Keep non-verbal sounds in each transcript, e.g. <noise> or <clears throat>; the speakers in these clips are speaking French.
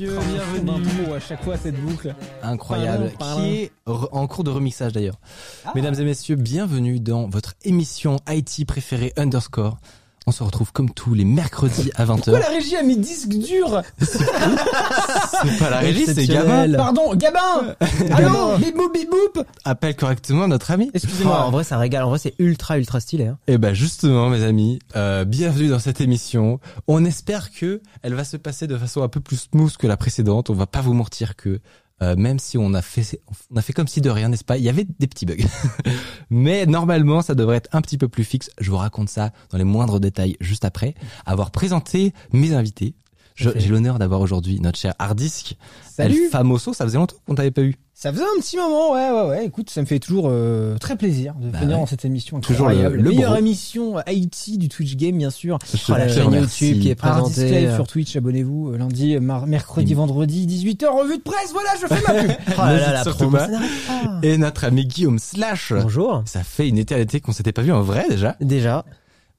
Messieurs, bienvenue. à chaque fois cette boucle. Incroyable. Pardon, pardon. Qui est en cours de remixage d'ailleurs. Ah. Mesdames et messieurs, bienvenue dans votre émission IT préférée Underscore. On se retrouve comme tous les mercredis à 20h. Pourquoi la régie a mis disque dur C'est pas la régie, c'est. Gabin. Pardon, Gabin <laughs> Allô Bip boop bip boop Appelle correctement notre ami. Excusez-moi. Oh, en vrai, ça régale. En vrai, c'est ultra, ultra stylé. Hein. Et ben justement, mes amis, euh, bienvenue dans cette émission. On espère que elle va se passer de façon un peu plus smooth que la précédente. On va pas vous mentir que euh, même si on a fait on a fait comme si de rien, n'est-ce pas? Il y avait des petits bugs, <laughs> mais normalement ça devrait être un petit peu plus fixe. Je vous raconte ça dans les moindres détails juste après avoir présenté mes invités. J'ai l'honneur d'avoir aujourd'hui notre cher Hardisk, Salut El Famoso. Ça faisait longtemps qu'on t'avait pas eu. Ça faisait un petit moment, ouais, ouais, ouais. Écoute, ça me fait toujours euh, très plaisir de Bah venir ouais. dans cette émission. Toujours le- le meilleure émission Haïti du Twitch Game, bien sûr. Je Oh, la chaîne. YouTube qui est présentée. Euh, sur Twitch, abonnez-vous. euh, Lundi, mercredi, vendredi, 18h, revue de presse. Voilà, je fais ma pub. <laughs> Oh là là, N'hésite la surtout promo, pas. ça n'arrête pas. Et notre ami Guillaume Slash. Bonjour. Ça fait une éternité qu'on s'était pas vu en vrai déjà. Déjà.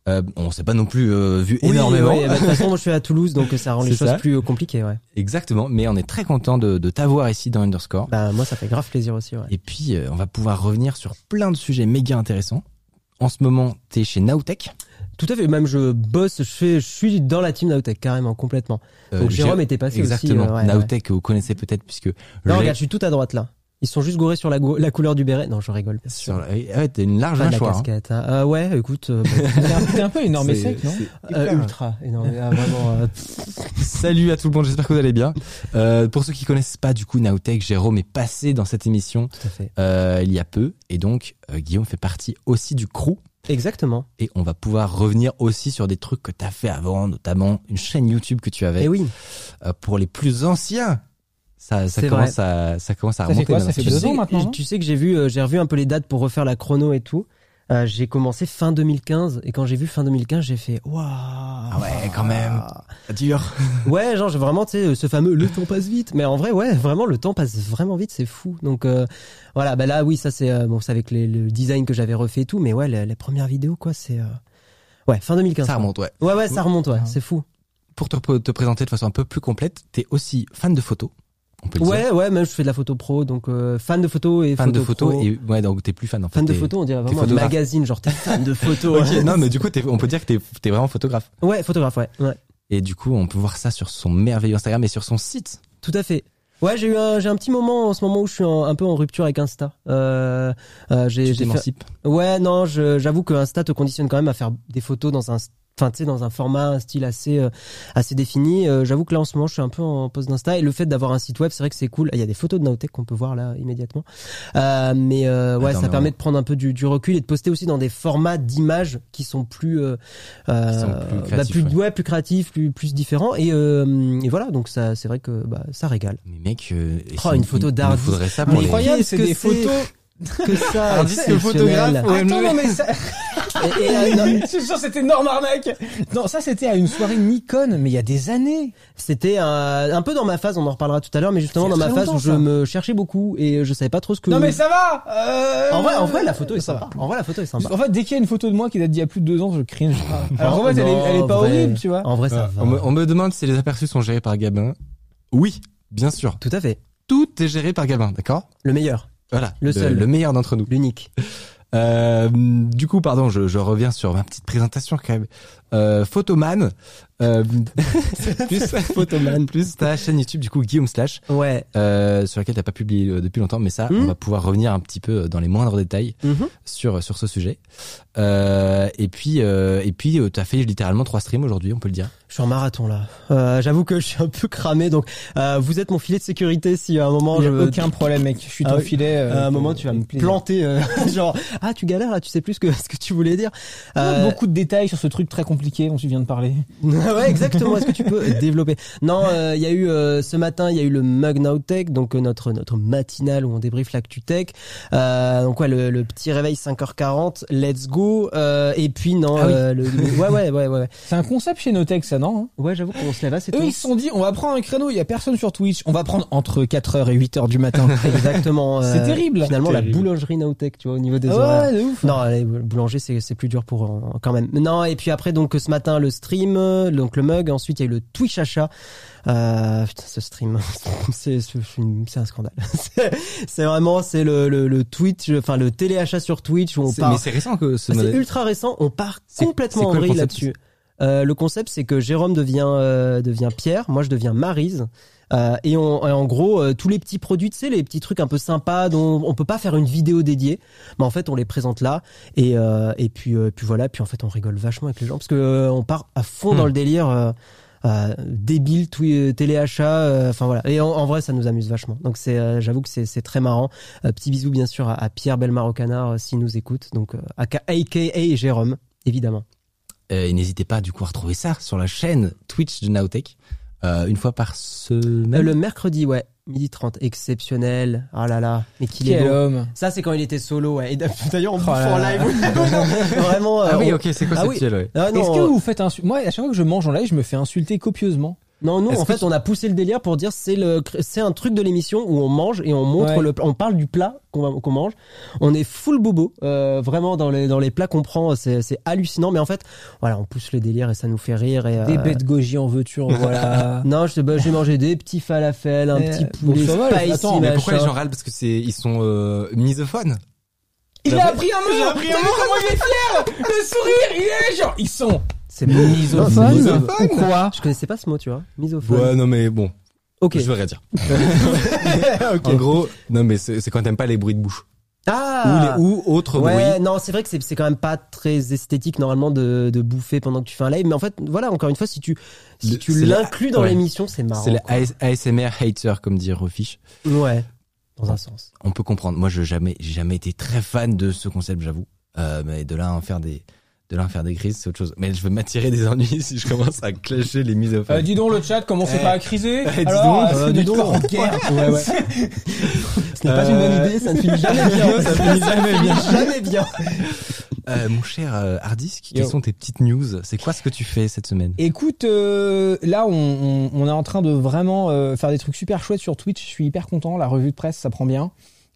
Euh, on s'est pas non plus euh, vu Oui, énormément. ouais, bah, De toute façon, moi, je suis à Toulouse, donc ça rend <laughs> les choses ça. plus euh, compliquées, ouais. Exactement, mais on est très content de, de t'avoir ici dans Underscore. Bah, moi, ça fait grave plaisir aussi, ouais. Et puis, euh, on va pouvoir revenir sur plein de sujets méga intéressants. En ce moment, t'es chez Nowtech. Tout à fait. Même, je bosse, je fais, je suis dans la team Nowtech, carrément, complètement. Euh, Donc, Jérôme Jé- était passé Exactement. aussi. euh, ouais, Nowtech, que vous connaissez peut-être puisque Non, regarde, je suis tout à droite, là. Ils sont juste gourés sur la, go- la couleur du béret. Non, je rigole, bien sûr. la- ah ouais, t'as une large de la mâchoire. hein. casquette. hein. Euh, ouais, écoute, euh, bon, <laughs> T'es un- T'es un peu énorme et C'est- sec, non euh, ultra énorme. Ah, vraiment. euh, Salut à tout le monde, j'espère que vous allez bien. Euh, pour ceux qui connaissent pas du coup Nowtech, Jérôme est passé dans cette émission tout à fait. euh, il y a peu, et donc euh, Guillaume fait partie aussi du crew. Exactement. Et on va pouvoir revenir aussi sur des trucs que t'as fait avant, notamment une chaîne YouTube que tu avais. Et oui. Euh, pour les plus anciens, ça, commence à, ça commence à Ça fait remonter. quoi, maintenant. ça fait tu deux sais, ans maintenant, Tu sais que j'ai vu, euh, j'ai revu un peu les dates pour refaire la chrono et tout. Euh, j'ai commencé fin 2015 et quand j'ai vu fin 2015, j'ai fait waouh. Ah ouais, quand même. Dur. <laughs> Ouais, genre j'ai vraiment tu sais ce fameux le temps passe vite, mais en vrai ouais, vraiment le temps passe vraiment vite, c'est fou. Donc euh, voilà, bah là oui, ça c'est euh, bon, c'est avec les, le design que j'avais refait et tout, mais ouais, les, les premières vidéos quoi, c'est euh, ouais, fin 2015. Ça remonte, ouais. Ouais ouais, ça remonte ouais, Ah. c'est fou. Pour te, te présenter de façon un peu plus complète, t'es aussi fan de photos. On peut le dire. Ouais ouais, même je fais de la photo pro, donc euh, fan de photo et Fan de photo pro. et ouais, donc t'es plus fan en fait. fan de photo, on dirait vraiment un magazine, genre t'es fan de <laughs> photo. Ok, non, mais du coup, on peut dire que t'es es vraiment photographe. Ouais, photographe, ouais. ouais. Et du coup, on peut voir ça sur son merveilleux Instagram et sur son site. Tout à fait. Ouais, j'ai eu un, j'ai un petit moment en ce moment où je suis un peu en rupture avec Insta. Euh, euh, j'ai, Tu j'ai fait... Ouais, non, je, j'avoue que Insta te conditionne quand même à faire des photos dans un, enfin, tu sais, dans un format, un style assez, euh, assez défini. Euh, j'avoue que là, en ce moment, je suis un peu en post d'Insta et le fait d'avoir un site web, c'est vrai que c'est cool. Il y a des photos de Nowtech qu'on peut voir là immédiatement. Euh, mais euh, ouais, Attends, ça mais permet on- de prendre un peu du, du recul et de poster aussi dans des formats d'images qui sont plus, euh, euh, Qui sont plus bah, plus, ouais. ouais, plus créatifs, plus, plus différents. Et, euh, et voilà, donc ça, c'est vrai que bah, ça régale. Mais mec, euh, Oh, une photo les... Incroyable, c'est que des photos. <laughs> Que ça, le exceptionnel. photographe, ouais. Attends, non, mais ça. <laughs> Et, et, euh, non, <laughs> Je suis sûr que c'était énorme arnaque. Non, ça c'était à une soirée Nikon, mais il y a des années. C'était un, un peu dans ma phase, on en reparlera tout à l'heure, mais justement dans ma phase où je ça. me cherchais beaucoup et je savais pas trop ce que. Non mais ça va. Euh... En vrai, en vrai, la photo est ça sympa. va. En vrai, la photo est sympa. En fait, dès qu'il y a une photo de moi qui date d'il y a plus de deux ans, je cringe. Alors en fait, elle est, elle est pas vrai. horrible, tu vois. En vrai, ça Ah, va. on, me, on me demande si les aperçus sont gérés par Gabin. Oui, bien sûr. Tout à fait. Tout est géré par Gabin, d'accord? Le meilleur, Voilà. Le seul. Le meilleur d'entre nous. l'unique. Euh, du coup, pardon, je, reviens sur ma petite présentation quand même. Euh, Photoman, Euh, plus, <laughs> Photoman. plus ta chaîne YouTube, du coup, Guillaume Slash, Ouais. euh, sur laquelle t'as pas publié euh, depuis longtemps, mais ça, on va pouvoir revenir un petit peu dans les moindres détails Mhm. sur sur ce sujet. Euh, et puis euh, et puis euh, t'as fait littéralement trois streams aujourd'hui, on peut le dire. Je suis en marathon là. Euh, J'avoue que je suis un peu cramé, donc euh, vous êtes mon filet de sécurité si à un moment Il y je a aucun problème, mec. Je suis Ah ton oui. filet. euh, à un moment tu vas me plaisir. planter, euh, <laughs> genre ah tu galères là, tu sais plus ce que <laughs> ce que tu voulais dire. Euh, Beaucoup de détails sur ce truc très compliqué dont tu viens de parler. Ouais, exactement. Est-ce que tu peux développer? Non, euh, il y a eu euh, ce matin, il y a eu le Mug Now Tech, donc euh, notre notre matinale où on débriefe l'actu tech. Euh, donc ouais, le, le petit réveil 5h40, let's go. Euh, et puis non, Ah oui. euh, le, le- ouais ouais ouais ouais C'est un concept chez Notech, ça, non? Ouais, j'avoue qu'on se lève assez Eux, tôt. ils se sont dit, on va prendre un créneau, il y a personne sur Twitch. On va prendre entre 4h et 8h du matin. <laughs> Exactement. C'est terrible. Finalement, la boulangerie Nowtech, tu vois, au niveau des Ah horaires. ouais, de ouf. Non, les boulangers, c'est, c'est plus dur pour eux, quand même. Non, et puis après, donc, ce matin, le stream, donc le mug. Ensuite, il y a eu le Twitch achat. Euh, putain, ce stream, <laughs> c'est, un scandale. <laughs> c'est, vraiment, c'est le, le, le Twitch, enfin, le téléachat sur Twitch où on part. Mais c'est récent que ce Ah, c'est ultra récent. On part complètement en vrille concept là-dessus. Euh, le concept, c'est que Jérôme devient euh, devient Pierre, moi je deviens Marise. Euh, et, on, et en gros, euh, tous les petits produits, tu sais, les petits trucs un peu sympas dont on peut pas faire une vidéo dédiée, mais en fait, on les présente là. Et, euh, et puis, puis voilà, puis en fait, on rigole vachement avec les gens parce que on part à fond Hmm. dans le délire. Débile téléachat enfin voilà et en, en vrai ça nous amuse vachement donc c'est j'avoue que c'est très marrant petit bisou bien sûr à, à Pierre Belmar Canard euh, s'il nous écoute donc aka Jérôme évidemment et n'hésitez pas du coup à retrouver ça sur la chaîne Twitch de Nowtech euh, une fois par semaine? Euh, le mercredi ouais midi 30 exceptionnel ah là là mais qu'il est Quel beau homme. ça c'est quand il était solo ouais. et d'ailleurs on <laughs> bouffe là en là. live <laughs> vraiment ah oui, on- ok, c'est quoi Ah cette oui. ouais. Ah, Est-ce que vous faites un Moi, à chaque fois que je mange en live, je me fais insulter copieusement. Non, nous, en fait, on a poussé le délire pour dire c'est le, c'est un truc de l'émission où on mange et on montre Ouais. le, on parle du plat qu'on qu'on mange. On est full bobo, euh, vraiment dans les dans les plats qu'on prend, c'est c'est hallucinant. Mais en fait, voilà, on pousse le délire et ça nous fait rire. Et, Des euh, bêtes goji en veux-tu, voilà. <laughs> Non, je pas, j'ai mangé des petits falafels, un petit bon, poulet va, spicy, attends, Mais pourquoi les gens râlent Parce que c'est ils sont euh, misophones? Il J'avais- a appris un mot J'ai appris un T'as vu comment il est fier? Le sourire, il est genre, ils sont C'est misophone. ou quoi Je connaissais pas ce mot, tu vois, misophone. Ouais, non mais bon, ok. je veux rien dire. <laughs> En gros, non mais c'est quand t'aimes pas les bruits de bouche Ah. ou, les, ou autres Ouais, bruits. non, c'est vrai que c'est c'est quand même pas très esthétique normalement de, de bouffer pendant que tu fais un live, mais en fait, voilà, encore une fois, si tu si tu l'inclus dans ouais. l'émission, c'est marrant. C'est le ASMR hater comme dit Refiche. Ouais, dans un sens. On peut comprendre. Moi, je jamais, j'ai jamais été très fan de ce concept, j'avoue. Euh, mais de là à en faire des, de en faire des crises, c'est autre chose. Mais je vais m'attirer des ennuis <laughs> si je commence à clasher les misophones. Euh, dis donc le chat, comment c'est Eh. pas à criser Eh, dis Alors, donc, euh, euh, dis donc. en guerre. Ouais, ouais. <laughs> Ce n'est pas une bonne idée, ça ne finit jamais bien. Ça finit jamais bien. Jamais bien. Euh, mon cher euh, Hardisk, quelles sont tes petites news? C'est quoi ce que tu fais cette semaine? Écoute, euh, là, on, on, on est en train de vraiment euh, faire des trucs super chouettes sur Twitch. Je suis hyper content. La revue de presse, ça prend bien.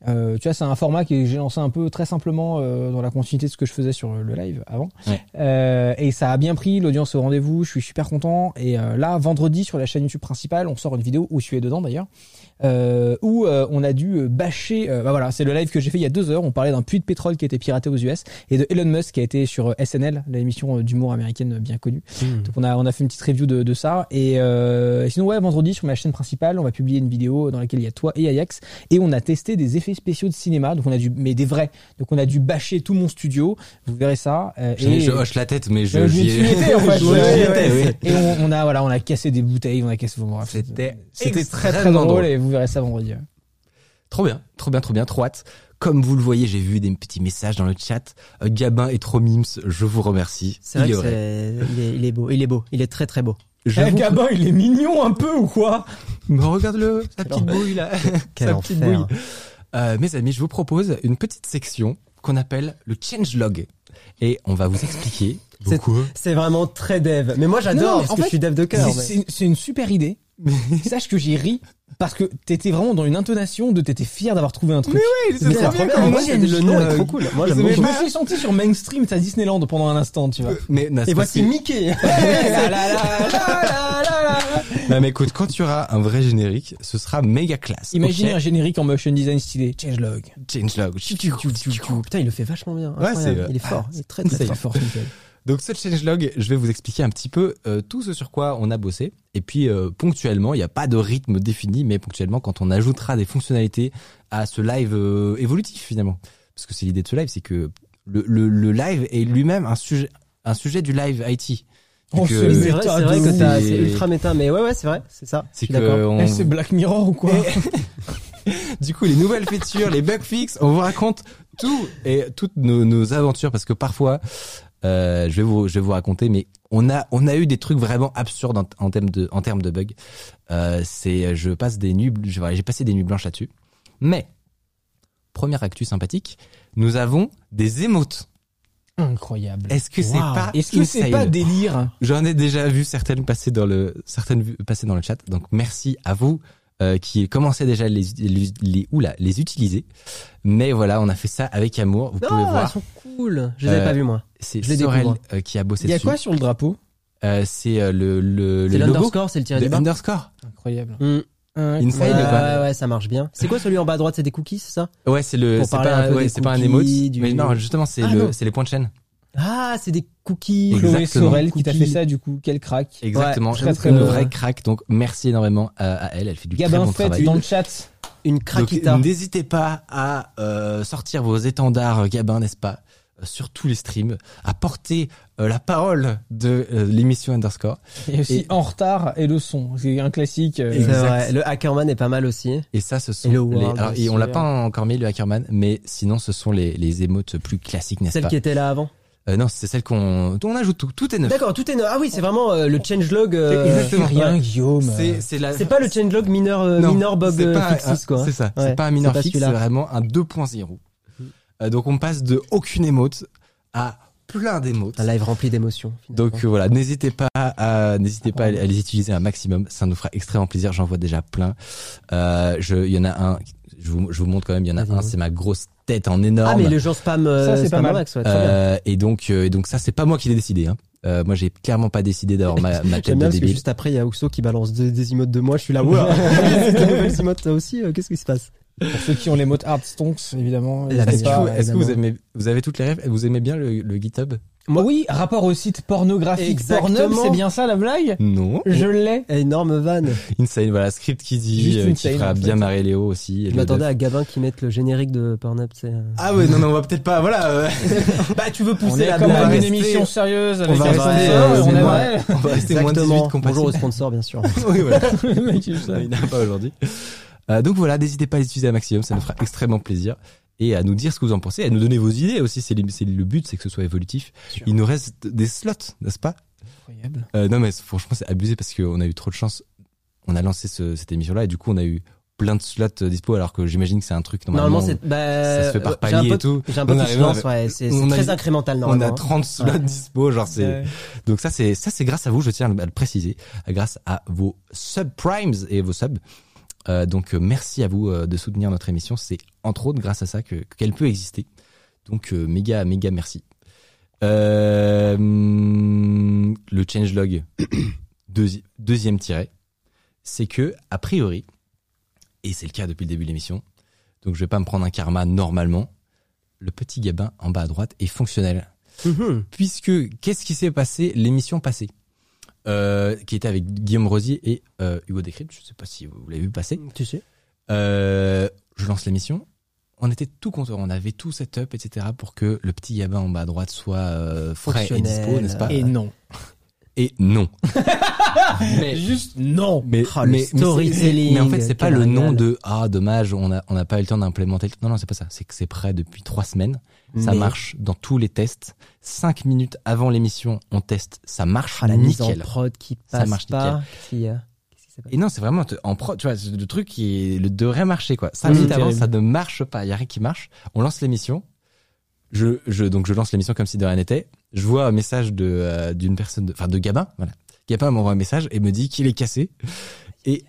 Euh, tu vois, c'est un format que j'ai lancé un peu très simplement euh, dans la continuité de ce que je faisais sur le live avant. Ouais. Euh, et ça a bien pris, l'audience au rendez-vous. Je suis super content. Et euh, là, vendredi, sur la chaîne YouTube principale, on sort une vidéo où je suis dedans d'ailleurs, euh, où euh, on a dû euh, bâcher. euh, bah voilà, c'est le live que j'ai fait il y a deux heures. On parlait d'un puits de pétrole qui a été piraté aux US et de Elon Musk qui a été sur euh, SNL, l'émission euh, d'humour américaine bien connue. Donc on a on a fait une petite review de, de ça et euh, sinon ouais vendredi sur ma chaîne principale on va publier une vidéo dans laquelle il y a toi et Ajax et on a testé des effets spéciaux de cinéma donc on a dû mais des vrais donc on a dû bâcher tout mon studio vous verrez ça je, et je hoche la tête, mais je. J'y étais, en <laughs> fait, ouais, ouais, et on, on a voilà on a cassé des bouteilles on a cassé bon, C'était c'était très très drôle drôle. et vous verrez ça vendredi Trop bien, trop bien, trop bien, trop hâte. Comme vous le voyez, j'ai vu des petits messages dans le chat. Euh, Gabin est trop mimes, je vous remercie. C'est vrai Il est que vrai. c'est, il est, il est beau, il est beau, il est très très beau. <laughs> Que- Gabin il est mignon un peu ou quoi? Mais regarde-le, sa petite bouille là. Quel <laughs> sa petite bouille. Euh, mes amis, je vous propose une petite section qu'on appelle le changelog. Et on va vous expliquer C'est- beaucoup. C'est vraiment très dev. Mais moi j'adore parce en que fait, je suis dev de cœur. C'est- mais- C'est c'est une super idée. Sache que j'ai ri parce que t'étais vraiment dans une intonation de t'étais fier d'avoir trouvé un truc. oui, Mais c'est trop bien. Moi, c'est- le nom est trop cool. Moi j'aime Mais je me suis senti sur mainstream à Disneyland pendant un instant, tu vois. Mais, non, c'est Et voici que- Mickey. La, <laughs> la, la, la, la, la, la. Non, mais écoute, quand tu auras un vrai générique, ce sera méga classe. Imaginez ok un générique en motion design stylé. Changelog. Changelog. Putain, il le fait vachement bien. Ouais, c'est- il est fort. Il est très très fort. Donc ce changelog, je vais vous expliquer un petit peu euh, tout ce sur quoi on a bossé. Et puis euh, ponctuellement, il n'y a pas de rythme défini, mais ponctuellement, quand on ajoutera des fonctionnalités à ce live euh, évolutif finalement, parce que c'est l'idée de ce live, c'est que le, le, le live est lui-même un sujet, un sujet du live IT. On que- se C'est met vrai, c'est vrai que t'as- c'est ultra méta, mais ouais, ouais, c'est vrai, c'est ça. C'est que on- Eh, c'est Black Mirror ou quoi <laughs> du coup, les nouvelles features, les bug fixes, on vous raconte tout et toutes nos, nos aventures parce que parfois, euh, je vais vous, je vais vous raconter, mais on a, on a eu des trucs vraiment absurdes en, en termes de, en termes de bugs. Euh, c'est, je passe des nuits, j'ai passé des nuits blanches là-dessus. Mais première actu sympathique, nous avons des émotes. Incroyable. Est-ce que c'est pas Est-ce que c'est pas délire? J'en ai déjà vu certaines passer dans le certaines passer dans le chat. Donc merci à vous euh, qui commencez déjà à les les, les oula, les utiliser. Mais voilà, on a fait ça avec amour. Vous pouvez Ah, elles voir. sont cool. Je les avais Euh, pas vues, moi. C'est Sorel euh, qui a bossé Il y a dessus. quoi sur le drapeau? Euh, c'est euh, le le, C'est le logo l'underscore, c'est le tiré du bas. underscore. Incroyable. Mm. Inside, ouais, quoi. ouais, ça marche bien. C'est quoi celui en bas à droite, c'est des cookies, c'est ça? Ouais, c'est le c'est pas ouais, c'est pas un emote. du- Mais non, justement, c'est Ah, le c'est les points de chaîne. Ah, c'est des cookies. Chloé Sorel qui t'a fait ça du coup, quel crack. Exactement. très, J'avoue très que le beau. vrai crack. Donc merci énormément à, à elle. Elle fait du très Gabin bon fait travail. dans le chat. Une craquita. n'hésitez pas à euh, sortir vos étendards Gabin, n'est-ce pas, euh, sur tous les streams, à porter euh, la parole de euh, l'émission Underscore. Et aussi Et- en retard et le son. C'est un classique. euh, C'est Exact. vrai. Le Hackerman est pas mal aussi. Et ça, ce sont Et le les. Alors, et on l'a pas encore mis le Hackerman, mais sinon, ce sont les les émotes plus classiques, n'est-ce Celle pas qui était là avant. Euh, Non, c'est celle qu'on on ajoute tout. Tout est neuf. D'accord, tout est neuf. Ah oui, c'est vraiment euh, le changelog. euh, Exactement. Rien, Guillaume. C'est c'est la. C'est pas le changelog mineur, euh, Non, minor bug euh, fixis, quoi. C'est ça. Ouais, c'est pas un mineur fixe, c'est vraiment un 2.0. Euh, donc on passe de aucune émote à plein d'émotes. Un live rempli d'émotions. Donc euh, voilà, n'hésitez pas à n'hésitez pas à, à les utiliser un maximum, ça nous fera extrêmement plaisir. J'en vois déjà plein. Euh, je, il y en a un, je vous, je vous montre quand même. Il y en a un, c'est ma grosse tête en énorme. ah, mais le genre spam, euh, Ça, c'est pas mal. max, ouais, très bien. Euh, et donc euh, et donc ça c'est pas moi qui l'ai décidé. Hein. Euh, moi j'ai clairement pas décidé d'avoir ma, ma <laughs> tête de que juste après, il y a Oxo qui balance des, des emotes de moi. Je suis là, ouais. <laughs> C'est des nouvelles emotes aussi. euh, Qu'est-ce qui se passe? Pour ceux qui ont les mots hard stonks, évidemment. Est-ce que, vous, aimez, vous avez toutes les rêves? Vous aimez bien le, le GitHub? Oui, rapport au site pornographique Exactement. Pornhub, c'est bien ça la blague Non. Je l'ai. Énorme van. Insane, voilà, script qui dit, euh, qui fera en fait. bien marrer Léo aussi. et Je m'attendais à Gabin qui mette le générique de Pornhub, tu sais. euh. Ah ouais, non, non, on va peut-être pas, voilà. euh, <laughs> Bah, tu veux On pousser est la blague. même une rester- émission sérieuse avec on va sponsor, euh, on c'est on va rester moins de 18 Exactement. compatible. Bonjour au sponsor, bien sûr. <laughs> oui, voilà. <laughs> Le mec, il n'a pas aujourd'hui. Euh, donc voilà, n'hésitez pas à les utiliser un maximum, ça nous fera extrêmement plaisir. Et à nous dire ce que vous en pensez, à nous donner vos idées aussi. C'est le, but, c'est que ce soit évolutif. Il nous reste des slots, n'est-ce pas? Incroyable. euh, Non, mais franchement, c'est abusé parce qu'on a eu trop de chance. On a lancé ce- cette émission-là et du coup, on a eu plein de slots euh, dispo alors que j'imagine que c'est un truc normalement. Normalement, c'est, bah, ça se fait par euh, palier et tout. J'ai un peu On de avec- ouais. C'est, on a- très incrémental, on normalement. a 30 slots Ouais. dispo, genre c'est. Ouais. Donc ça c'est ça c'est grâce à vous, je tiens à le préciser, grâce à vos subprimes et vos subs. Euh, donc euh, merci à vous euh, de soutenir notre émission, c'est entre autres grâce à ça que qu'elle peut exister. Donc euh, méga méga merci. Le changelog <coughs> deuxi- deuxième tiret, c'est que a priori et c'est le cas depuis le début de l'émission. Donc je vais pas me prendre un karma normalement. Le petit gabin en bas à droite est fonctionnel Mhm. puisque qu'est-ce qui s'est passé l'émission passée? Euh, qui était avec Guillaume Rosier et euh, Hugo Décrypte, je sais pas si vous l'avez vu passer. Tu sais. Euh, je lance l'émission. On était tout contents, on avait tout setup, etc. pour que le petit Gabin en bas à droite soit euh, frais et dispo, n'est-ce pas Et non. <laughs> Et non. <laughs> mais, Juste non. mais, Oh, le mais, mais storytelling, mais en fait, c'est pas le nom de ah dommage, on a on n'a pas eu le temps d'implémenter. le- Non non, c'est pas ça. C'est que c'est prêt depuis trois semaines. Ça Mais- marche dans tous les tests. Cinq minutes avant l'émission, on teste. Ça marche Ah, la mise en nickel. prod qui Ça passe marche pas. Qui, euh, qui Et non, c'est vraiment en pro, tu vois, c'est le truc qui est, le devrait marcher quoi. Cinq Mmh, minutes avant, ça ne marche pas. Il y a rien qui marche. On lance l'émission. Je, je, donc je lance l'émission comme si de rien n'était. Je vois un message de euh, d'une personne, de- enfin de Gabin, voilà. Gabin m'envoie un message et me dit qu'il est cassé. Et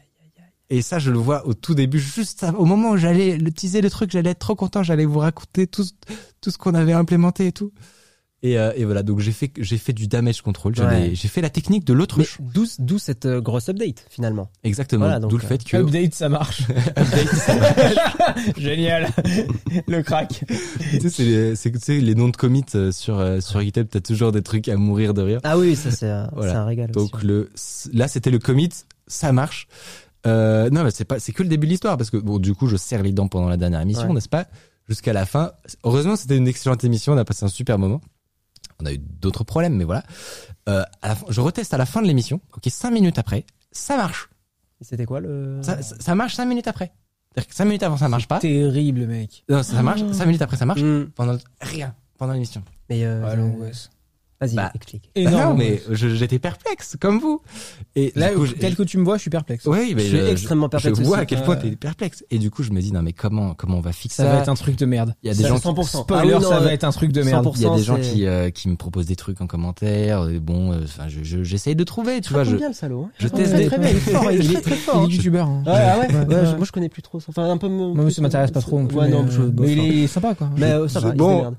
et ça, je le vois au tout début, juste au moment où j'allais le teaser le truc, j'allais être trop content, j'allais vous raconter tout, ce- tout ce qu'on avait implémenté et tout. Et, euh, et voilà, donc j'ai fait j'ai fait du damage control. J'ai Ouais. j'ai fait la technique de l'autruche. D'où d'où cette euh, grosse update finalement. Exactement. Voilà, D'où le euh, fait que Update, ça marche. <laughs> <laughs> Génial. <laughs> Le crack. tu sais, c'est tu sais, les noms de commits euh, sur euh, sur GitHub, t'as toujours des trucs à mourir de rire. Ah oui, ça c'est un- Voilà. c'est un régal. aussi, Donc le là c'était le commit, ça marche. Euh, non mais c'est pas c'est que le début de l'histoire parce que bon du coup je serre les dents pendant la dernière émission Ouais. n'est-ce pas? Jusqu'à la fin. Heureusement c'était une excellente émission, on a passé un super moment. On a eu d'autres problèmes mais voilà. Euh, à la fin, je reteste à la fin de l'émission. Ok cinq minutes après ça marche. C'était quoi le Ça, ça, ça marche cinq minutes après. C'est-à-dire que cinq minutes avant ça marche pas. Terrible, mec. Non ça marche. Cinq minutes après ça marche. Hmm. Pendant rien pendant l'émission. Mais euh, Ah, l'angoisse. Vas-y, Bah, explique. <laughs> Bah non mais je- j'étais perplexe comme vous. Et Là, coup, tel que tu me vois, je suis perplexe. Oui, mais Je suis extrêmement perplexe Je vois aussi. à quel point Ouais. t'es perplexe. Et du coup, je me dis non mais comment comment on va fixer Ça ça, va être un truc de merde. Il y a des Ça, gens qui, 100%. Spoiler, Ah oui, non, ça euh, va être un truc de merde. 100%. il y a des gens qui euh, qui me proposent des trucs en commentaire. Et bon, euh, enfin, je je- j'essaye de trouver, tu vois. Je bien le salaud. hein. je teste très, des très bien, il est fort, il est très fort. Il est youtubeur. hein. Ouais, ah ouais, je- moi je connais plus trop. Enfin un peu. Moi, ça m'intéresse pas trop. Ouais, non, euh, je, mais il est sympa, quoi. Mais euh, ça je- va, il bon.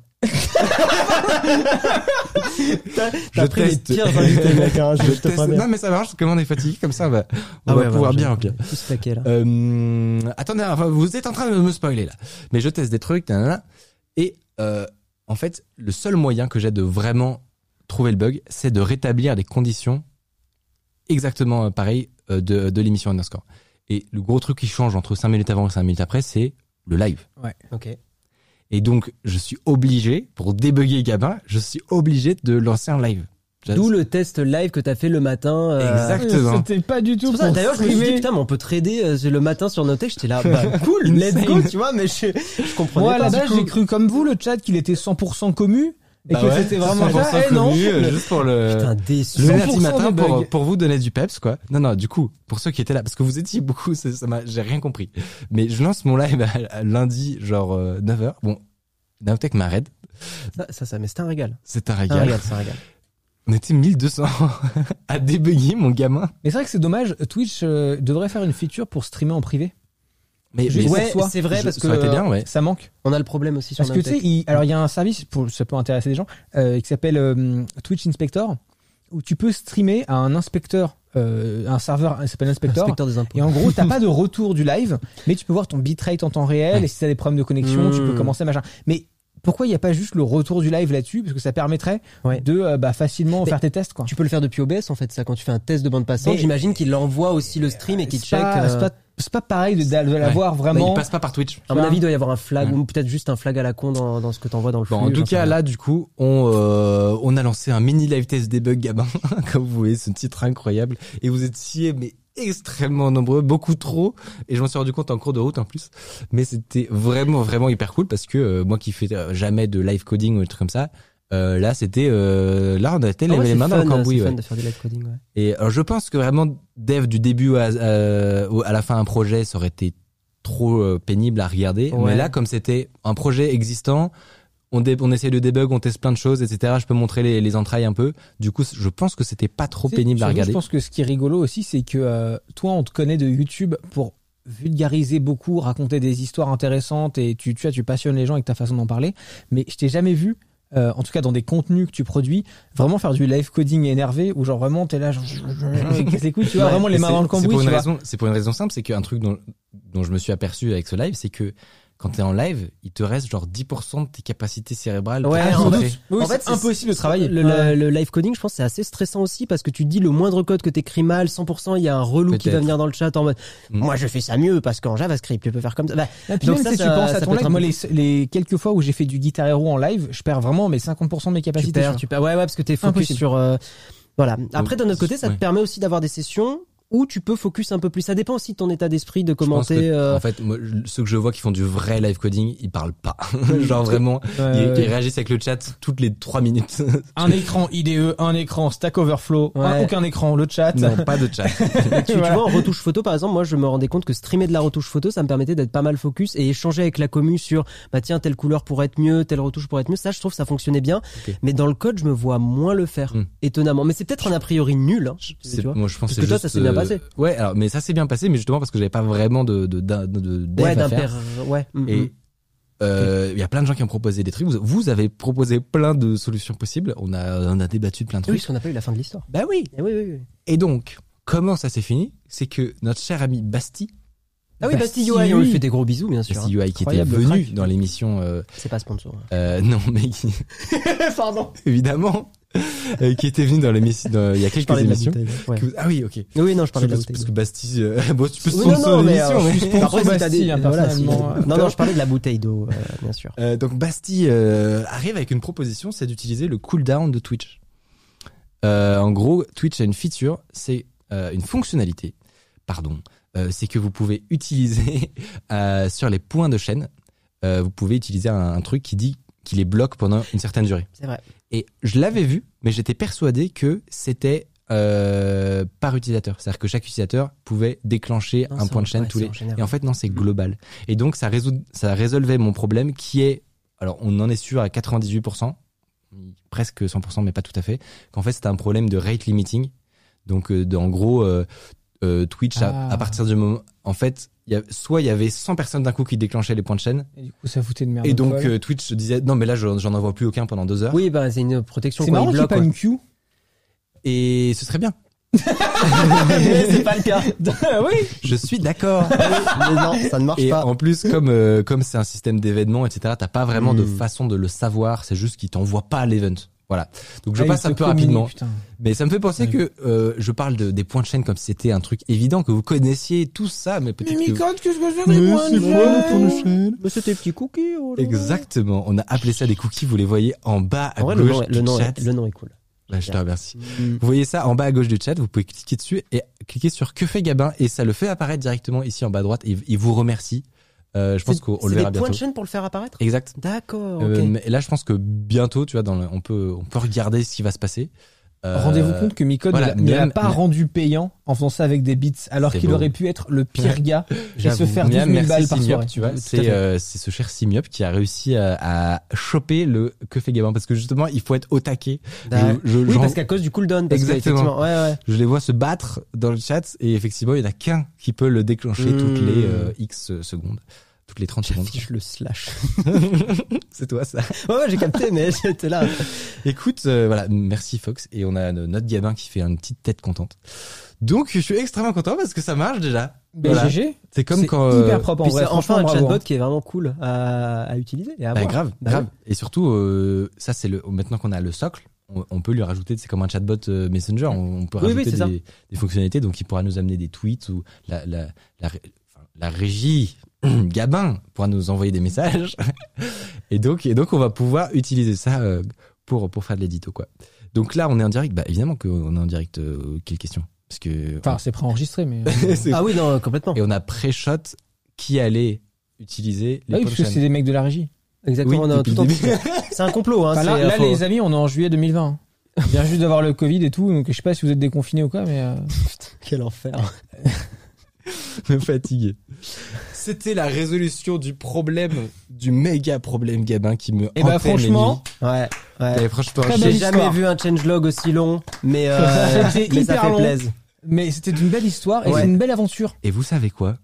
Je pris les pires invités, mec, hein, je, je je te teste-. Non mais ça marche. Comme on est fatigué, comme ça, on va on Ah va ouais, pouvoir ouais, bien remplir. Là. Euh, attendez, enfin, vous êtes en train de me spoiler là. Mais je teste des trucs, nanana. et euh, en fait, le seul moyen que j'ai de vraiment trouver le bug, c'est de rétablir les conditions exactement euh, pareilles de, de l'émission Underscore. Et le gros truc qui change entre 5 minutes avant et 5 minutes après, c'est le live. Ok. Et donc, je suis obligé, pour débugger Gabin, je suis obligé de lancer un live. D'où le test live que t'as fait le matin. euh, Exactement. <laughs> C'était pas du tout pour ça, d'ailleurs, je me suis dit, putain, mais on peut trader euh, le matin sur Notech. J'étais là, bah, <laughs> cool, let's go, tu vois, mais je, je comprenais Moi, à pas. la du base, coup. j'ai cru comme vous, le chat, qu'il était 100% commu. Et Bah que ouais, c'était vraiment 100% ça. Eh non. euh, Mais- juste pour le... Putain, déçu. Le 100% lundi matin pour, pour vous donner du peps quoi. Non non du coup pour ceux qui étaient là parce que vous étiez beaucoup ça, ça m'a j'ai rien compris. Mais je lance mon live à, à lundi genre euh, 9h. Bon Nowtech m'arrête. Ça, ça, ça, mais c'était un régal. C'est un Un régal. régal, c'est un régal. On était 1200 <laughs> à débugger mon gamin. Mais c'est vrai que c'est dommage. Twitch euh, devrait faire une feature pour streamer en privé. Mais, mais- Ouais, c'est vrai parce ça que bien ouais. Ça manque. on a le problème aussi sur Parce que tu sais, il- alors il y a un service pour ça peut intéresser des gens euh, qui s'appelle euh, Twitch Inspector où tu peux streamer à un inspecteur, euh, un serveur il s'appelle Inspector. Inspecteur des impôts. Et en gros, t'as <laughs> pas de retour du live, mais tu peux voir ton bitrate en temps réel Ouais. et si t'as des problèmes de connexion, tu peux Mmh. commencer machin. Mais pourquoi il n'y a pas juste le retour du live là-dessus? Parce que ça permettrait Ouais. de euh, bah, facilement Mais faire tes tests. Quoi. Tu peux le faire depuis OBS en fait, ça, quand tu fais un test de bande passante. J'imagine qu'il envoie aussi le stream et qu'il check. pas, euh, c'est pas, pareil de, de l'avoir Bah, vraiment. il passe pas par Twitch. À mon avis, il doit y avoir un flag Ouais. ou peut-être juste un flag à la con dans, dans ce que t'envoies dans le flux. Bon, en tout cas, là, du coup, on, euh, on a lancé un mini live test debug Gabin, <laughs> comme vous voyez, ce titre incroyable. Et vous étiez, mais extrêmement nombreux, beaucoup trop. Et je m'en suis rendu compte en cours de route en plus. Mais c'était vraiment, vraiment hyper cool parce que euh, moi qui fais euh, jamais de live coding ou des trucs comme ça, euh, là, c'était, euh, là, on était Ah les, ouais, les c'est mains dans le cambouis. ouais. de faire du live coding. Ouais. Et alors, je pense que vraiment, dev du début à, à, à la fin un projet, ça aurait été trop euh, pénible à regarder. Mais là, comme c'était un projet existant, on, dé, on essaie de débug, on teste plein de choses, etc. Je peux montrer les, les entrailles un peu. Du coup, je pense que c'était pas trop pénible à regarder. Je pense que ce qui est rigolo aussi, c'est que euh, toi, on te connaît de YouTube pour vulgariser beaucoup, raconter des histoires intéressantes et tu, tu vois, tu passionnes les gens avec ta façon d'en parler. Mais je t'ai jamais vu, euh, en tout cas dans des contenus que tu produis, vraiment faire du live coding énervé ou genre vraiment t'es là, genre, casse les couilles, tu vois, Ouais, vraiment les et mains c'est- dans le c'est cambouis, pour une raison, c'est pour une raison simple, c'est qu'un truc dont, dont je me suis aperçu avec ce live, c'est que quand t'es en live, il te reste genre 10% de tes capacités cérébrales. Ouais, en fait, Oui, En fait, c'est impossible de travailler. Le, Ouais. le- le live coding, je pense, c'est assez stressant aussi parce que tu te dis le moindre code que t'écris mal, 100%, il y a un relou qui va venir dans le chat en mode, Mm. moi je fais ça mieux parce qu'en JavaScript, tu peux faire comme ça. Bah, Et puis Donc même ça, si ça- tu penses ça à ton live, moi les, les quelques fois où j'ai fait du Guitar Hero en live, je perds vraiment mes 50% de mes capacités. tu perds. Ouais, ouais, parce que t'es focus Impossible. sur. euh, voilà. Après, d'un autre côté, ça ouais. te permet aussi d'avoir des sessions où tu peux focus un peu plus. Ça dépend aussi de ton état d'esprit de Je pense commenter. que, euh, En fait, moi, ceux que je vois qui font du vrai live coding, ils parlent pas. <laughs> <laughs> genre vraiment, ils, ils réagissent avec le chat toutes les 3 minutes. <laughs> un écran IDE, un écran Stack Overflow, un- Ouais. aucun écran, le chat. non, pas de chat. tu, vois, en retouche photo, par exemple, moi, je me rendais compte que streamer de la retouche photo, ça me permettait d'être pas mal focus et échanger avec la commu sur, bah tiens, telle couleur pourrait être mieux, telle retouche pourrait être mieux. Ça, je trouve, ça fonctionnait bien. Mais dans le code, je me vois moins le faire, Hmm. étonnamment. Mais c'est peut-être un a priori nul. Hein, tu vois. moi, je pense que toi, ça s'est bien passé. Ouais, alors, mais ça s'est bien passé, mais justement parce que j'avais pas vraiment de, de, ouais, à faire. père. Ouais. Et mm. Euh, Il y a plein de gens qui ont proposé des trucs. Vous, vous avez proposé plein de solutions possibles. On a, on a débattu de plein de Oui, trucs. parce qu'on n'a pas eu la fin de l'histoire. Bah oui. Eh oui, oui, oui. Et donc, comment ça s'est fini? C'est que notre cher ami Basti, Ah oui, Bastille, Bastille UI, on lui oui. fait des gros bisous, bien sûr. Basti UI qui était venu dans l'émission, euh, C'est pas sponsor. euh, non mais <laughs> Pardon. évidemment, <laughs> euh, qui était venu dans l'émission il y a quelques émissions. Ouais. Vous- Ah oui, ok. Oui, non, je parlais de la bouteille. parce que Basti, euh, <laughs> bon, tu peux Oui, non, sponsor l'émission, euh, mais- Bastille, hein, voilà, si- personnellement, euh, Non, non, je parlais de la bouteille d'eau, bien sûr. Donc Basti euh, arrive avec une proposition, c'est d'utiliser le cooldown de Twitch. En gros, Twitch a une feature, c'est une fonctionnalité, pardon, c'est que vous pouvez <laughs> utiliser sur les points de chaîne, vous pouvez utiliser un, un truc qui dit qu'il les bloque pendant une certaine durée. C'est vrai. Et je l'avais vu, mais j'étais persuadé que c'était euh, par utilisateur, c'est-à-dire que chaque utilisateur pouvait déclencher Non, un point de chaîne tous les. en. Et en fait, non, c'est global. Et donc, ça, résout, ça résolvait mon problème qui est, alors on en est sûr à 98%, presque 100%, mais pas tout à fait, qu'en fait, c'était un problème de rate limiting. Donc, euh, de, en gros, euh, euh, Twitch, à, Ah. à partir du moment, en fait, il y a, soit il y avait 100 personnes d'un coup qui déclenchaient les points de chaîne, Et du coup, ça foutait de merde. et donc euh, Twitch disait, non, mais là, j'en envoie plus aucun pendant deux heures. Oui, bah, c'est une protection c'est marrant il qu'il n'y ait bloque. pas une queue. Et ce serait bien. <laughs> Mais c'est pas le cas. <laughs> oui. Je suis d'accord. <laughs> Mais non, ça ne marche Et pas. en plus, comme euh, comme c'est un système d'événements, etc., t'as pas vraiment de Mm. façon de le savoir. C'est juste qu'ils t'envoient pas l'event. Voilà. Donc je Ah, passe un peu rapidement, putain. mais ça me fait penser Ouais. que euh, je parle de, des points de chaîne comme si c'était un truc évident que vous connaissiez tout ça, mais peut-être que qu'est-ce que c'est Mais c'est quoi le point de chaîne Mais c'était petits cookies. oh. Exactement. On a appelé ça des cookies. Vous les voyez en bas à En vrai, le gauche nom, est- du le, nom chat. est, le nom est cool. Bah, je te remercie. Mm. Vous voyez ça en bas à gauche du chat. Vous pouvez cliquer dessus et cliquer sur que fait Gabin et ça le fait apparaître directement ici en bas à droite. Et il vous remercie. Euh, je pense C'est- qu'on c'est le verra des points bientôt. de chaîne pour le faire apparaître Exact. D'accord, Euh, ok. mais là, je pense que bientôt, tu vois, dans le- on peut, on peut regarder ce qui va se passer. Euh, Rendez-vous compte que Micode voilà, ne l'a Miam- pas rendu payant en faisant ça avec des bits, alors qu'il aurait pu être le pire gars et se faire 12 Miam, 000 merci balles par Simiop, soirée. Tu vois, c'est euh, c'est ce cher Simiop qui a réussi à, à choper le que fait Gabin parce que justement, il faut être au taquet. D'accord. Je, je, oui, parce qu'à cause du cooldown. parce que, Exactement. Ouais, ouais. je les vois se battre dans le chat et effectivement, il y en a qu'un qui peut le déclencher Hmm. toutes les euh, X secondes, toutes les 30 secondes. J'affiche le slash. <laughs> c'est toi ça. ouais, ouais, j'ai capté, mais <laughs> j'étais là. Écoute, euh, voilà, merci Fox et on a notre Gabin qui fait une petite tête contente. Donc, je suis extrêmement content parce que ça marche déjà. Ben, Voilà. GG, C'est comme c'est quand euh, hyper propre en Puis vrai. c'est enfin un chatbot hein. qui est vraiment cool à, à utiliser et à Bah, voir. grave, Bah grave. oui. Et surtout, euh, ça c'est le maintenant qu'on a le socle, on, peut lui rajouter, c'est comme un chatbot euh, Messenger, on, peut Oui, oui, rajouter c'est ça. des, des fonctionnalités, donc il pourra nous amener des tweets ou la la la, la régie <clears throat> Gabin pourra nous envoyer des messages. <laughs> et donc et donc on va pouvoir utiliser ça euh, pour pour faire de l'édito quoi. Donc là on est en direct, bah évidemment qu'on est en direct. euh, quelle question? Parce que Enfin, c'est préenregistré, mais. <laughs> C'est- Ah oui, non, complètement. et on a pré-shot qui allait utiliser les Ah oui, parce que c'est des mecs de la régie. Exactement, Oui, on a tout en-. C'est un complot, hein. Enfin, là, c'est- là, faut- les amis, on est en juillet 2020. hein. Il vient juste d'avoir le Covid et tout, donc je sais pas si vous êtes déconfinés ou quoi, mais. euh, <laughs> Quel enfer. <laughs> me fatiguer. C'était la résolution du problème, du méga problème Gabin qui me Eh ben, hantait mes franchement, Ouais, ouais. nuits. Et franchement, j'ai- jamais vu un changelog aussi long, mais, euh, <laughs> C'était mais ça hyper fait long. Mais c'était une belle histoire et Ouais. c'est une belle aventure. Et vous savez quoi?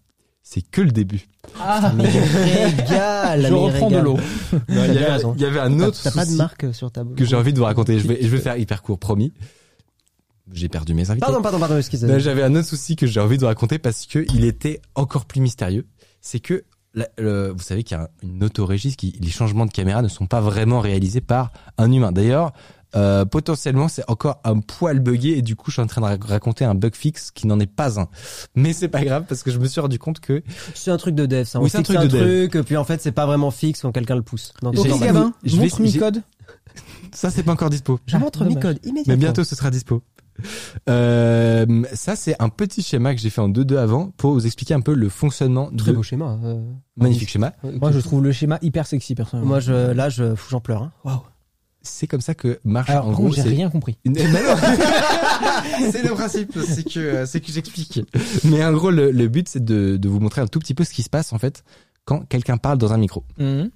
C'est que le début. Ah, Mais <laughs> régale, je mais reprends de l'eau. Il, y avait, un autre t'as pas de marque sur ta que j'ai envie de vous raconter. Je vais, je vais faire hyper court, promis. J'ai perdu mes invités. Pardon, pardon, pardon, Ben, excusez-moi. J'avais un autre souci que j'ai envie de vous raconter parce que il était encore plus mystérieux. C'est que la- le- vous savez qu'il y a une autorégie, qui les changements de caméra ne sont pas vraiment réalisés par un humain. D'ailleurs, euh, potentiellement, c'est encore un poil buggé et du coup, je suis en train de ra- raconter un bug fixe qui n'en est pas un. Mais c'est pas grave parce que je me suis rendu compte que C'est un truc de dev, ça. On Oui, c'est un truc de dev. truc, puis en fait, c'est pas vraiment fixe quand quelqu'un le pousse. Donc, va- Gabin, je vais- montre j'ai- mi-code. ça, c'est pas encore dispo. Je montre Ah, mi dommage. code immédiatement. Mais bientôt, ce sera dispo. Euh, ça, c'est un petit schéma que j'ai fait en 2-2 avant pour vous expliquer un peu le fonctionnement Très de beau schéma. euh. magnifique schéma. Moi, je trouve le schéma hyper sexy, personnellement. Moi, je, là, je, j'en pleure. Hein. Waouh. C'est comme ça que marche Alors, en gros. j'ai c'est- rien compris. <laughs> C'est le principe, c'est que euh, c'est que j'explique. Mais en gros, le, le but c'est de, de vous montrer un tout petit peu ce qui se passe en fait quand quelqu'un parle dans un micro. Mhm.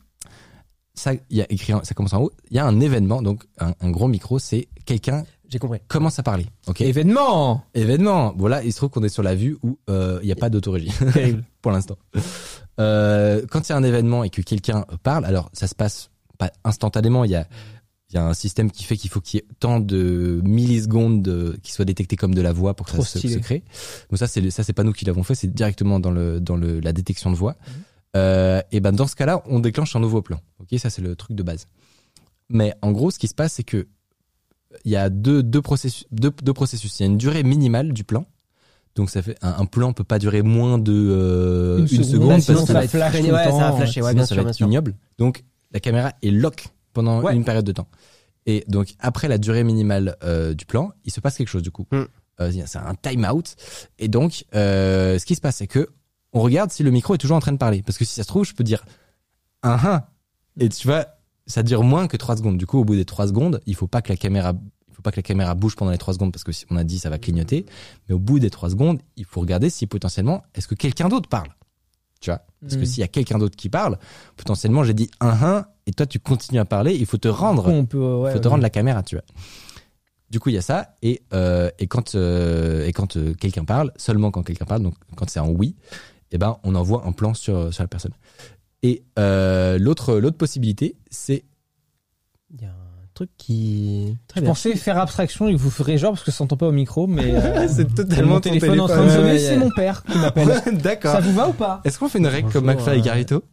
Ça, il y a écrit, ça commence en haut. Il y a un événement, donc un, un gros micro, c'est quelqu'un J'ai compris. commence à parler. Ok. Événement Événement. Voilà, il se trouve qu'on est sur la vue où euh, il n'y a pas d'autorégie <laughs> Terrible. pour l'instant. Euh, quand il y a un événement et que quelqu'un parle, alors ça se passe pas instantanément. Il y a il y a un système qui fait qu'il faut qu'il y ait tant de millisecondes de- qui soient détectés comme de la voix pour que Trop ça se, se crée. Donc ça c'est ça c'est pas nous qui l'avons fait, c'est directement dans le dans le la détection de voix. Mhm. Euh, et ben dans ce cas-là, on déclenche un nouveau plan. Ok, ça c'est le truc de base. Mais en gros, ce qui se passe, c'est que il y a deux deux processus deux, deux processus. Il y a une durée minimale du plan. Donc ça fait un, un plan peut pas durer moins de euh, Une une, seconde, sinon parce ça que va flash tout le ouais, ça va flasher, ouais, sinon bien ça sûr, va bien être sûr. ignoble. Donc la caméra est lock pendant Ouais. une période de temps. Et donc après la durée minimale euh, du plan, il se passe quelque chose du coup. Mm. Euh, c'est un time out. Et donc euh, ce qui se passe, c'est que on regarde si le micro est toujours en train de parler. Parce que si ça se trouve, je peux dire un un et tu vois, ça dure moins que 3 secondes. Du coup, au bout des 3 secondes, il faut pas que la caméra il faut pas que la caméra bouge pendant les 3 secondes parce que si on a dit ça va clignoter. Mais au bout des 3 secondes, il faut regarder si potentiellement est-ce que quelqu'un d'autre parle? Tu vois? Parce que Mm. s'il y a quelqu'un d'autre qui parle, potentiellement j'ai dit un un et toi tu continues à parler, il faut te rendre On peut, ouais, faut te ouais. rendre la caméra, tu vois. Du coup, il y a ça et euh, et quand euh, et quand euh, quelqu'un parle, seulement quand quelqu'un parle, donc quand c'est un oui, eh ben on envoie un plan sur sur la personne. Et euh, l'autre l'autre possibilité, c'est Il y a un truc qui. Très Je bien. pensais faire abstraction et que vous ferez genre parce que ça s'entend pas au micro, mais <laughs> euh, c'est mon téléphone en train de Ouais, sonner, ouais, c'est ouais. mon père qui m'appelle. <laughs> D'accord. Ça vous va ou pas? Est-ce qu'on fait une règle comme McFly et euh, Garito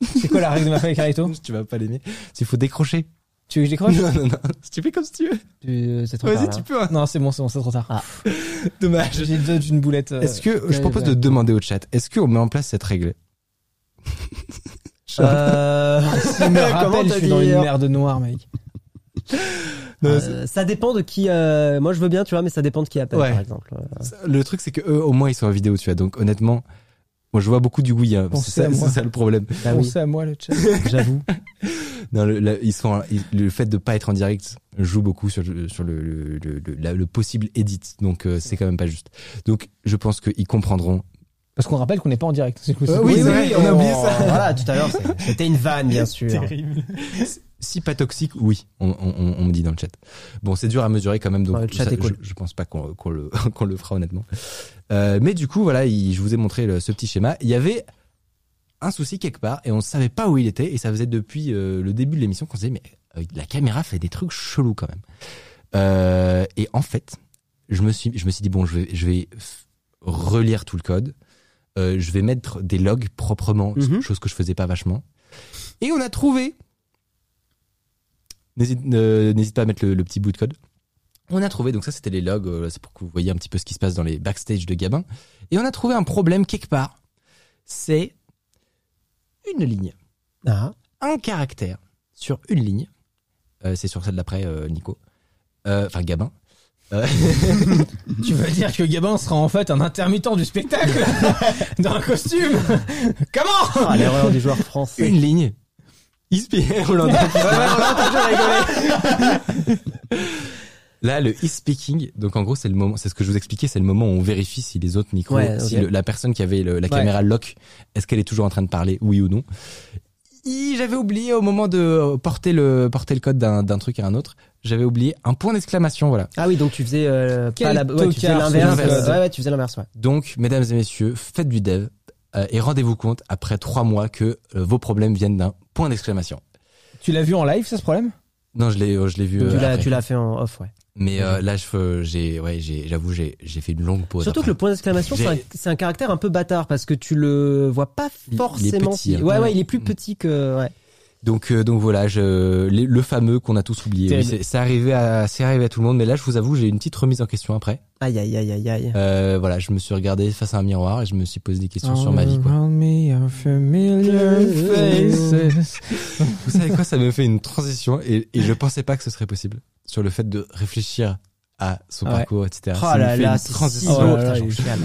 C'est quoi la règle de ma femme Carito <laughs> Tu vas pas l'aimer. Il faut décrocher. Tu veux que je décroche? Non non non. Tu fais comme si tu veux. Tu- C'est trop tard. Vas-y, tu peux. hein. Non, c'est bon, c'est bon, c'est trop tard. Ah. Dommage. J'ai une boulette. euh, Est-ce que je propose ouais. de demander au chat, est-ce qu'on met en place cette règle? Euh, <laughs> <laughs> me rappelle, je suis dans une merde noire, mec. <laughs> Non, euh, ça dépend de qui. euh, Moi, je veux bien, tu vois, mais ça dépend de qui appelle, Ouais. par exemple. Euh, Le truc, c'est que eux, au moins, ils sont en vidéo, tu vois. Donc, honnêtement, moi, je vois beaucoup du oui. Hein, c'est ça, le problème. Bah oui, Pensez à moi, le chat. j'avoue. Non, le, le- ils sont, ils- le fait de pas être en direct joue beaucoup sur, le- sur le, le, le, le- la- le possible edit. Donc, euh, c'est quand même pas juste. Donc, je pense qu'ils comprendront. Parce qu'on rappelle qu'on n'est pas en direct. C'est cool. Euh, oui, c'est vrai, on a oublié ça. Voilà, tout à l'heure, c'était une vanne, bien <laughs> sûr. Terrible. Si pas toxique, oui, on, on, on- on me dit dans le chat. Bon, c'est dur à mesurer quand même, donc le chat ça, est cool. je, je pense pas <laughs> qu'on le, fera honnêtement. Euh, mais du coup, voilà, il- je vous ai montré le- ce petit schéma. Il y avait un souci quelque part et on savait pas où il était et ça faisait depuis euh, le début de l'émission qu'on se disait mais euh, la caméra fait des trucs chelous quand même. Euh, et en fait, je me suis je me suis dit bon, je vais je vais relire tout le code. Euh, je vais mettre des logs proprement, Mhm. chose que je faisais pas vachement. Et on a trouvé N'hésite euh, pas à mettre le, le petit bout de code. On a trouvé, donc ça c'était les logs, euh, c'est pour que vous voyez un petit peu ce qui se passe dans les backstage de Gabin. Et on a trouvé un problème quelque part. C'est une ligne, Ah, un caractère sur une ligne. Euh, c'est sur celle d'après, Nico. Enfin, Gabin. <laughs> Tu veux dire que Gabin sera en fait un intermittent du spectacle <laughs> dans un costume <laughs> Comment Ah, l'erreur du joueur français. une ligne. On. Là, le e-speaking, donc en gros, c'est le moment, c'est ce que je vous expliquais, c'est le moment où on vérifie si les autres micros, Ouais, si le- la personne qui avait le- la caméra lock, est-ce qu'elle est toujours en train de parler, oui ou non. J'avais oublié au moment de porter le porter le code d'un d'un truc à un autre, j'avais oublié un point d'exclamation, voilà. Ah oui, donc tu faisais euh, pas la, ouais, tu faisais l'inverse. euh. Ouais, ouais, tu faisais l'inverse, ouais. Donc, mesdames et messieurs, faites du dev euh, et rendez-vous compte après trois mois que euh, vos problèmes viennent d'un point d'exclamation. Tu l'as vu en live, ça, ce problème? Non, je l'ai je l'ai vu. tu euh, l'as, tu l'as fait en off, ouais. Mais euh, là, je- j'ai, ouais, j'ai, j'avoue, j'ai, j'ai fait une longue pause. Surtout que le point d'exclamation, c'est un, un caractère un peu bâtard parce que tu le vois pas Il- il est forcément. petit, si- hein. Ouais, ouais, il est plus petit que. Ouais. Donc, euh, donc voilà, je, le fameux qu'on a tous oublié. Oui, c'est, arrivé à, c'est arrivé à tout le monde. Mais là, je vous avoue, j'ai une petite remise en question après. Aïe, aïe, aïe, aïe, aïe. Euh, voilà, je me suis regardé face à un miroir et je me suis posé des questions sur ma vie. Quoi. Around me are familiar <laughs> faces. Vous savez quoi Ça me fait une transition et, et je pensais pas que ce serait possible sur le fait de réfléchir à son Ouais. parcours, etc. Oh Ça là fait là, une transition. Putain, là, il- chiale.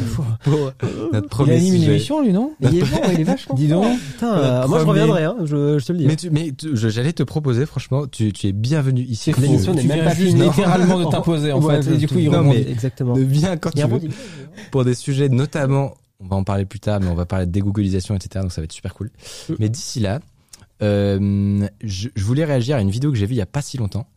pour notre Il premier anime une émission, lui, non Il est bon, il est vachement. Dis donc. Putain, euh, moi je reviendrai, hein, je, je te le dis. Mais, tu, j'allais te proposer, franchement, tu, tu es bienvenu ici. L'émission n'est Tu même pas juste littéralement de t'imposer, en <laughs> Ouais, fait. Et du coup, il non, mais- Exactement. Viens quand Il tu veux. Pour des sujets notamment, on va en parler plus tard, mais on va parler de dégooglisation, etc. Donc ça va être super cool. Mm. Mais d'ici là, euh, je, je voulais réagir à une vidéo que j'ai vue il y a pas si longtemps,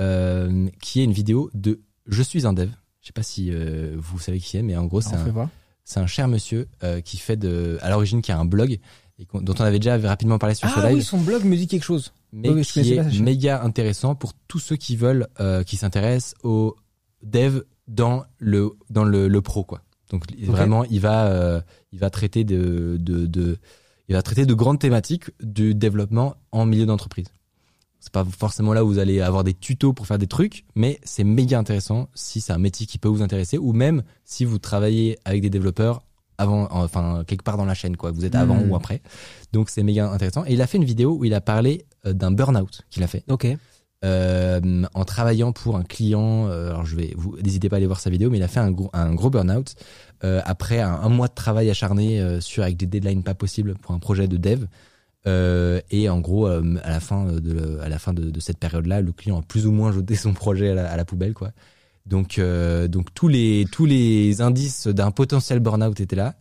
euh, qui est une vidéo de Je suis un dev. Je sais pas si euh, vous savez qui c'est, mais en gros, c'est un, voir. c'est un cher monsieur euh, qui fait de, à l'origine, qui a un blog et dont on avait déjà rapidement parlé sur ce Ah live, oui, son blog me dit quelque chose. mais oui, qui pas est méga intéressant pour tous ceux qui veulent, euh, qui s'intéressent au dev dans le dans le, le pro quoi. Donc vraiment, il va il va traiter de, de de il va traiter de grandes thématiques du développement en milieu d'entreprise. C'est pas forcément là où vous allez avoir des tutos pour faire des trucs, mais c'est méga intéressant si c'est un métier qui peut vous intéresser ou même si vous travaillez avec des développeurs avant, enfin quelque part dans la chaîne quoi, que vous êtes avant Mhm. ou après. Donc c'est méga intéressant. Et il a fait une vidéo où il a parlé euh, d'un burn-out qu'il a fait Ok. euh, en travaillant pour un client. euh, alors je vais, vous n'hésitez pas à aller voir sa vidéo, mais il a fait un gros, un gros burn-out euh, après un, un mois de travail acharné sur avec des deadlines pas possibles pour un projet de dev. Euh, et en gros, euh, à la fin de, à la fin de, cette période-là, le client a plus ou moins jeté son projet à la, poubelle, quoi. Donc, euh, donc tous les tous les indices d'un potentiel burn-out étaient là,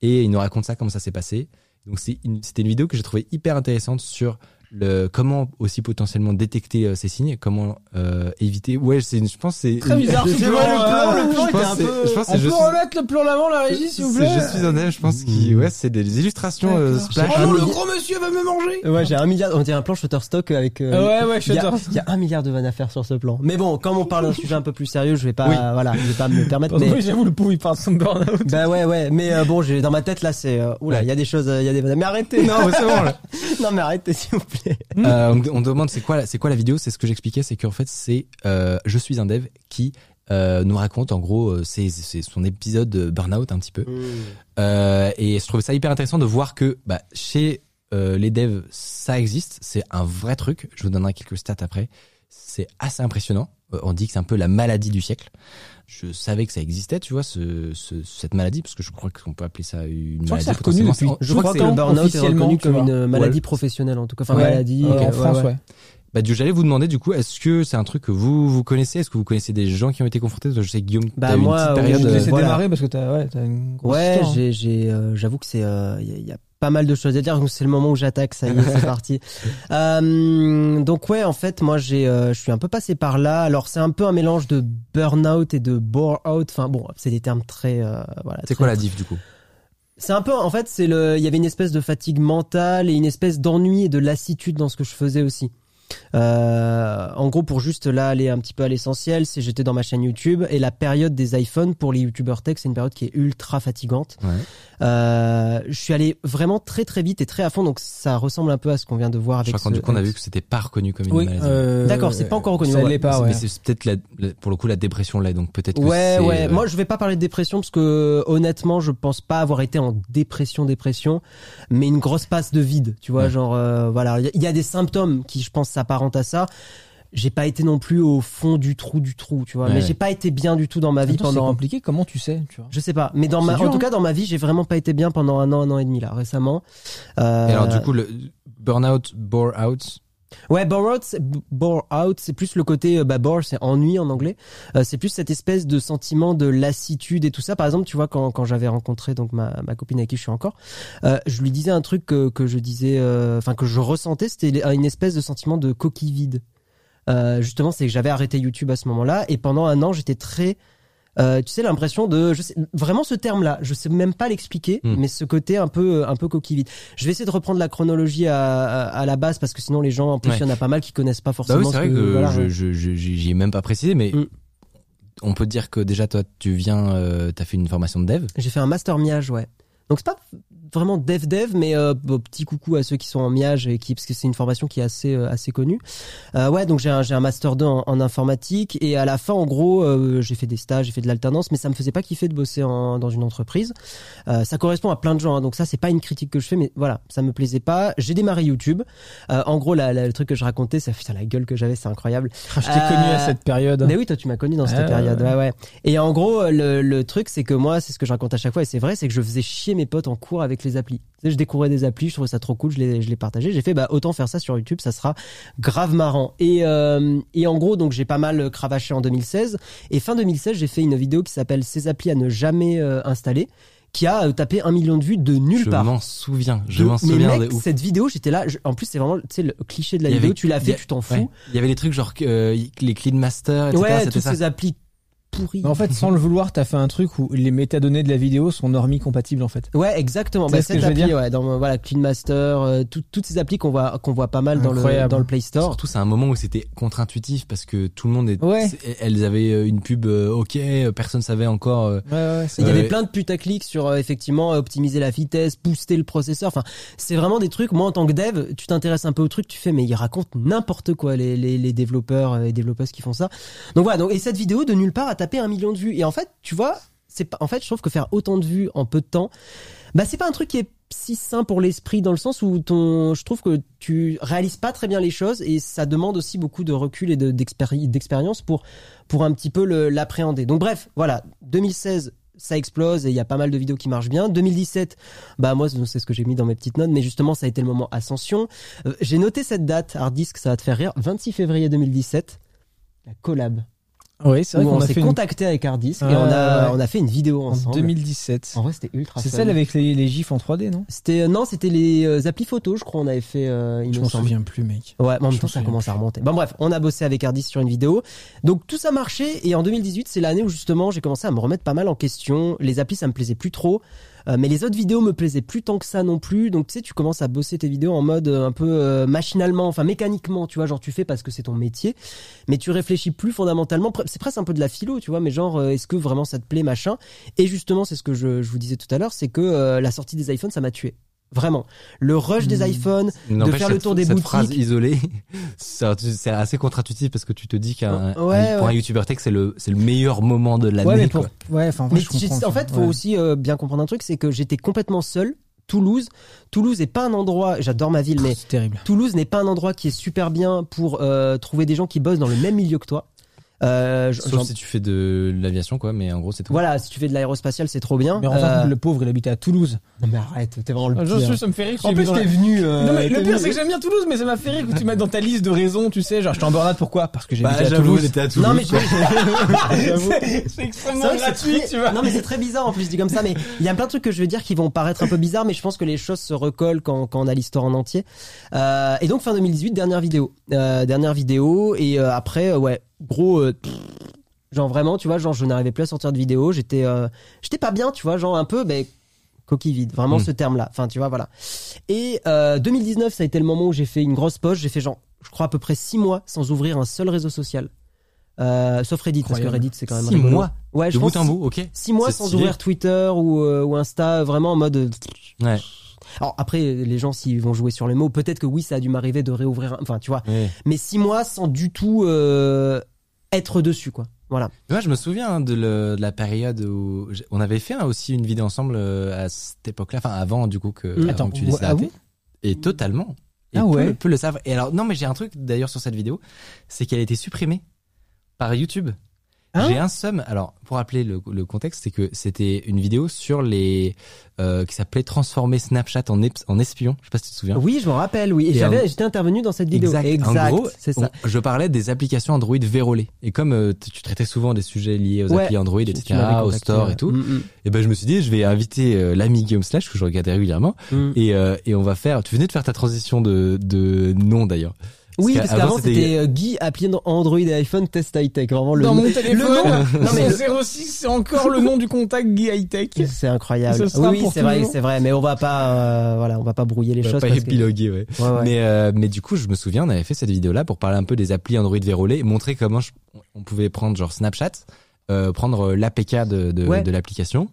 et il nous raconte ça comment ça s'est passé. Donc c'est c'était une vidéo que j'ai trouvé hyper intéressante sur le comment aussi potentiellement détecter euh, ces signes, comment euh, éviter. Ouais, c'est je pense que c'est Très bizarre, Je ce sais plan, pas, euh, le plan, je pense c'est- je On je peut suis- remettre le plan l'avant, la régie, s'il vous c'est- plaît Je suis un dev, je pense qu'il ouais, c'est des illustrations euh, D'accord. splash. Oh non, le gros monsieur va me manger Ouais, j'ai un milliard. On dirait un plan Shutterstock avec. euh, Ouais, ouais, Il y, a, Shutter. il y a un milliard de vannes à faire sur ce plan. Mais bon, comme on parle d'un sujet un peu plus sérieux, je vais pas, Oui. voilà, je vais pas me permettre. Pardon, Mais oui, j'avoue, le pauvre, il parle de son burn-out. bah ouais, ouais. Mais euh, bon, j'ai dans ma tête là, c'est euh, oula, il Ouais. y a des choses, il y a des vannes. Mais arrêtez. Non, c'est bon. là. <laughs> non, mais arrêtez s'il vous plaît. Euh, on, demande c'est quoi la- c'est quoi la vidéo? C'est ce que j'expliquais c'est qu'en fait c'est euh, je suis un dev qui euh, nous raconte en gros c'est son épisode de burnout un petit peu. Euh, et je trouvais ça hyper intéressant de voir que bah, chez euh, les devs ça existe. C'est un vrai truc. Je vous donnerai quelques stats après. C'est assez impressionnant on dit que c'est un peu la maladie du siècle je savais que ça existait tu vois ce, ce cette maladie parce que je crois qu'on peut appeler ça une maladie reconnu depuis- Je Je crois crois que que le burn-out est officiellement, reconnu comme vois. une maladie Ouais. professionnelle en tout cas, enfin Ouais, maladie. euh, euh, en France, ouais, ouais. Bah, j'allais vous demander du coup, est-ce que c'est un truc que vous vous connaissez? Est-ce que vous connaissez des gens qui ont été confrontés? Je sais que Guillaume, Bah, t'as eu moi, une petite période. Je te euh, voilà. démarrer parce que t'as, ouais, t'as une grosse Ouais, histoire, hein. j'ai, j'ai, euh, j'avoue que c'est, euh, il y, a- il y a pas mal de choses à dire. Donc c'est le moment où j'attaque. Ça y est, c'est <laughs> parti. Euh, donc ouais, en fait, moi j'ai, euh, je suis un peu passé par là. Alors c'est un peu un mélange de burn-out et de bore-out. Enfin bon, c'est des termes très, euh, voilà. c'est quoi la diff du coup? C'est un peu, en fait, c'est le, il y avait une espèce de fatigue mentale et une espèce d'ennui et de lassitude dans ce que je faisais aussi. Euh, en gros, pour juste là aller un petit peu à l'essentiel, c'est j'étais dans ma chaîne YouTube et la période des iPhones pour les YouTubers tech, c'est une période qui est ultra fatigante. Ouais. Euh, je suis allé vraiment très très vite et très à fond, donc ça ressemble un peu à ce qu'on vient de voir Je avec. crois qu'en ce- du coup, on a vu que c'était pas reconnu comme une Oui, maladie. euh, D'accord, c'est pas encore reconnu, Ça ouais. l'est pas, C'est- ouais. Mais c'est peut-être la, la- pour le coup la dépression là, donc peut-être que Ouais, c'est, ouais. euh, Moi, je vais pas parler de dépression parce que honnêtement, je pense pas avoir été en dépression, dépression, mais une grosse passe de vide. Tu vois, Ouais. genre, euh, voilà, il y y, a des symptômes qui, je pense, s'apparentent à ça. J'ai pas été non plus au fond du trou du trou, tu vois. Ouais, mais ouais. j'ai pas été bien du tout dans ma vie Attends, c'est pendant. compliqué, comment tu sais, tu vois? Je sais pas, mais dans ma, dur, en tout hein. cas dans ma vie, j'ai vraiment pas été bien pendant un an, un an et demi là récemment. Euh, Et alors du coup, le burnout, bore out. Ouais, bore out, bore out, c'est plus le côté euh, bah bore, c'est ennui en anglais. Euh, c'est plus cette espèce de sentiment de lassitude et tout ça. Par exemple, tu vois quand quand j'avais rencontré donc ma ma copine avec qui je suis encore, euh, je lui disais un truc que que je disais, euh, enfin que je ressentais, c'était une espèce de sentiment de coquille vide. Euh, justement, c'est que j'avais arrêté YouTube à ce moment-là et pendant un an, j'étais très euh, tu sais l'impression de je sais, vraiment ce terme là je sais même pas l'expliquer Hmm. mais ce côté un peu un peu coquille vide je vais essayer de reprendre la chronologie à, à, à la base parce que sinon les gens en plus il Ouais. y en a pas mal qui connaissent pas Bah forcément oui, c'est ce vrai que, voilà, je, ouais. je, je- j'y ai même pas précisé, mais Mm. on peut dire que déjà toi, tu viens, euh, t'as fait une formation de dev. j'ai fait un master miage ouais donc c'est pas vraiment dev dev mais euh, bon, petit coucou à ceux qui sont en miage et qui parce que c'est une formation qui est assez euh, assez connue euh, ouais donc j'ai un j'ai un master 2 en, en informatique et à la fin en gros euh, j'ai fait des stages j'ai fait de l'alternance mais ça me faisait pas kiffer de bosser en, dans une entreprise Euh, ça correspond à plein de gens hein, donc ça c'est pas une critique que je fais mais voilà ça me plaisait pas j'ai démarré YouTube Euh, en gros la, la- le truc que je racontais ça putain la gueule que j'avais c'est incroyable Je t'ai connu à cette période. mais oui, toi, tu m'as connu dans cette Ah, période. ouais. Ouais, ouais. Et en gros, le, le truc, c'est que moi, c'est ce que je raconte à chaque fois, et c'est vrai, c'est que je faisais chier mes potes en cours avec les applis. Je découvrais des applis, je trouvais ça trop cool, je les, je les partageais. J'ai fait, bah, autant faire ça sur YouTube, ça sera grave marrant. Et, euh, et en gros, donc, j'ai pas mal cravaché en 2016. Et fin 2016, j'ai fait une vidéo qui s'appelle Ces applis à ne jamais euh, installer, qui a euh, tapé un million de vues de nulle je part. m'en souviens. Je m'en souviens. mec, cette vidéo, j'étais là. je- en plus, c'est vraiment, tu sais, le cliché de la vidéo. tu l'as fait, a- tu t'en fous. Ouais. Il y avait les trucs genre euh, les clean master, etc. Ouais, toutes ça. ces applis pourri. Mais en fait, sans le vouloir, t'as fait un truc où les métadonnées de la vidéo sont normie compatibles en fait. Ouais, exactement. Bah, ce que cette je veux appli, dire ouais, dans voilà, Clean Master, euh, tout- toutes ces applis qu'on voit qu'on voit pas mal dans le dans le Play Store. Surtout, c'est un moment où c'était contre-intuitif parce que tout le monde est, Ouais. c'est- elles avaient euh, une pub, euh, ok, euh, personne savait encore. euh, Ouais, ouais, Il y avait plein de putaclics sur euh, effectivement optimiser la vitesse, booster le processeur. Enfin, c'est vraiment des trucs. Moi, en tant que dev, tu t'intéresses un peu au truc, tu fais, mais ils racontent n'importe quoi les, les, les développeurs euh, et développeuses qui font ça. Donc voilà. Donc et cette vidéo de nulle part tapé un million de vues. Et en fait, tu vois, c'est pas. En fait, je trouve que faire autant de vues en peu de temps, bah c'est pas un truc qui est si sain pour l'esprit dans le sens où ton, je trouve que tu réalises pas très bien les choses et ça demande aussi beaucoup de recul et de- d'expéri- d'expérience pour pour un petit peu le- l'appréhender. Donc bref, voilà, 2016 ça explose et il y a pas mal de vidéos qui marchent bien. 2017, bah moi c'est ce que j'ai mis dans mes petites notes, mais justement ça a été le moment ascension. Euh, j'ai noté cette date, hard disk, ça va te faire rire, 26 février 2017, la collab Oui, c'est vrai qu'on on a s'est fait une... contacté avec hard disk et on a ouais. on a fait une vidéo en ensemble. 2017. En vrai c'était ultra C'est fun. celle avec les, les gifs en 3D, non? C'était euh, non, c'était les euh, applis photos, je crois on avait fait euh, il Je me m'en semble. souviens plus, mec. Ouais, mais en Je même temps, m'en ça souviens commence à remonter. Bon, bref, on a bossé avec Ardis sur une vidéo. Donc, tout ça marchait. Et en 2018, c'est l'année où, justement, j'ai commencé à me remettre pas mal en question. Les applis, ça me plaisait plus trop. Euh, mais les autres vidéos me plaisaient plus tant que ça non plus. Donc, tu sais, tu commences à bosser tes vidéos en mode euh, un peu euh, machinalement, enfin mécaniquement, tu vois. Genre, tu fais parce que c'est ton métier. Mais tu réfléchis plus fondamentalement. C'est presque un peu de la philo, tu vois. Mais genre, est-ce que vraiment ça te plaît, machin? Et justement, c'est ce que je, vous disais tout à l'heure, c'est que la sortie des iPhones, ça m'a tué. Vraiment. Le rush des Hmm. iPhones, n'empêche, faire le tour des cette boutiques. phrase isolée, <laughs> c'est assez contre-intuitif parce que tu te dis qu'un Ouais, pour un. YouTuber tech, c'est le, c'est le meilleur moment de l'année. Ouais, mais quoi. pour... Ouais, enfin, en vrai, Mais je comprends, j'ai- en fait, faut Ouais. aussi euh, bien comprendre un truc, c'est que j'étais complètement seul. Toulouse, Toulouse est pas un endroit. J'adore ma ville, mais C'est terrible. Toulouse n'est pas un endroit qui est super bien pour euh, trouver des gens qui bossent dans le même milieu que toi. Euh, Sauf genre- si tu fais de l'aviation, quoi, mais en gros, c'est tout. Voilà, si tu fais de l'aérospatial, c'est trop bien. Mais en Euh, fait, le pauvre, il habitait à Toulouse. Non mais arrête, t'es vraiment le Ah, pire. ça me fait rire. En plus, t'es venu. euh, Non mais le pire c'est que j'aime bien Toulouse mais ça m'a fait rire que tu mettes dans ta liste de raisons tu sais genre je suis en burn pourquoi? Parce que j'ai Bah, à j'avoue, Toulouse j'étais à Toulouse. Non mais <laughs> je- <laughs> c'est extrêmement gratuit très- tu vois Non mais c'est très bizarre en plus dit comme ça mais il y a plein de trucs que je veux dire qui vont paraître un peu bizarres mais je pense que les choses se recollent quand, quand on a l'histoire en entier. Euh, et donc fin 2018 dernière vidéo, Euh, dernière vidéo et euh, après ouais gros euh, pff, genre vraiment tu vois genre je n'arrivais plus à sortir de vidéo j'étais euh, j'étais pas bien tu vois genre un peu mais coquille vide vraiment Mm. ce terme là enfin tu vois voilà et euh, 2019 ça a été le moment où j'ai fait une grosse poche j'ai fait genre je crois à peu près six mois sans ouvrir un seul réseau social euh, sauf Reddit parce que. Reddit c'est quand même Six rigolo. mois ouais je de pense bout en bout, ok. Six mois C'est sans stylé. ouvrir Twitter ou, euh, ou Insta, vraiment en mode. euh, Ouais. Alors après, les gens s'ils vont jouer sur les mots, peut-être que oui, ça a dû m'arriver de réouvrir. un- Enfin, tu vois. Mais six mois sans du tout euh, être dessus, quoi. Voilà. Moi, je me souviens hein, de, le- de la période où on avait fait hein, aussi une vidéo ensemble euh, à cette époque-là, enfin avant du coup que, avant Attends, que tu laisses ah bon Et totalement. Et Ah peu- ouais. peu le savent. Et alors non, mais j'ai un truc d'ailleurs sur cette vidéo, c'est qu'elle a été supprimée par YouTube. Hein j'ai un seum. Alors pour rappeler le, le contexte, c'est que c'était une vidéo sur les euh, qui s'appelait transformer Snapchat en, espion. Je sais pas si tu te souviens. Oui, je me rappelle, oui. Et, Et j'avais, en- j'étais intervenu dans cette vidéo. Exact. En gros, c'est ça. on- je parlais des applications Android vérolées. Et comme euh, tu traitais souvent des sujets liés aux Ouais. applis Android, Tu- etc., tu au store ouais. et tout, Mm, mm, et ben je me suis dit, je vais inviter euh, l'ami Guillaume Slash que je regardais régulièrement, mm. et, euh, et on va faire. Tu venais de faire ta transition de, de nom d'ailleurs. Oui, parce qu'avant avant, c'était euh, Guy appelé dans Android et iPhone Test High Tech. Vraiment le dans nom. mon téléphone nom- non, mais son 06 c'est encore le nom du contact Guy High Tech C'est incroyable. Ce Oui, c'est vrai, c'est vrai. Mais on va pas, euh, voilà, on va pas brouiller les On va choses. pas parce que- épiloguer, ouais. Ouais, ouais. Mais, euh, mais du coup, je me souviens, on avait fait cette vidéo-là pour parler un peu des applis Android vérolées, et montrer comment je- on pouvait prendre genre Snapchat, euh, prendre l'APK de, de, Ouais. de l'application,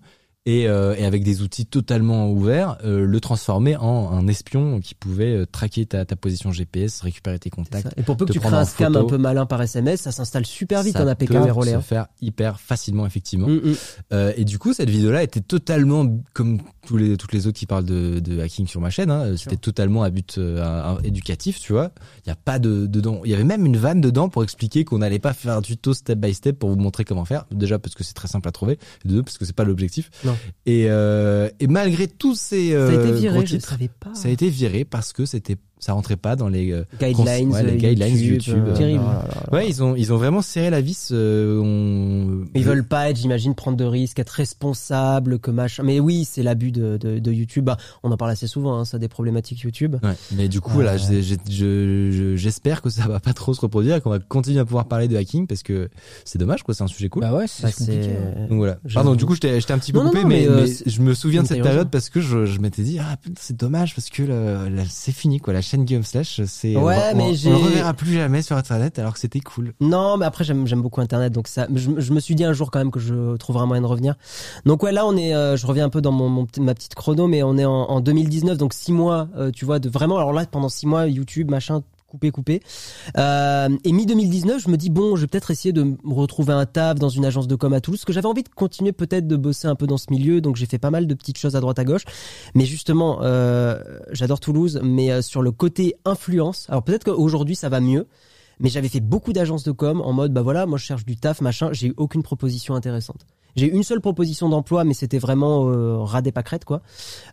et, euh, et avec des outils totalement ouverts, euh, le transformer en un espion qui pouvait euh, traquer ta, ta position GPS, récupérer tes contacts. ça. Et pour peu que tu crées un scam photo. un peu malin par SMS, ça s'installe super vite Ça en APK peut vérolé. se hein. faire hyper facilement, effectivement. Mm, mm. Euh, et du coup, cette vidéo-là était totalement comme tous les toutes les autres qui parlent de, de hacking sur ma chaîne. Hein, C'était totalement à but euh, éducatif, tu vois. Il y a pas de dedans. Il y avait même une vanne dedans pour expliquer qu'on n'allait pas faire un tuto step by step pour vous montrer comment faire. Déjà parce que c'est très simple à trouver. Et deux parce que c'est pas l'objectif. Non. Et euh, et malgré tous ces Ça a euh, été viré, je savais pas. ça a été viré parce que c'était ça rentrait pas dans les euh, Guidelines, ouais, les euh, guidelines YouTube. euh, Terrible. Ouais, ils ont ils ont vraiment serré la vis. euh, on... Ils veulent pas être, j'imagine, prendre de risques, être responsable, que machin. Mais oui, c'est l'abus de, de, de YouTube. Bah, on en parle assez souvent, hein, ça des problématiques YouTube. Ouais, mais du coup, Euh, là, j'espère que ça va pas trop se reproduire et qu'on va continuer à pouvoir parler de hacking parce que c'est dommage, quoi. C'est un sujet cool. Bah ouais, c'est Bah, compliqué. hein. Donc voilà. J'avoue. Pardon, du coup, je t'ai je t'ai un petit peu Non, coupé, non, mais, mais, euh, mais c'est- je me souviens de cette période parce que je, je m'étais dit, ah, putain, c'est dommage parce que c'est fini, quoi. La chaîne Game Slash, c'est, on Ouais, on, mais on le reverra plus jamais sur Internet alors que c'était cool. Non, mais après j'aime j'aime beaucoup Internet, donc ça. Je, je me suis dit un jour quand même que je trouverais un moyen de revenir. Donc ouais, là on est, euh, je reviens un peu dans mon, mon ma petite chrono, mais on est en, en 2019, donc six mois, euh, tu vois, de vraiment. Alors là, pendant six mois, YouTube, machin, coupé, coupé. Euh, et mi 2019, je me dis bon, je vais peut-être essayer de me retrouver un taf dans une agence de com à Toulouse, parce que j'avais envie de continuer peut-être de bosser un peu dans ce milieu, donc j'ai fait pas mal de petites choses à droite à gauche. Mais justement, euh, j'adore Toulouse, mais euh, sur le côté influence, alors peut-être qu'aujourd'hui ça va mieux. Mais j'avais fait beaucoup d'agences de com en mode bah voilà, moi je cherche du taf machin, j'ai eu aucune proposition intéressante. J'ai eu une seule proposition d'emploi, mais c'était vraiment euh, ras des pâquerettes quoi.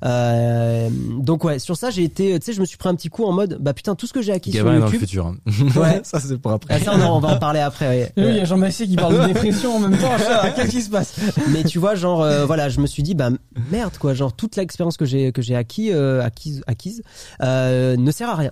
Euh, donc ouais, sur ça j'ai été, tu sais, je me suis pris un petit coup en mode bah putain tout ce que j'ai acquis Gabin sur dans le YouTube. futur. hein. Ouais. <laughs> ça c'est pour après. Ah, ça on, va en parler après. ouais. Et oui, il y a Jean Massier qui parle de dépression en même temps. Qu'est-ce qui se passe? Mais tu vois genre euh, voilà je me suis dit bah merde quoi genre toute l'expérience que j'ai que j'ai acquis euh, acquise acquise euh, ne sert à rien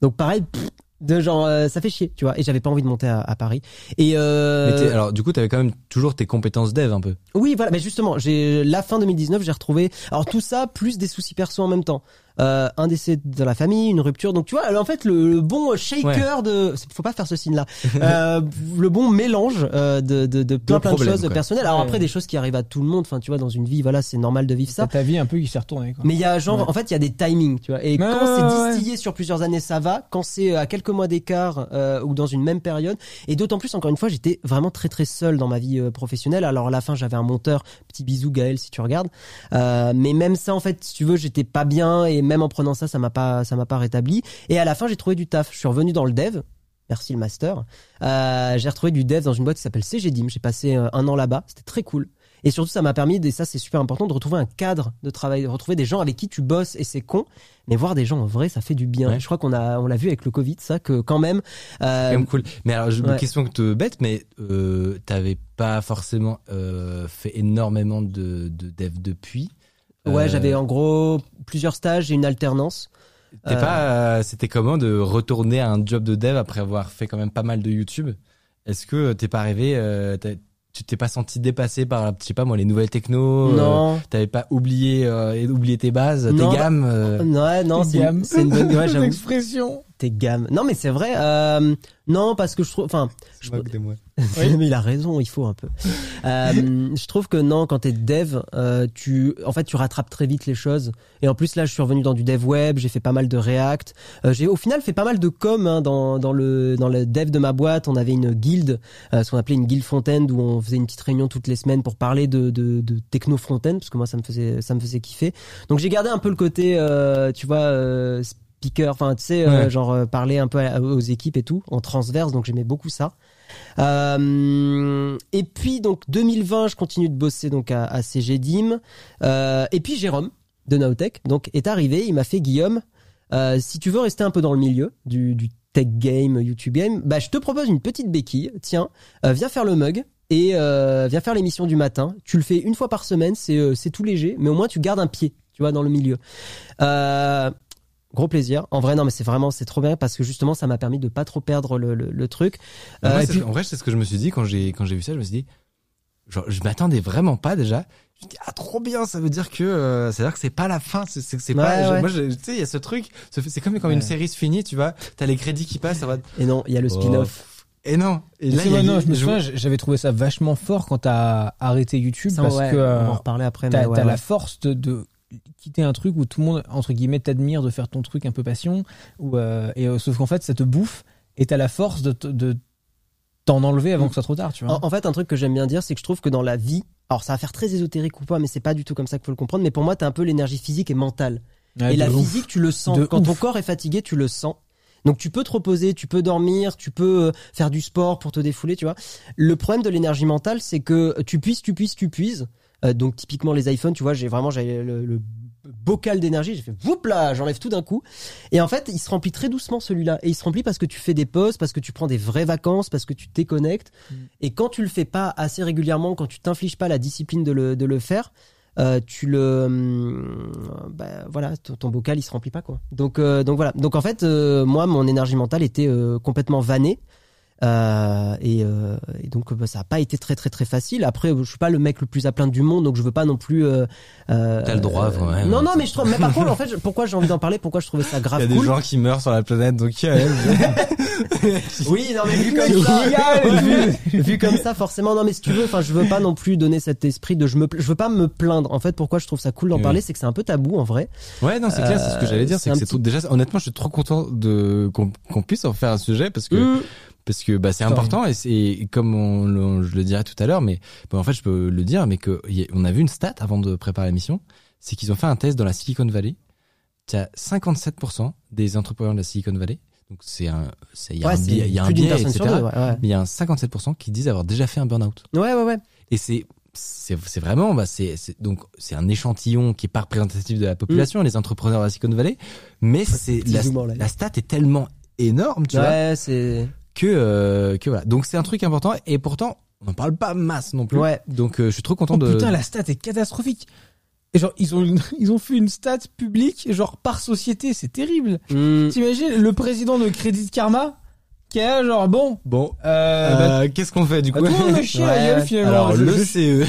donc pareil pff, de genre euh, ça fait chier tu vois. Et j'avais pas envie de monter à, à Paris. Et euh, Mais alors, du coup, t'avais quand même toujours tes compétences dev un peu. oui voilà. Mais justement j'ai la fin 2019 j'ai retrouvé alors tout ça plus des soucis perso en même temps euh, un décès dans la famille une rupture donc tu vois en fait le, le bon shaker de faut pas faire ce signe là euh, le bon mélange euh, de, de, de plein plein de choses quoi. personnelles alors Ouais. après des choses qui arrivent à tout le monde enfin tu vois dans une vie voilà c'est normal de vivre ça ta vie un peu qui s'est retournée. Quoi. mais il y a genre, Ouais. en fait, il y a des timings, tu vois. Et Ouais, quand ouais, c'est ouais. distillé sur plusieurs années, ça va. Quand c'est à quelques mois d'écart euh, ou dans une même période, et d'autant plus, encore une fois, j'étais vraiment très très seul dans ma vie euh, professionnelle. Alors à la fin, j'avais un monteur, petit bisou Gaël si tu regardes. Euh, mais même ça, en fait, si tu veux, j'étais pas bien et même en prenant ça, ça m'a pas, ça m'a pas rétabli. Et à la fin, j'ai trouvé du taf. Je suis revenu dans le dev. Merci le master. Euh, j'ai retrouvé du dev dans une boîte qui s'appelle CGDIM. J'ai passé euh, un an là-bas. C'était très cool. Et surtout, ça m'a permis, et ça c'est super important, de retrouver un cadre de travail, de retrouver des gens avec qui tu bosses, et c'est con, mais voir des gens en vrai, ça fait du bien. Ouais. Je crois qu'on a, on l'a vu avec le Covid, ça, que quand même, C'est euh, même cool. Mais alors, une ouais. question que te bête, mais euh, t'avais pas forcément euh, fait énormément de, de dev depuis? Ouais, Euh, j'avais en gros plusieurs stages et une alternance. T'es Euh, pas, c'était comment de retourner à un job de dev après avoir fait quand même pas mal de YouTube? Est-ce que t'es pas arrivé, euh, tu t'es pas senti dépassé par, je sais pas moi, les nouvelles techno euh, non, T'avais pas oublié, euh, oublié tes bases, Non, tes bah- gammes euh, ouais, non, c'est, une bonne, ouais, <laughs> L'expression. Tes gammes. Non, mais c'est vrai. Euh, non, parce que je trouve, enfin, je, <laughs> mais il a raison, il faut un peu. Euh, je trouve que non, quand t'es dev, euh, tu, en fait, tu rattrapes très vite les choses. Et en plus, là, je suis revenu dans du dev web, j'ai fait pas mal de React. Euh, j'ai au final fait pas mal de com hein, dans, dans le dans le dev de ma boîte. On avait une guilde, euh, ce qu'on appelait une guild front-end, où on faisait une petite réunion toutes les semaines pour parler de de, de techno front-end, parce que moi, ça me faisait ça me faisait kiffer. Donc j'ai gardé un peu le côté, euh, tu vois. Speaker, enfin tu sais, euh, Ouais. genre euh, parler un peu à- aux équipes et tout, en transverse, donc j'aimais beaucoup ça. Euh, et puis donc 2020, je continue de bosser donc à, à CGDIM. Euh, et puis Jérôme de Naotech donc est arrivé, il m'a fait Guillaume. euh, si tu veux rester un peu dans le milieu du, du tech game, YouTube game, bah je te propose une petite béquille. Tiens, euh, viens faire le mug. Et euh, viens faire l'émission du matin. Tu le fais une fois par semaine, c'est euh, c'est tout léger, mais au moins tu gardes un pied, tu vois, dans le milieu. Gros plaisir. En vrai, non, mais c'est vraiment, c'est trop bien parce que justement, ça m'a permis de pas trop perdre le, le, le truc. En Euh, et puis- en vrai, c'est ce que je me suis dit quand j'ai quand j'ai vu ça. Je me suis dit, genre, je m'attendais vraiment pas déjà. Je me dis ah trop bien, ça veut dire que euh, c'est à dire que c'est pas la fin. C'est c'est c'est Ouais, pas. ouais. moi, tu sais, il y a ce truc. ce- C'est comme quand une série se finit, tu vois. T'as les crédits qui passent. Ça va. Et non, il y a le Oh. spin-off. Et non. Et là, C'est il y a- vrai, non, je me souviens, j'avais trouvé ça vachement fort quand t'as arrêté YouTube Ça, parce ouais, que on va euh, en reparler après. t'as mais ouais, t'as ouais. la force de, de quitter un truc où tout le monde entre guillemets t'admire de faire ton truc un peu passion ou euh, et euh, sauf qu'en fait ça te bouffe et t'as la force de, te- de t'en enlever avant que ce soit trop tard tu vois En, en fait, un truc que j'aime bien dire, c'est que je trouve que dans la vie, alors ça va faire très ésotérique ou pas, mais c'est pas du tout comme ça qu'il faut le comprendre. Mais pour moi, t'as un peu l'énergie physique et mentale. Ouais, et la ouf. physique, tu le sens. De Quand ton corps est fatigué, tu le sens. Donc tu peux te reposer, tu peux dormir, tu peux euh, faire du sport pour te défouler, tu vois. Le problème de l'énergie mentale, c'est que tu puisses, tu puisses, tu puises. Euh, donc typiquement les iPhones, tu vois, j'ai vraiment j'ai le, le bocal d'énergie. J'ai fait whoop là, j'enlève tout d'un coup. Et en fait, il se remplit très doucement celui-là. Et il se remplit parce que tu fais des pauses, parce que tu prends des vraies vacances, parce que tu te déconnectes. Mm. Et quand tu le fais pas assez régulièrement, quand tu t'infliges pas la discipline de le, de le faire, euh, tu le, hum, bah, voilà, ton, ton bocal il se remplit pas quoi. Donc, euh, donc voilà. Donc en fait, euh, moi, mon énergie mentale était euh, complètement vannée. Euh, et, euh, et donc bah, ça a pas été très très très facile. Après, je suis pas le mec le plus à plaindre du monde, donc je veux pas non plus. Euh, euh, T'as le droit, euh, ouais, non non, mais je trouve. Mais par contre, en fait, pourquoi j'ai envie d'en parler? Pourquoi je trouvais ça Il grave y a des cool? gens qui meurent sur la planète, donc euh, <laughs> Oui, non mais vu comme ça, vu, <laughs> vu comme ça, forcément, non mais si tu veux, enfin, je veux pas non plus donner cet esprit de je me, je veux pas me plaindre. En fait, pourquoi je trouve ça cool d'en Oui. parler, c'est que c'est un peu tabou en vrai. Ouais, non, c'est clair, c'est ce que j'allais dire, Euh, c'est que c'est petit- trop, déjà, honnêtement, je suis trop content de, qu'on, puisse en faire un sujet parce que, Mm. Parce que, bah, c'est important et c'est, comme on, je le dirais tout à l'heure, mais, bon, en fait, je peux le dire, mais que, y a- on a vu une stat avant de préparer l'émission, c'est qu'ils ont fait un test dans la Silicon Valley. Tu as 57% des entrepreneurs de la Silicon Valley. Donc, c'est un, il y a Ouais, un biais, il y a un biais, etc. deux. Ouais, ouais. Mais il y a un 57% qui disent avoir déjà fait un burn-out. ouais, ouais, ouais. Et c'est c'est vraiment bah c'est donc c'est un échantillon qui est pas représentatif de la population les entrepreneurs de la Silicon Valley mais c'est la, la stat est tellement énorme tu vois Ouais, c'est. Que euh, que voilà donc c'est un truc important et pourtant on n'en parle pas masse non plus Ouais. donc euh, je suis trop content Oh de putain, la stat est catastrophique. Et genre, ils ont, une- <laughs> ils ont fait une stat publique, genre par société, c'est terrible. Mm. T'imagines le président de Credit Karma qui est là, genre, bon, bon euh, bah, euh, qu'est-ce qu'on fait du bah, coup tout le monde me chie à la Ouais. gueule finalement. alors Je- le CE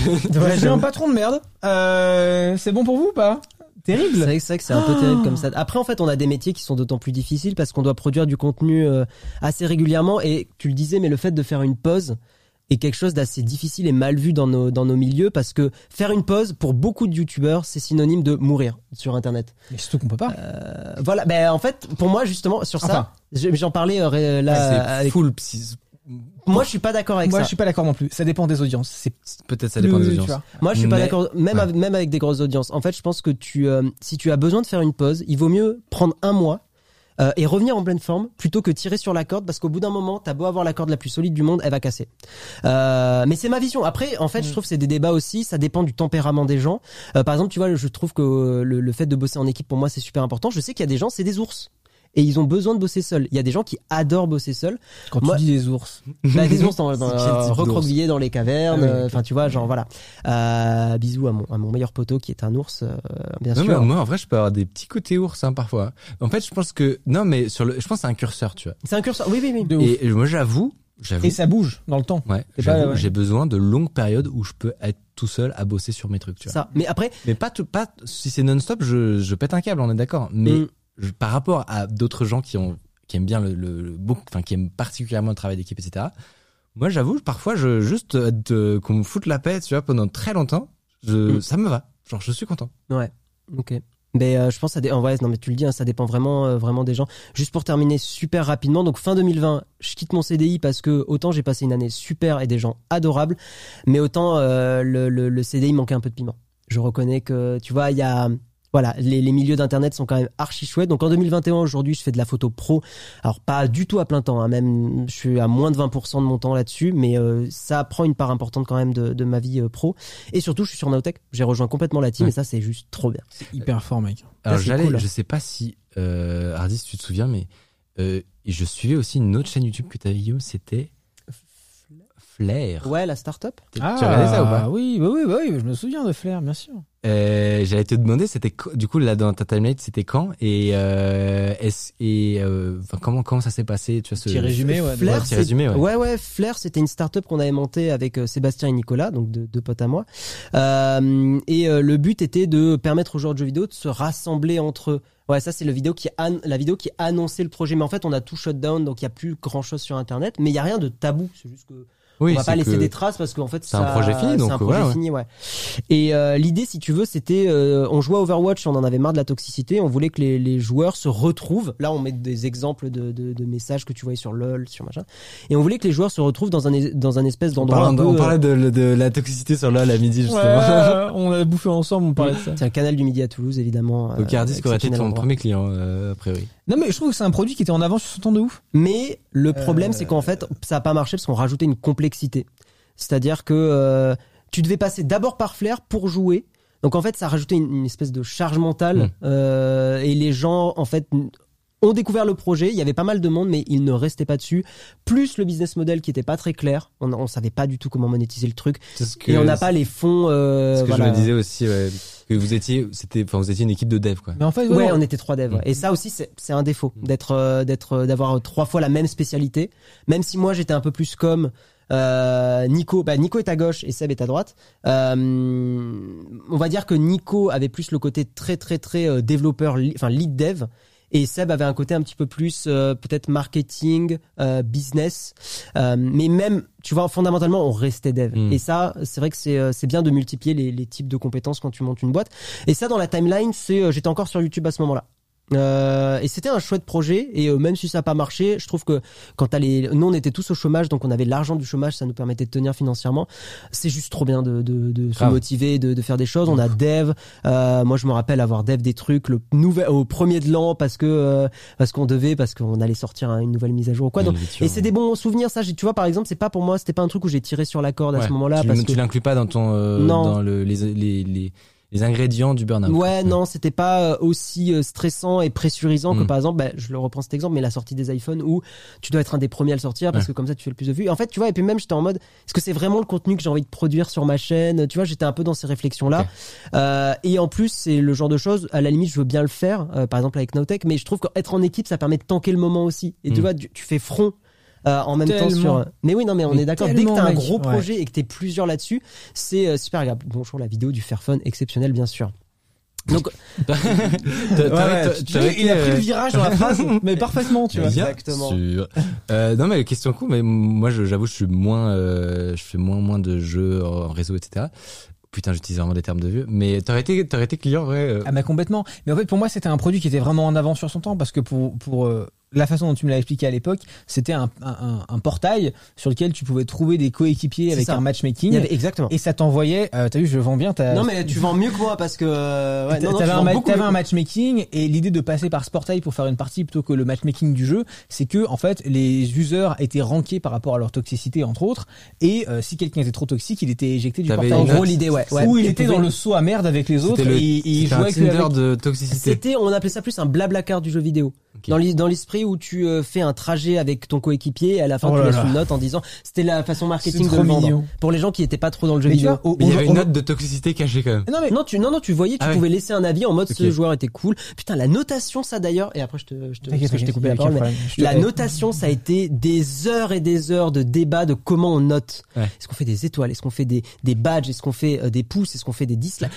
suis un <laughs> patron de merde. Euh, c'est bon pour vous ou pas? Terrible. c'est vrai que c'est un peu terrible comme ça. Après, en fait, on a des métiers qui sont d'autant plus difficiles parce qu'on doit produire du contenu euh, assez régulièrement. Et tu le disais, mais le fait de faire une pause est quelque chose d'assez difficile et mal vu dans nos, dans nos milieux parce que faire une pause, pour beaucoup de youtubeurs, c'est synonyme de mourir sur Internet. Mais surtout qu'on peut pas. Euh, voilà, ben en fait, pour moi, justement, sur Enfin. ça, je- j'en parlais euh, là. c'est avec- full psy- Moi, je suis pas d'accord avec Moi, ça. je suis pas d'accord non plus. Ça dépend des audiences. C'est peut-être ça plus, dépend des audiences. Moi, je suis pas Mais- d'accord, même, ouais. avec, même avec des grosses audiences. En fait, je pense que tu, euh, si tu as besoin de faire une pause, il vaut mieux prendre un mois euh, et revenir en pleine forme plutôt que tirer sur la corde parce qu'au bout d'un moment, t'as beau avoir la corde la plus solide du monde, elle va casser. Euh, mais c'est ma vision. Après, en fait, je trouve que c'est des débats aussi. Ça dépend du tempérament des gens. Euh, par exemple, tu vois, je trouve que euh, le, le fait de bosser en équipe pour moi c'est super important. Je sais qu'il y a des gens, c'est des ours. Et ils ont besoin de bosser seuls. Il y a des gens qui adorent bosser seuls. Quand Moi- tu dis des ours. <laughs> Bah, des ours dans, <laughs> dans, d'ours recroquevillés dans les cavernes. Ah oui, euh. Enfin, tu vois, genre voilà. Euh, bisous à mon, à mon meilleur poteau qui est un ours, euh, bien Non, sûr. mais moi en vrai je peux avoir des petits côtés ours hein, parfois en fait je pense que non mais sur le je pense que c'est un curseur tu vois C'est un curseur. Oui, oui, oui. De ouf. et moi j'avoue j'avoue Et ça bouge dans le temps. Ouais, ouais. j'ai besoin de longues périodes où je peux être tout seul à bosser sur mes trucs, tu vois. Ça. Mais après, Mais pas tout, pas si c'est non-stop, je, je pète un câble, on est d'accord. Mais Mm. Je- par rapport à d'autres gens qui ont qui aiment bien le, le, enfin qui aiment particulièrement le travail d'équipe, etc. Moi, j'avoue, parfois, je juste euh, qu'on me foute la paix, tu vois, pendant très longtemps, je, Mm. ça me va. Genre, je suis content. ouais. Ok. Mais euh, je pense ça dé- en vrai, non mais tu le dis, hein, ça dépend vraiment, euh, vraiment des gens. Juste pour terminer super rapidement, donc fin 2020, je quitte mon CDI parce que autant j'ai passé une année super et des gens adorables, mais autant euh, le, le, le CDI manquait un peu de piment. Je reconnais que tu vois, il y a voilà, les, les milieux d'internet sont quand même archi chouettes. Donc en 2021, aujourd'hui, je fais de la photo pro. Alors pas du tout à plein temps, hein, même je suis à moins de 20% de mon temps là-dessus, mais euh, ça prend une part importante quand même de, de ma vie euh, pro. Et surtout, je suis sur Naotech. J'ai rejoint complètement la team Ouais. et ça, c'est juste trop bien. C'est hyper fort, mec. Alors, c'est j'allais, cool. je sais pas si, euh, Hardy, si tu te souviens, mais euh, je suivais aussi une autre chaîne YouTube que tu avais, Guillaume, c'était Flair. Ouais, la start-up. Tu as regardé ça ou pas Ah oui, bah oui, bah oui, je me souviens de Flair, bien sûr. Euh, J'allais te demander, c'était du coup là dans ta timeline, c'était quand et euh, est et euh, comment comment ça s'est passé, tu vois ce Petit résumé, ouais. Flair, petit c'est- résumé, ouais. ouais, ouais, Flair, c'était une start-up qu'on avait montée avec euh, Sébastien et Nicolas, donc deux, deux potes à moi. Euh, et euh, le but était de permettre aux joueurs de jeux vidéo de se rassembler entre eux. Ouais, ça c'est le vidéo qui la vidéo qui a annoncé le projet. Mais en fait, on a tout shut down, donc il y a plus grand chose sur Internet. Mais il y a rien de tabou. C'est juste que Oui, on va pas laisser des traces parce qu'en fait C'est un projet fini, donc, c'est un projet ouais, ouais. fini ouais et euh, l'idée si tu veux c'était euh, on jouait à Overwatch on en avait marre de la toxicité on voulait que les, les joueurs se retrouvent là on met des exemples de, de, de messages que tu voyais sur lol sur machin et on voulait que les joueurs se retrouvent dans un dans un espèce On d'endroit peu, on parlait de, de la toxicité sur LoL à midi justement. Ouais, <laughs> on a bouffé ensemble, on parlait de ça. c'est un canal du midi à Toulouse évidemment Donc euh, Hardy aurait été ton endroit. premier client euh, a priori. Non, mais je trouve que c'est un produit qui était en avance sur son temps de ouf. Mais le problème, Euh, c'est qu'en fait, ça a pas marché parce qu'on rajoutait une complexité. C'est-à-dire que euh, tu devais passer d'abord par Flair pour jouer. Donc en fait, ça a rajouté une, une espèce de charge mentale Mm. euh, et les gens en fait ont découvert le projet. Il y avait pas mal de monde, mais ils ne restaient pas dessus. Plus le business model qui était pas très clair. On, on savait pas du tout comment monétiser le truc C'est ce que, et on n'a pas les fonds. euh, ce que voilà. je me disais aussi, ouais, que vous étiez, c'était, enfin, vous étiez une équipe de dev, quoi. Mais en fait, Ouais, ouais, on était trois devs. ouais. Mm. Et ça aussi, c'est c'est un défaut d'être, euh, d'être, euh, d'avoir trois fois la même spécialité. Même si moi j'étais un peu plus comme euh, Nico. Bah, Nico est à gauche et Seb est à droite. Euh, on va dire que Nico avait plus le côté très très très euh, développeur, enfin lead dev. Et Seb avait un côté un petit peu plus euh, peut-être marketing, euh, business, Euh, mais même tu vois fondamentalement on restait dev. Mm. Et ça c'est vrai que c'est euh, c'est bien de multiplier les, les types de compétences quand tu montes une boîte. Et ça dans la timeline c'est euh, j'étais encore sur YouTube à ce moment-là. Euh, et c'était un chouette projet et euh, même si ça n'a pas marché, je trouve que quand t'as les, nous on était tous au chômage donc on avait l'argent du chômage, ça nous permettait de tenir financièrement. C'est juste trop bien de, de, de se motiver, de, de faire des choses. On a dev, euh, moi je me rappelle avoir dev des trucs le nouvel au premier de l'an parce que euh, parce qu'on devait parce qu'on allait sortir hein, une nouvelle mise à jour ou quoi. Donc, et c'est des bons souvenirs ça. Tu vois par exemple c'est pas pour moi c'était pas un truc où j'ai tiré sur la corde à ce moment-là Tu, parce le- que tu l'inclus pas dans ton, euh, Non. dans le, les, les, les, les ingrédients du burn-out. Ouais, non, c'était pas euh, aussi euh, stressant et pressurisant que Mm. par exemple, bah, je le reprends cet exemple, mais la sortie des iPhones où tu dois être un des premiers à le sortir parce Ouais. que comme ça tu fais le plus de vues. En fait, tu vois, et puis même j'étais en mode, est-ce que c'est vraiment le contenu que j'ai envie de produire sur ma chaîne? Tu vois, j'étais un peu dans ces réflexions-là. Euh, et en plus, c'est le genre de choses, à la limite, je veux bien le faire, euh, par exemple avec Nowtech, mais je trouve qu'être en équipe, ça permet de tanker le moment aussi. Et tu Mm. vois, tu, tu fais front. Euh, en même temps sur mais oui non mais on Mais est d'accord dès que t'as un mec. gros Ouais. projet et que t'es plusieurs là-dessus c'est euh, super agréable bonjour la vidéo du Fairphone exceptionnel bien sûr donc <laughs> il a pris euh, le virage dans la phrase, <laughs> mais parfaitement, tu vois. Bien Exactement. sûr. Euh, non mais question coup, mais moi j'avoue je suis moins, euh, je fais moins moins de jeux en réseau etc. Putain j'utilise vraiment des termes de vieux. Mais t'aurais été t'aurais été client vrai. euh, Ah bah complètement. Mais en fait pour moi c'était un produit qui était vraiment en avance sur son temps parce que pour pour euh, la façon dont tu me l'as expliqué à l'époque, c'était un, un, un- un portail sur lequel tu pouvais trouver des coéquipiers avec ça. un matchmaking Il y avait exactement. et ça t'envoyait. euh, T'as vu, je vends bien. T'as, Non mais tu vends mieux que moi parce que euh, ouais, non, non, tu T'avais un, mieux un matchmaking et l'idée de passer par ce portail pour faire une partie plutôt que le matchmaking du jeu, c'est que en fait les users étaient rankés par rapport à leur toxicité entre autres et euh, si quelqu'un était trop toxique, il était éjecté du T'avais portail. En gros l'idée ouais. ouais. Ou il était dans le saut à merde avec les autres C'était le, et, et il un jouait que Tinder avec- de toxicité. C'était, on appelait ça plus un blabla car du jeu vidéo. Dans l'es- dans l'esprit où tu euh, fais un trajet avec ton coéquipier et à la fin Oh tu laisses là. une note en disant c'était la façon marketing de le vendre. mignon. Pour les gens qui étaient pas trop dans le jeu Mais vidéo. vois, au- Mais il y avait on- une note de toxicité cachée quand même. Non mais Non, tu, non, non, tu voyais, tu Ah ouais. pouvais laisser un avis en mode Ok. ce joueur était cool. Putain, la notation, ça d'ailleurs, et après je te, je te, parce que je t'ai coupé la parole, mais te- la notation, ça a été des heures et des heures de débat de comment on note. Ouais. Est-ce qu'on fait des étoiles? Est-ce qu'on fait des, des badges? Est-ce qu'on fait euh, des pouces? Est-ce qu'on fait des dislikes?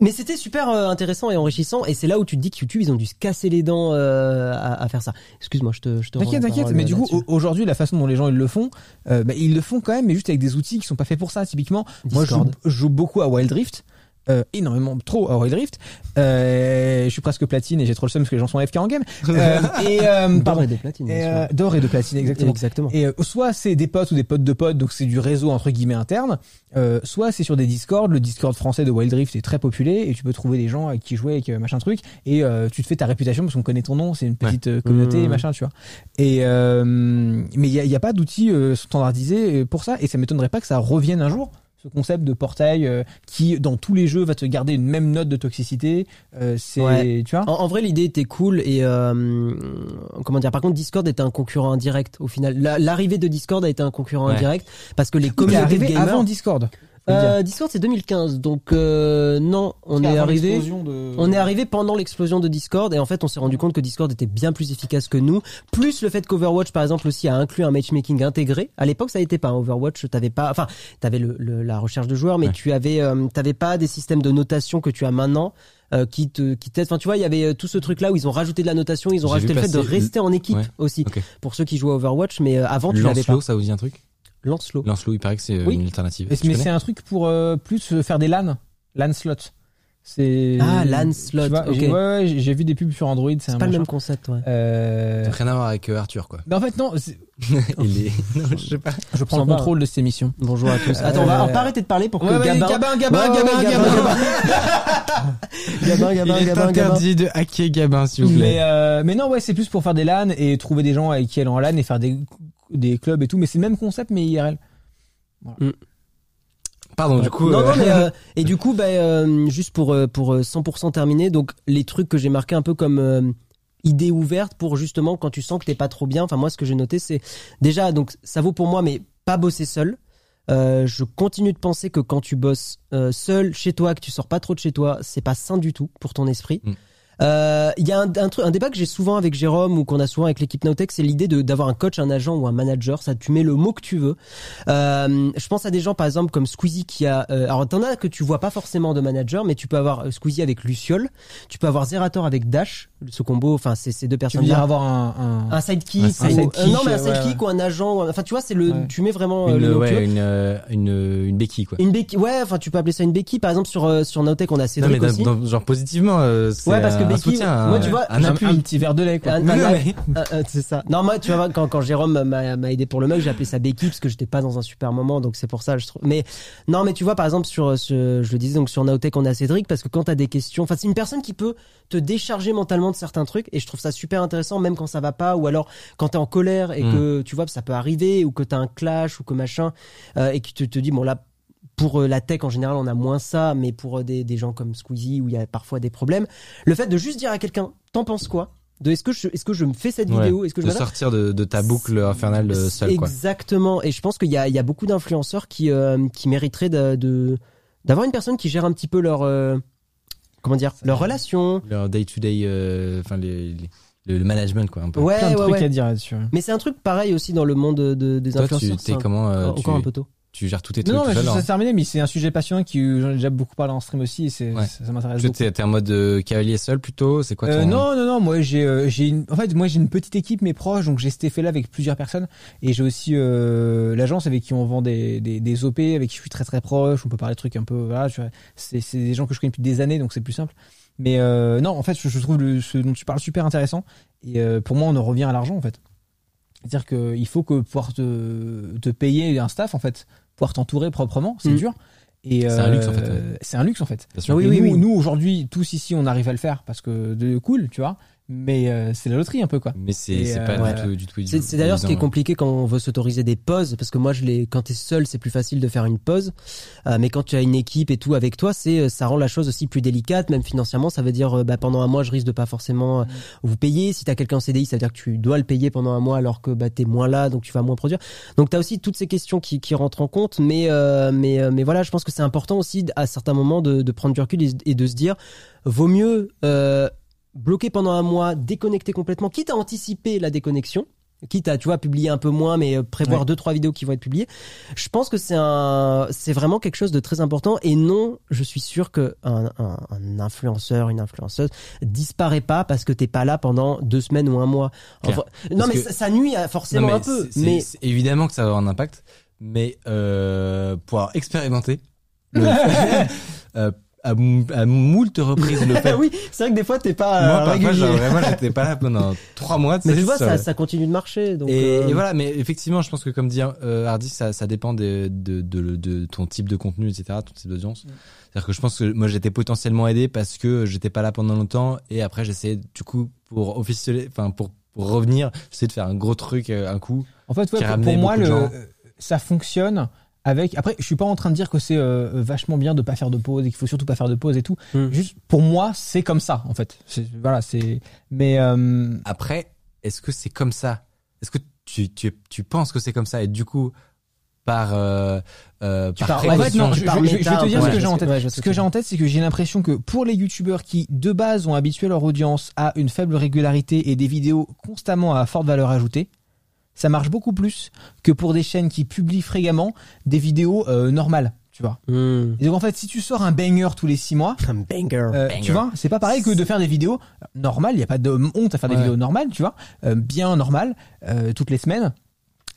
Mais c'était super euh, intéressant et enrichissant et c'est là où tu te dis que YouTube ils ont dû se casser les dents euh, à, à faire ça. Excuse-moi, je te je te T'inquiète, t'inquiète. Mais du euh, coup, aujourd'hui, la façon dont les gens ils le font, euh, bah, ils le font quand même, mais juste avec des outils qui sont pas faits pour ça. Typiquement, moi, je joue, je joue beaucoup à Wild Rift. Euh, énormément trop à Wild Rift euh, je suis presque platine et j'ai trop le seum parce que les gens sont AFK en game <laughs> euh, et euh, D'or pardon et de platine. Euh, d'or et de platine exactement Exactement. et euh, soit c'est des potes ou des potes de potes, donc c'est du réseau entre guillemets interne. Euh, soit c'est sur des Discord. Le Discord français de Wild Rift est très populaire et tu peux trouver des gens avec qui jouer avec euh, machin truc. Et euh, tu te fais ta réputation parce qu'on connaît ton nom. C'est une petite euh, communauté Mmh. machin, tu vois. Et euh, mais il y a, y a pas d'outils euh, standardisés euh, pour ça. Et ça m'étonnerait pas que ça revienne un jour. Ce concept de portail euh, qui dans tous les jeux va te garder une même note de toxicité. Euh, c'est Ouais. tu vois. En, en vrai, l'idée était cool et euh, comment dire. Par contre, Discord était un concurrent indirect au final. La- L'arrivée de Discord a été un concurrent Ouais. indirect parce que les communautés de gamers. avant Discord. Euh, Discord c'est 2015, donc euh, non, on est arrivé. On est arrivé pendant l'explosion de Discord et en fait on s'est rendu compte que Discord était bien plus efficace que nous. Plus le fait qu'Overwatch par exemple aussi a inclus un matchmaking intégré. À l'époque ça n'était pas. hein. Overwatch t'avais pas, enfin t'avais le, le- la recherche de joueurs, mais Ouais. tu avais euh, t'avais pas des systèmes de notation que tu as maintenant. euh, qui te qui t'aident. enfin tu vois il y avait euh, tout ce truc là où ils ont rajouté de la notation ils ont rajouté le fait de rester en équipe Ouais. aussi Ok. pour ceux qui jouent à Overwatch mais euh, avant tu l'avais pas ça vous dit un truc? Lancelot Lancelot, il paraît que c'est euh, Oui. une alternative. Mais connais c'est un truc pour euh, plus euh, faire des LAN, LAN slots. C'est Ah, LAN slot, Tu vois, ok. j'ai- Ouais, ouais, j'ai vu des pubs sur Android, c'est pas le machin. même concept ouais Euh... Ça n'a rien à voir avec euh, Arthur, quoi. Mais en fait non, <laughs> il est... <laughs> non, je sais pas. je prends le contrôle de cette émission. bonjour à tous attends on va, on va pas arrêter de parler pour que Gabin Gabin, Ouais, ouais, Gabin, ouais, Gabin, <laughs> Gabin, Gabin, il est Gabin, Gabin. interdit de hacker Gabin, s'il vous plaît. Mais euh, mais non ouais, c'est plus pour faire des LAN et trouver des gens avec qui aller en LAN et faire des des clubs et tout, mais c'est le même concept mais IRL. Pardon, du coup. non, euh, non, mais, euh, <laughs> et du coup, bah, euh, juste pour pour euh, 100% terminer, donc les trucs que j'ai marqués un peu comme idée ouverte pour justement quand tu sens que t'es pas trop bien. Enfin moi, ce que j'ai noté, c'est déjà donc ça vaut pour moi, mais pas bosser seul. Je continue de penser que quand tu bosses seul chez toi, que tu sors pas trop de chez toi, c'est pas sain du tout pour ton esprit. Mm. Euh, Il y a un, un un débat que j'ai souvent avec Jérôme ou qu'on a souvent avec l'équipe Nowtech, c'est l'idée d'avoir un coach, un agent ou un manager. Ça, tu mets le mot que tu veux. Euh, je pense à des gens par exemple comme Squeezie qui a. Euh, alors t'en as que tu vois pas forcément de manager, mais tu peux avoir Squeezie avec Luciole, tu peux avoir Zerator avec Dash, ce combo. Enfin, c'est ces deux Tu personnes. veux dire avoir un, un- un sidekick, Un ou- sidekick, euh, non mais un sidekick ouais. ou un agent, enfin tu vois c'est le, Ouais. tu mets vraiment euh, une, le tu ouais, une, euh, une, une béquille, quoi. Une béquille, ouais, enfin tu peux appeler ça une béquille. Par exemple sur sur Nowtech on a Non, Cédric mais dans- aussi. dans- genre positivement, euh, c'est Ouais, parce que un béquille, soutien, moi, tu vois, un un, appui. un petit verre de lait quoi. Un- Non, un- mais- c'est ça. Non, moi, tu vois, quand, quand Jérôme m'a m'a aidé pour le mug, j'ai appelé ça béquille parce que j'étais pas dans un super moment, donc c'est pour ça, je trouve. Mais non, mais tu vois, par exemple, sur, je le disais, donc sur Nowtech, on a Cédric parce que quand t'as des questions, enfin, c'est une personne qui peut te décharger mentalement de certains trucs et je trouve ça super intéressant, même quand ça va pas ou alors quand t'es en colère et Mm. que tu vois, ça peut arriver ou que t'as un clash ou que machin euh, et que tu te dis, bon là, pour euh, la tech en général, on a moins ça, mais pour euh, des, des gens comme Squeezie où il y a parfois des problèmes, le fait de juste dire à quelqu'un, t'en penses quoi? De est-ce que je est-ce que je me fais cette Ouais. vidéo? Est-ce que je de sortir de, de ta boucle infernale seul, quoi. Exactement. Et je pense qu'il y a, il y a beaucoup d'influenceurs qui, euh, qui mériteraient de, de- d'avoir une personne qui gère un petit peu leur, euh, comment dire, leur relation. Leur day-to-day, euh, enfin, les, les- le, management, quoi, un peu. Ouais, Plein de ouais, trucs ouais. à dire là-dessus. Mais c'est un truc pareil aussi dans le monde de, de- des Toi, influenceurs. comment, euh, encore tu, un peu tôt. Tu gères tous tes trucs Non, non, tout mais seul, ça hein terminé, mais c'est un sujet passionnant qui j'en ai déjà beaucoup parlé en stream aussi et c'est, Ouais. ça, ça m'intéresse Tu beaucoup. t'es en mode euh, cavalier seul plutôt C'est quoi ton... Euh, non, non, non. Moi, j'ai, euh, j'ai une... en fait, moi, j'ai une petite équipe, mais proche, donc j'ai cet effet-là avec plusieurs personnes, et j'ai aussi l'agence avec qui on vend des, des, des OP, avec qui je suis très très proche. On peut parler de trucs un peu, voilà. C'est, c'est des gens que je connais depuis des années, donc c'est plus simple. Mais non, en fait, je, je trouve le, ce dont tu parles super intéressant. Et pour moi, on en revient à l'argent, en fait. C'est-à-dire qu'il faut que pouvoir te, te payer un staff, en fait, pouvoir t'entourer proprement, c'est Mm. dur. Et C'est un luxe, en fait, euh. C'est un luxe en fait. Sûr. Oui, oui, nous, oui. nous aujourd'hui, tous ici, on arrive à le faire parce que de cool, tu vois. Mais euh, c'est la loterie un peu quoi. Mais c'est pas euh, du tout, du tout C'est, c'est d'ailleurs ce qui est compliqué quand on veut s'autoriser des pauses, parce que moi, je l'ai, quand t'es seul, c'est plus facile de faire une pause. Euh, mais quand tu as une équipe et tout avec toi, c'est, euh, ça rend la chose aussi plus délicate, même financièrement. Ça veut dire, euh, bah, pendant un mois, je risque de pas forcément euh, vous payer. Si t'as quelqu'un en CDI, ça veut dire que tu dois le payer pendant un mois alors que bah, t'es moins là, donc tu vas moins produire. Donc t'as aussi toutes ces questions qui, qui rentrent en compte. Mais, euh, mais, euh, mais voilà, je pense que c'est important aussi à certains moments de, de prendre du recul et, et de se dire, vaut mieux euh, bloquer pendant un mois, déconnecter complètement, quitte à anticiper la déconnexion, quitte à tu vois publier un peu moins, mais euh, prévoir Ouais. deux trois vidéos qui vont être publiées. Je pense que c'est un, c'est vraiment quelque chose de très important. Et non, je suis sûr que un, un, un influenceur, une influenceuse disparaît pas parce que t'es pas là pendant deux semaines ou un mois. Enfin, non, Parce mais que- ça, ça nuit à- forcément un peu. Mais évidemment que ça va avoir un impact, mais euh, pouvoir expérimenter le <laughs> euh, à, à moult reprises le <laughs> fait. oui, c'est vrai que des fois t'es pas Moi, parfois, genre, vraiment, <laughs> j'étais pas là pendant trois mois. mais tu vois, ça, ça continue de marcher. Donc, et, euh, et voilà, mais effectivement, je pense que comme dit euh, Hardy, ça, ça dépend de, de, de, de ton type de contenu, etc., ton type d'audience. Mm. C'est-à-dire que je pense que moi, j'étais potentiellement aidé parce que j'étais pas là pendant longtemps, et après, j'essayais, du coup, pour officialiser, enfin, pour, pour revenir, j'essayais de faire un gros truc, euh, un coup. En fait, ouais, pour, pour moi, le, euh, ça fonctionne avec. Après, je suis pas en train de dire que c'est euh, vachement bien de pas faire de pause et qu'il faut surtout pas faire de pause et tout. Hmm. Juste pour moi, c'est comme ça en fait. C'est- Voilà, c'est. Mais euh, Après, est-ce que c'est comme ça? Est-ce que tu, tu, tu penses que c'est comme ça, et du coup, par, euh, euh, par pars- en fait, précaution, non, je, tu pars je- je- je vais te dire ce que j'ai en tête. ouais, Ce que j'ai en tête, c'est que j'ai l'impression que pour les youtubeurs qui, de base, ont habitué leur audience à une faible régularité et des vidéos constamment à forte valeur ajoutée, ça marche beaucoup plus que pour des chaînes qui publient fréquemment des vidéos euh, normales, tu vois. hmm. Et donc en fait, si tu sors un banger tous les six mois, <laughs> Un banger. euh, Banger. tu vois, c'est pas pareil que de faire des vidéos normales. Il y a pas de honte à faire des vidéos normales, tu vois, euh, bien normales euh, toutes les semaines.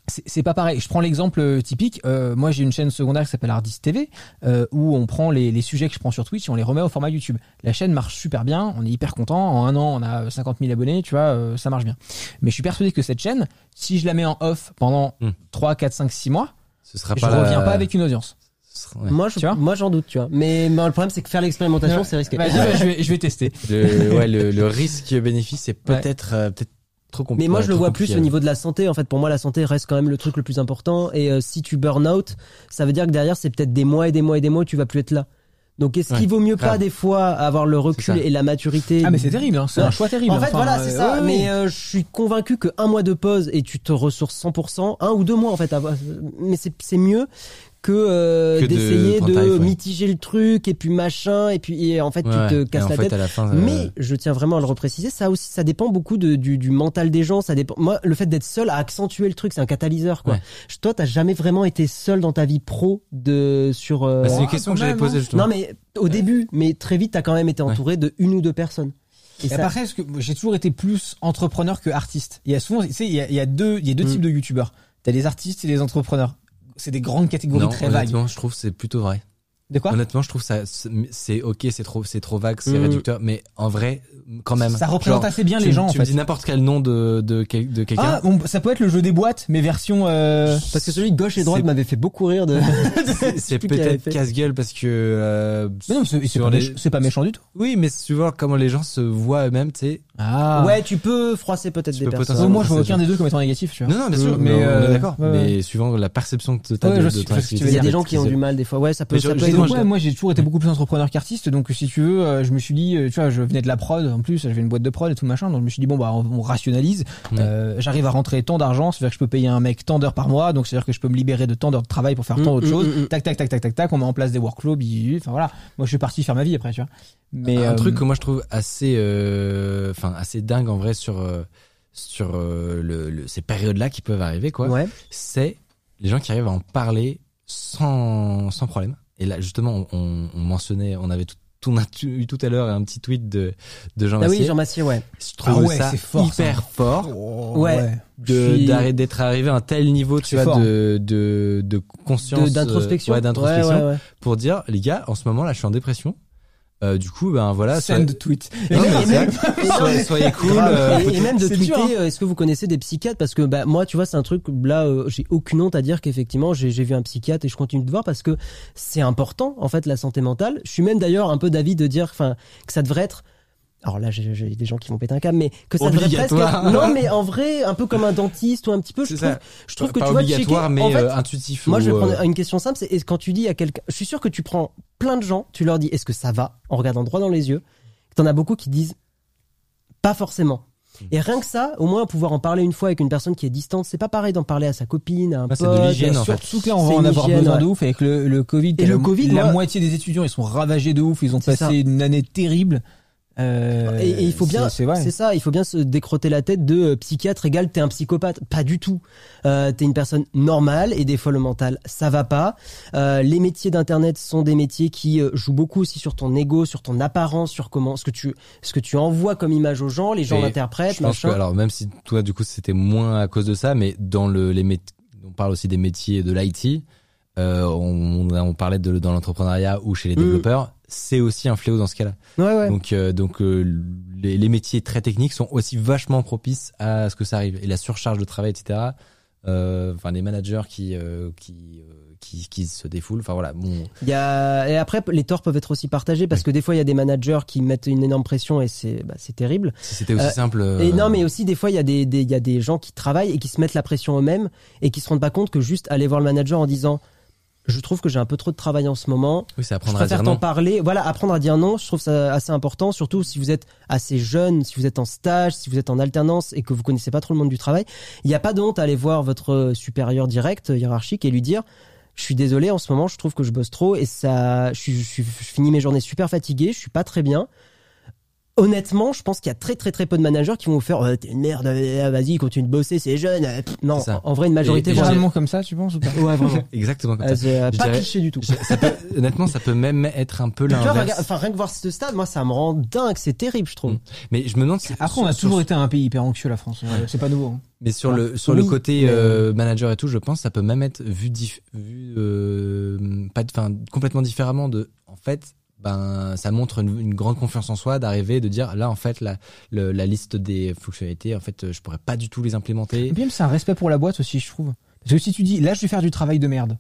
C'est c'est pas pareil. Je prends l'exemple euh, typique. Euh, moi, j'ai une chaîne secondaire qui s'appelle Hardis TV, euh, où on prend les, les sujets que je prends sur Twitch et on les remet au format YouTube. La chaîne marche super bien. On est hyper content. En un an, on a 50 000 abonnés. Tu vois, euh, ça marche bien. Mais je suis persuadé que cette chaîne, si je la mets en off pendant Hmm. 3, 4, 5, 6 mois, ce sera je pas la- reviens pas avec une audience. ouais. Moi, je, Tu vois moi, j'en doute, tu vois. Mais, mais le problème, c'est que faire l'expérimentation, c'est risqué. Je, vais, je vais tester. le, ouais, le, le risque-bénéfice est peut-être euh, peut-être trop compliqué. Mais moi, ouais, je le vois plus au niveau de la santé. En fait, pour moi, la santé reste quand même le truc le plus important. Et euh, si tu burn out, ça veut dire que derrière, c'est peut-être des mois et des mois et des mois où tu vas plus être là. Donc, est-ce Ouais, qu'il vaut mieux pas des fois avoir le recul ça. et la maturité Ah mais c'est terrible, hein, c'est Ouais. un choix terrible. En fait, Enfin, voilà, c'est euh, ça. ouais, ouais. Mais euh, je suis convaincu que un mois de pause et tu te ressources 100%, un ou deux mois en fait. avoir- Mais c'est c'est mieux que, euh, Que d'essayer de, ouais. mitiger le truc et puis machin et puis et en fait Ouais, tu te ouais. casses la fait, tête. à la fin, euh, Mais je tiens vraiment à le repréciser, ça aussi, ça dépend beaucoup de, du, du mental des gens. Ça dépend. Moi, le fait d'être seul a accentué le truc. C'est un catalyseur, quoi. Ouais. Je- Toi, t'as jamais vraiment été seul dans ta vie pro de sur. euh, bah, c'est une question que j'avais même, posée hein. justement. Non, mais au début, mais très vite, t'as quand même été entouré de une ou deux personnes. Et Et ça- après, parce que j'ai toujours été plus entrepreneur que artiste. Il y a souvent, tu sais, il y a, il y a deux, il y a deux Mm. types de youtubeurs. T'as les artistes et les entrepreneurs. C'est des grandes catégories non, très vagues. je trouve que c'est plutôt vrai. De quoi Honnêtement, je trouve ça c'est- ok, c'est trop c'est trop vague, c'est Mm. réducteur, mais en vrai, quand même. Ça représente Genre, assez bien tu, les gens. Tu en me fait. dis n'importe quel nom de de, quel- de quelqu'un. Ah, bon, ça peut être le jeu des boîtes, mais version. Euh... Parce que celui de gauche et droite m'avait fait beaucoup rire de. <laughs> c'est peut-être casse-gueule parce que euh, Mais non, c'est pas, les- méch- c'est pas méchant du tout. Oui, mais tu vois comment les gens se voient eux-mêmes, tu sais. Ah. Ouais, tu peux froisser peut-être des peux personnes. moi, je vois aucun des deux comme étant négatif, tu vois. Non, non, bien sûr, mais, mais on euh, d'accord. Mais suivant la perception que tu as de, Il y a des gens qui ont du mal des fois. Ouais, ça peut. Moi, ouais, moi j'ai toujours été beaucoup plus entrepreneur qu'artiste donc si tu veux euh, je me suis dit euh, tu vois je venais de la prod en plus j'avais une boîte de prod et tout machin donc je me suis dit bon bah on, on rationalise Ouais. Euh, j'arrive à rentrer tant d'argent c'est à dire que je peux payer un mec tant d'heures par mois donc c'est à dire que je peux me libérer de tant d'heures de travail pour faire tant Mm, d'autres mm, choses mm, mm. tac tac tac tac tac tac on met en place des workflows enfin voilà moi je suis parti faire ma vie après tu vois mais un euh, truc que moi je trouve assez, euh, enfin assez dingue en vrai sur euh, sur euh, le, le- ces périodes-là qui peuvent arriver, quoi. Ouais. C'est les gens qui arrivent à en parler sans sans problème. Et là justement, on, on, on mentionnait, on avait tout, tout, on a eu tout à l'heure un petit tweet de de Jean Ah oui, Massier. Jean Massier, ouais. Je trouve Ah ouais, ça c'est fort, hyper ça. fort oh, Ouais. de d'être arrivé à un tel niveau, tu vois, fort. de de de conscience, De- D'introspection. euh, ouais, d'introspection, Ouais, ouais, ouais. pour dire les gars, en ce moment là, je suis en dépression. Euh, du coup, ben voilà, send soyez- tweet soyez, soyez cool. Euh, et, et même de tweeter, hein. euh, est-ce que vous connaissez des psychiatres? Parce que bah, moi, tu vois, c'est un truc, là, euh, j'ai aucune honte à dire qu'effectivement, j'ai j'ai vu un psychiatre et je continue de voir parce que c'est important, en fait, la santé mentale. Je suis même d'ailleurs un peu d'avis de dire enfin, que ça devrait être... Alors là, j'ai des gens qui vont péter un câble, mais que ça devrait presque... Non, mais en vrai, un peu comme un dentiste ou un petit peu, je trouve, ça. je trouve pas que tu vois, obligatoire, checker- mais en fait, euh, intuitif. moi, je vais prendre euh, une question simple, c'est quand tu dis à quelqu'un, je suis sûr que tu prends plein de gens, tu leur dis est-ce que ça va en regardant droit dans les yeux. T'en as beaucoup qui disent pas forcément. Hmm. Et rien que ça, au moins pouvoir en parler une fois avec une personne qui est distante, c'est pas pareil d'en parler à sa copine, à un Ouais, c'est de l'hygiène, en fait. Surtout que là, on va en avoir besoin ouais. de ouf avec le, le Covid. Et le la, Covid, la moi- moitié des étudiants, ils sont ravagés de ouf. Ils ont passé ça. une année terrible. Euh, Et, et il faut bien, c'est- ça, il faut bien se décrotter la tête de euh, psychiatre égale t'es un psychopathe. Pas du tout. Euh, t'es une personne normale et des fois le mental ça va pas. Euh, les métiers d'internet sont des métiers qui jouent beaucoup aussi sur ton ego, sur ton apparence, sur comment ce que tu ce que tu envoies comme image aux gens, les gens l'interprètent, que, machin. alors même si toi du coup c'était moins à cause de ça, mais dans le les mét- on parle aussi des métiers de l'IT. Euh, on, on, on parlait de dans l'entrepreneuriat ou chez les Mm. développeurs, c'est aussi un fléau dans ce cas-là. Ouais ouais. Donc euh, donc euh, les, les métiers très techniques sont aussi vachement propices à ce que ça arrive et la surcharge de travail, etc. Euh, Enfin des managers qui euh, qui qui qui se défoulent. Enfin voilà. Bon, Il y a et après les torts peuvent être aussi partagés parce que des fois il y a des managers qui mettent une énorme pression et c'est bah, c'est terrible. si c'était aussi simple. Et non, mais aussi des fois il y a des, des- il y a des gens qui travaillent et qui se mettent la pression eux-mêmes et qui se rendent pas compte que juste aller voir le manager en disant je trouve que j'ai un peu trop de travail en ce moment. oui, c'est Je apprendre à préfère dire t'en non. parler. Voilà, apprendre à dire non, je trouve ça assez important, surtout si vous êtes assez jeune, si vous êtes en stage, si vous êtes en alternance et que vous connaissez pas trop le monde du travail. Il n'y a pas de honte à aller voir votre supérieur direct, hiérarchique, et lui dire je suis désolé, en ce moment, je trouve que je bosse trop et ça, je, je, je finis mes journées super fatigué, je suis pas très bien. Honnêtement, je pense qu'il y a très très très peu de managers qui vont vous faire euh, t'es une merde, euh, vas-y continue de bosser, c'est jeune. euh, pff. Non, ça. en vrai une majorité Et- et Vraiment comme ça, tu penses ou pas Ouais, vraiment. <laughs> Exactement comme Euh, ça. euh, pas dirais- cliché du tout. Ça peut, honnêtement, ça peut même être un peu l'inverse. enfin, rien que voir ce stade, moi, ça me rend dingue, c'est terrible, je trouve. Mm. Mais je me demande si Après, on a toujours été un pays hyper anxieux, la France. Ouais, C'est pas nouveau. hein. Mais sur Ouais. le sur Oui, le côté mais- euh, manager et tout, je pense, ça peut même être vu dif- vu euh, pas, enfin complètement différemment de. En fait, ben ça montre une, grande confiance en soi d'arriver de dire là en fait la la liste des fonctionnalités, en fait, je pourrais pas du tout les implémenter. Et puis c'est un respect pour la boîte aussi, je trouve. Parce que si tu dis, là, je vais faire du travail de merde.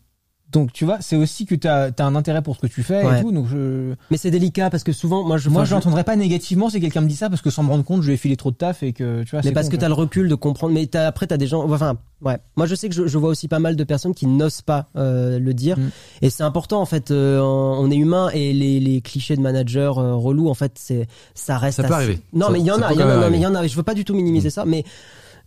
Donc tu vois, c'est aussi que t'as as un intérêt pour ce que tu fais Ouais. et tout. Donc je, Mais c'est délicat parce que souvent, moi, je, moi, je l'entendrai pas négativement si quelqu'un me dit ça parce que sans me rendre compte, je vais filer trop de taf et que tu vois. Mais c'est parce con, que quoi. t'as le recul de comprendre. Mais t'as, après, t'as des gens. Enfin, ouais. Moi, je sais que je, je vois aussi pas mal de personnes qui n'osent pas euh, le dire. Mm. Et c'est important en fait. euh, on est humain et les, les clichés de manager euh, relou, en fait, c'est ça reste. Ça peut assez- arriver. Non, Ça- mais il y en a. Il y en a. Non, mais il y en a. Je veux pas du tout minimiser ça, mais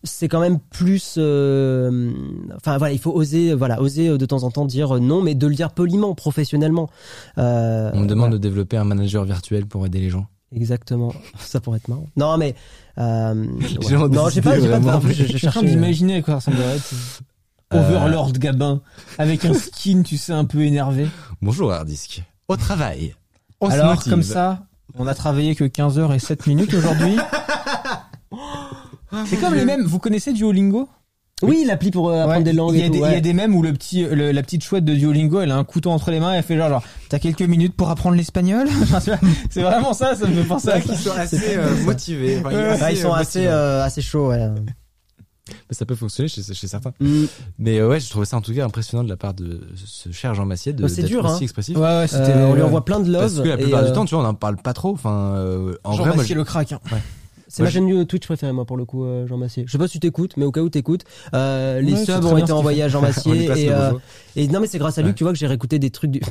c'est quand même plus. euh, Enfin voilà, il faut oser. Voilà, oser euh, de temps en temps dire euh, non, mais de le dire poliment, professionnellement. Euh, On me demande voilà. de développer un manager virtuel pour aider les gens. Exactement. <laughs> Ça pourrait être marrant. Non, mais. Euh, <laughs> ouais. Non, j'ai pas, j'ai pas de je, je Je cherchais, euh, d'imaginer à quoi ça ressemblerait. <laughs> Overlord Gabin avec un skin, tu sais, un peu énervé. Bonjour Hardisk. Au travail. On Alors comme ça, on a travaillé que 15 heures et 7 minutes aujourd'hui. C'est comme les mêmes. Vous connaissez Duolingo? Oui, l'appli pour euh, apprendre Ouais, des langues Il y, a et des, tout. il y a ouais. des mêmes où le petit, le- la petite chouette de Duolingo, elle a un couteau entre les mains, et elle fait genre, genre t'as quelques minutes pour apprendre l'espagnol? <laughs> C'est vraiment ça, ça me fait penser à ça. sont assez euh, motivés. Enfin, Ouais, ils sont assez, euh, assez chauds, ouais. Mais ça peut fonctionner chez, chez certains. Mm. Mais euh, ouais, je trouvais ça en tout cas impressionnant de la part de ce cher Jean Massier de c'est d'être dur, aussi hein. expressif. Ouais. Euh, on lui envoie plein de love. Parce que la plupart euh, du temps, tu vois, on n'en parle pas trop. Enfin, euh, en Jean vrai, moi, Massier le crack. Hein. C'est Moi, ma chaîne Twitch préférée, moi, pour le coup, euh, Jean Massier. Je sais pas si tu t'écoutes, mais au cas où t'écoutes, euh, les Ouais, subs ont été envoyés à Jean <laughs> Massier. et, euh, et non, mais c'est grâce à lui Ouais. que tu vois que j'ai réécouté des trucs du. <laughs>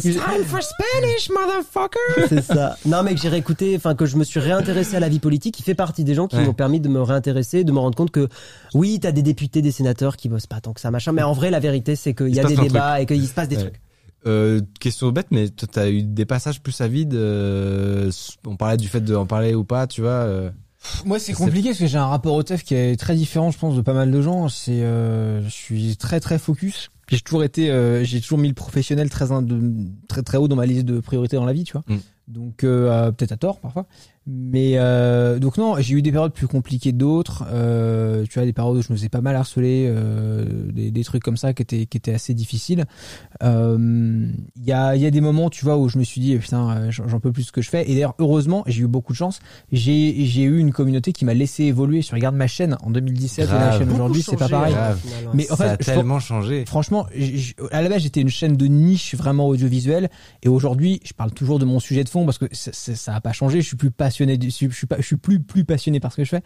Time for Spanish, motherfucker. <laughs> c'est ça. Non, mais que j'ai réécouté, enfin, que je me suis réintéressé à la vie politique, qui fait partie des gens qui Ouais. m'ont permis de me réintéresser, de me rendre compte que, oui, t'as des députés, des sénateurs qui bossent pas tant que ça, machin, mais en vrai, la vérité, c'est qu'il y a des débats et qu'il se passe des Ouais. trucs. Euh, question bête, mais toi, t'as eu des passages plus à vide. euh, on parlait du fait d'en parler ou pas, tu vois. euh, Moi, c'est compliqué parce que j'ai un rapport au TEF qui est très différent, je pense, de pas mal de gens. C'est, euh, je suis très très focus. J'ai toujours été, euh, j'ai toujours mis le professionnel très, de- très très haut dans ma liste de priorités dans la vie, tu vois. Mm. Donc euh, peut-être à tort parfois. Mais euh, donc non, j'ai eu des périodes plus compliquées que d'autres. Euh, tu vois, des périodes où je me faisais pas mal harceler, euh, des, des trucs comme ça qui étaient qui étaient assez difficiles. Euh, Il y a il y a des moments, tu vois, où je me suis dit eh, putain, euh, j'en peux plus ce que je fais. Et d'ailleurs, heureusement, j'ai eu beaucoup de chance. J'ai j'ai eu une communauté qui m'a laissé évoluer. Si tu regardes ma chaîne en 2017 et la chaîne aujourd'hui, c'est pas pareil. Grave. Mais en ça fait, a je- tellement changé. Franchement, à la base, j'étais une chaîne de niche vraiment audiovisuelle, et aujourd'hui, je parle toujours de mon sujet de fond parce que ça- ça ça a pas changé. Je suis plus passionné, du- je suis, je suis pas, je suis plus plus passionné par ce que je fais,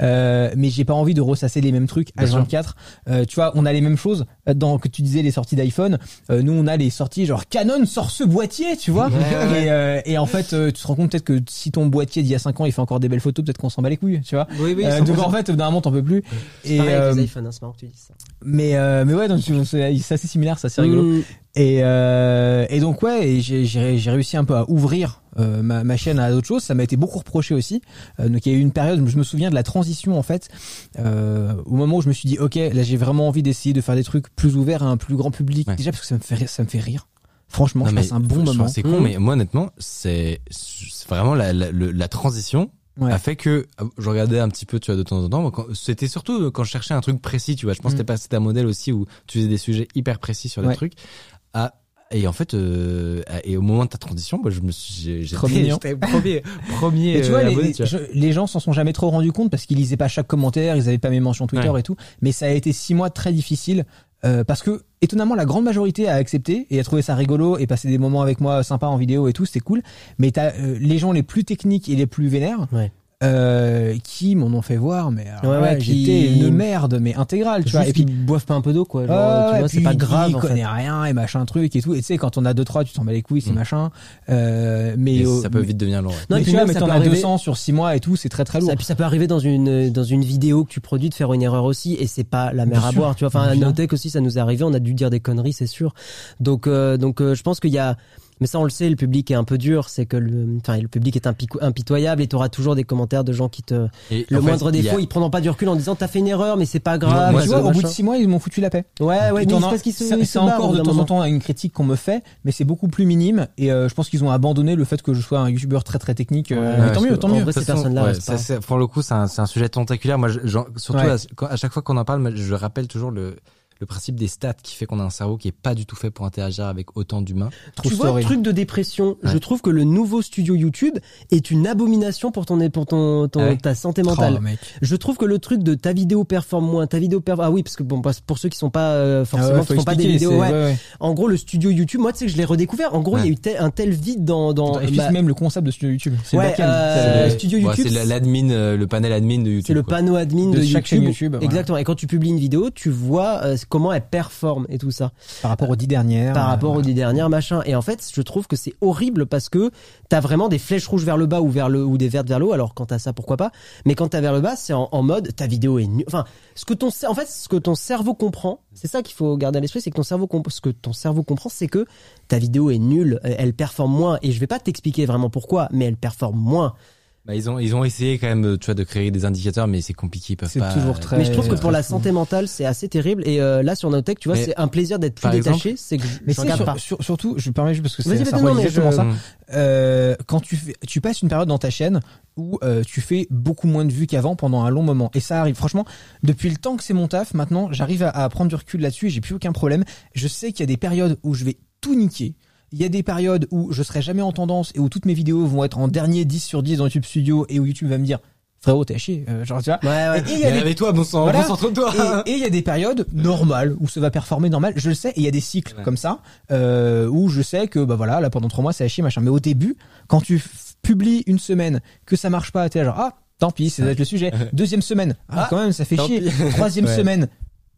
euh, mais j'ai pas envie de ressasser les mêmes trucs à Bien sûr. 24. Euh, tu vois, on a les mêmes choses euh, dans que tu disais les sorties d'iPhone. Euh, nous, on a les sorties genre Canon sort ce boîtier, tu vois. Ouais. Et, et en fait, tu te rends compte peut-être que si ton boîtier d'il y a 5 ans, il fait encore des belles photos, peut-être qu'on s'en bat les couilles, tu vois. Oui, oui, c'est donc en fait, d'un moment, t'en peux plus. pareil avec les iPhones, hein, c'est marrant que tu dises ça. mais mais ouais, donc c'est assez similaire, ça c'est rigolo. Mm. Et, et donc ouais, et j'ai réussi un peu à ouvrir euh, ma, ma chaîne à d'autres choses. Ça m'a été beaucoup reproché aussi. Euh, donc il y a eu une période, je me souviens de la transition en fait, euh, au moment où je me suis dit ok, là j'ai vraiment envie d'essayer de faire des trucs plus ouverts à un plus grand public. Ouais. Déjà parce que ça me fait rire- ça me fait rire. Franchement, Non, je mais passe un bon moment. que C'est con, Mm. mais moi honnêtement, c'est c'est vraiment la, la, la transition Ouais. a fait que euh, je regardais un petit peu, tu vois, de temps en temps. C'était surtout quand je cherchais un truc précis, tu vois. Je pense que Mm. c'était pas c'était un modèle aussi où tu faisais des sujets hyper précis sur les Ouais. trucs. Et en fait, euh, et au moment de ta transition, moi, je me suis, j'ai- j'étais premier, premier Et tu vois, euh, les, abonné, les- tu vois. je- les gens s'en sont jamais trop rendus compte parce qu'ils lisaient pas chaque commentaire, ils avaient pas mes mentions Twitter Ouais. et tout. Mais ça a été six mois très difficiles euh, parce que étonnamment la grande majorité a accepté et a trouvé ça rigolo et passé des moments avec moi sympas en vidéo et tout, c'était cool. Mais t'as euh, les gens les plus techniques et les plus vénères. Ouais. Euh, qui m'en ont fait voir mais alors Ouais, là, ouais, qui- j'étais une merde mais intégrale tu vois et puis qu'ils boivent pas un peu d'eau, quoi. Genre, Ouais, tu vois, c'est pas grave. il en fait. connaît rien et machin truc et tout et tu sais quand on a deux trois tu t'en bats les couilles c'est Mm. machin euh, mais Et ça peut vite devenir long. ouais. Non, mais et puis tu vois même, mais t'en as arriver- 200 sur six mois et tout c'est très très lourd Ça, puis ça peut arriver dans une dans une vidéo que tu produis de faire une erreur aussi et c'est pas la mer Bien à sûr. boire tu vois enfin à. Notech aussi ça nous est arrivé on a dû dire des conneries c'est sûr donc euh, donc euh, je pense qu'il y a mais ça on le sait le public est un peu dur c'est que le enfin le public est impico- impitoyable et tu auras toujours des commentaires de gens qui te Et le en fait, moindre y a- défaut ils prendront pas du recul en disant t'as fait une erreur mais c'est pas grave Moi, tu vois, au bout de six mois, ils m'ont foutu la paix. ouais ouais mais as- parce qu'ils c'est encore de temps en temps une critique qu'on me fait, mais c'est beaucoup plus minime. Et euh, je pense qu'ils ont abandonné le fait que je sois un youtubeur très très technique. euh, Ouais, mais tant mieux, tant en mieux. vrai, ces personnes-là, pour le coup, c'est un, sujet tentaculaire. Moi, surtout à, chaque fois qu'on en parle, je rappelle toujours le, le principe des stats qui fait qu'on a un cerveau qui est pas du tout fait pour interagir avec autant d'humains. True tu vois, story. truc de dépression, je trouve que le nouveau studio YouTube est une abomination pour ton, pour ton, ton- Ah ouais ta santé mentale. Oh. Je trouve que le truc de ta vidéo performe moins, ta vidéo performe, ah oui, parce que bon, pour ceux qui sont pas euh, forcément, Ah ouais, qui pas des vidéos, c'est- ouais. ouais, ouais. En gros, le studio YouTube, moi, tu sais que je l'ai redécouvert. En gros, il y a eu tel- un tel vide dans, dans, Et puis même le concept de studio YouTube. C'est le euh, studio Ouais, YouTube, c'est la- l'admin, euh, le panel admin de YouTube. c'est le panneau admin De de, chaque chaîne YouTube. Exactement. Et quand tu publies une vidéo, tu vois euh, comment elle performe et tout ça. par rapport aux dix dernières. par euh, rapport aux dix dernières machin. Et en fait je trouve que c'est horrible parce que t'as vraiment des flèches rouges vers le bas ou vers le ou des vertes vers le haut. Alors quand t'as ça pourquoi pas. Mais quand t'as vers le bas c'est en, en mode ta vidéo est nulle enfin ce que ton en fait ce que ton cerveau comprend c'est ça qu'il faut garder à l'esprit c'est que ton cerveau ce que ton cerveau comprend c'est que ta vidéo est nulle elle performe moins. Et je vais pas t'expliquer vraiment pourquoi mais elle performe moins Bah, ils ont ils ont essayé quand même, tu vois, de créer des indicateurs, mais c'est compliqué. Ils peuvent C'est pas. toujours très- mais je trouve que pour la santé mentale c'est assez terrible et euh, là sur Notech tu vois c'est un plaisir d'être plus détaché c'est que je, Mais je c'est regarde sur- pas sur- surtout, je me permets juste parce que c'est exactement je- ça. Euh, quand tu fais, tu passes une période dans ta chaîne où euh, tu fais beaucoup moins de vues qu'avant pendant un long moment et ça arrive franchement depuis le temps que c'est mon taf maintenant j'arrive à, à prendre du recul là-dessus et j'ai plus aucun problème je sais qu'il y a des périodes où je vais tout niquer il y a des périodes où je serai jamais en tendance et où toutes mes vidéos vont être en dernier 10 sur 10 dans YouTube Studio et où YouTube va me dire frérot t'es à chier euh, genre tu vois ouais ouais et il y a des avec toi, bon sang, Voilà. concentre-toi. et et il y a des périodes normales où ça va performer normal, je le sais, et il y a des cycles Ouais. comme ça euh, où je sais que bah voilà, là pendant trois mois c'est à chier machin. Mais au début, quand tu publies une semaine que ça marche pas, t'es genre ah tant pis, c'est le sujet. <laughs> Deuxième semaine, ah, Ah, quand même ça fait chier. pis. Troisième <laughs> semaine,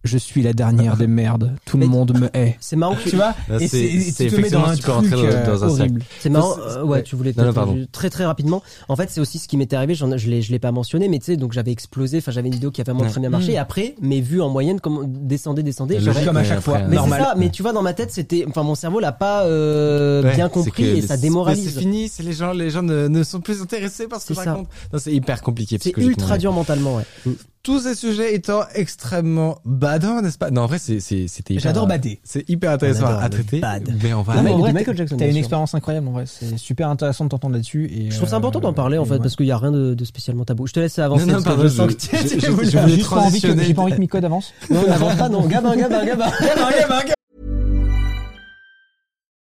je suis la dernière des merdes, tout le monde me hait. c'est marrant que Tu vois Là, Et c'est- tu dans effectivement un super truc euh, dans un cercle. horrible. C'est marrant, euh, ouais, tu voulais très très rapidement. En fait, c'est aussi ce qui m'était arrivé. Je l'ai, je l'ai pas mentionné, mais tu sais, donc j'avais explosé. Enfin, j'avais une vidéo qui a vraiment Ouais. très bien marché. Mm. Et après, mes vues en moyenne, comme descendaient, descendaient. Le j'aurais- logique, comme à mais chaque fois. Mais normal. c'est ça. Mais tu vois, dans ma tête, c'était, enfin, mon cerveau l'a pas euh, Ouais, bien compris et ça démoralise. C'est fini, c'est les gens, les gens ne, sont plus intéressés par ce que C'est je ça. raconte. Non, c'est hyper compliqué. C'est ultra dur mentalement, ouais. Tous ces sujets étant extrêmement badants, n'est-ce pas? Non, en vrai, c'est, c'est, c'était hyper- J'adore bader. C'est hyper intéressant à traiter. bad. Mais on va. Ah, Non, mais en vrai, Michael t'as- Jackson, T'as une expérience incroyable en vrai, c'est super intéressant de t'entendre là-dessus. Et Je trouve ça euh, important d'en parler en fait ouais. parce qu'il y a rien de, de spécialement tabou. Je te laisse avancer. Non, non, pardon, je sens que tu- <laughs> J'ai pas envie que- transitionner. j'ai pas envie que Miko avance. Non, on n'avance pas, non. Gabin, gabin, gabin. <laughs>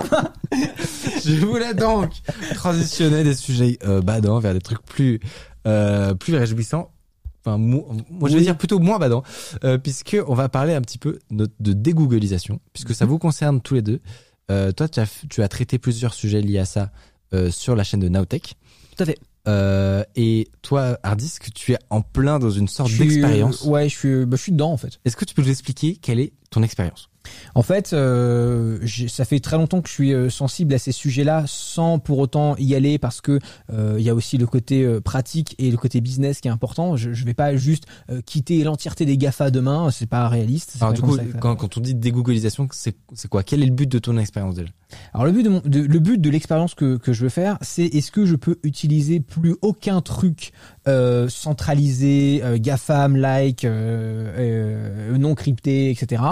<laughs> Je voulais donc transitionner des sujets euh, badants vers des trucs plus euh, plus réjouissants. Enfin, mo- moi je vais dire plutôt moins badants, euh, puisque on va parler un petit peu de, de dégooglisation, puisque ça vous concerne tous les deux. Euh, toi, tu as, f- tu as traité plusieurs sujets liés à ça euh, sur la chaîne de Nowtech. Tout à fait. Euh, et toi, Hardisk, tu es en plein dans une sorte d'expérience. Ouais, je suis, bah, je suis dedans en fait. Est-ce que tu peux nous expliquer quelle est ton expérience? En fait, euh, ça fait très longtemps que je suis euh, sensible à ces sujets-là, sans pour autant y aller, parce que euh, il y a aussi le côté euh, pratique et le côté business qui est important. Je, je vais pas juste euh, quitter l'entièreté des Gafa demain, c'est pas réaliste. Alors pas du coup, ça quand, quand on dit dégooglisation, c'est c'est quoi? Quel est le but de ton expérience déjà? Alors le but de, mon, de- le but de l'expérience que, que je veux faire, c'est est-ce que je peux utiliser plus aucun truc euh, centralisé, euh, GAFAM, like, euh, euh, non crypté, etc.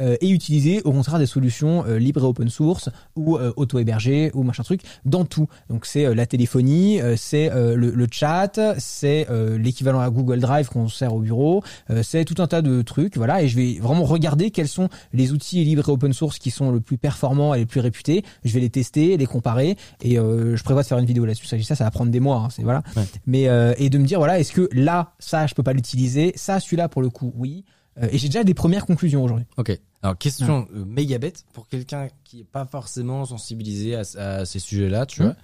euh, et utiliser au contraire des solutions euh, libres et open source ou euh, auto-hébergées ou machin truc dans tout. Donc c'est euh, la téléphonie, euh, c'est euh, le, le chat, c'est euh, l'équivalent à Google Drive qu'on sert au bureau, euh, c'est tout un tas de trucs. Voilà, et je vais vraiment regarder quels sont les outils libres et open source qui sont le plus performants et les plus réputés. Je vais les tester, les comparer et euh, je prévois de faire une vidéo là-dessus. Ça, ça, va prendre des mois. hein, c'est voilà. Ouais. Mais euh, et de me dire voilà, est-ce que là, ça, je peux pas l'utiliser, ça, celui-là pour le coup, oui. Euh, et j'ai déjà des premières conclusions aujourd'hui. Ok. Alors question euh, méga bête pour quelqu'un qui est pas forcément sensibilisé à, à ces sujets-là, tu vois.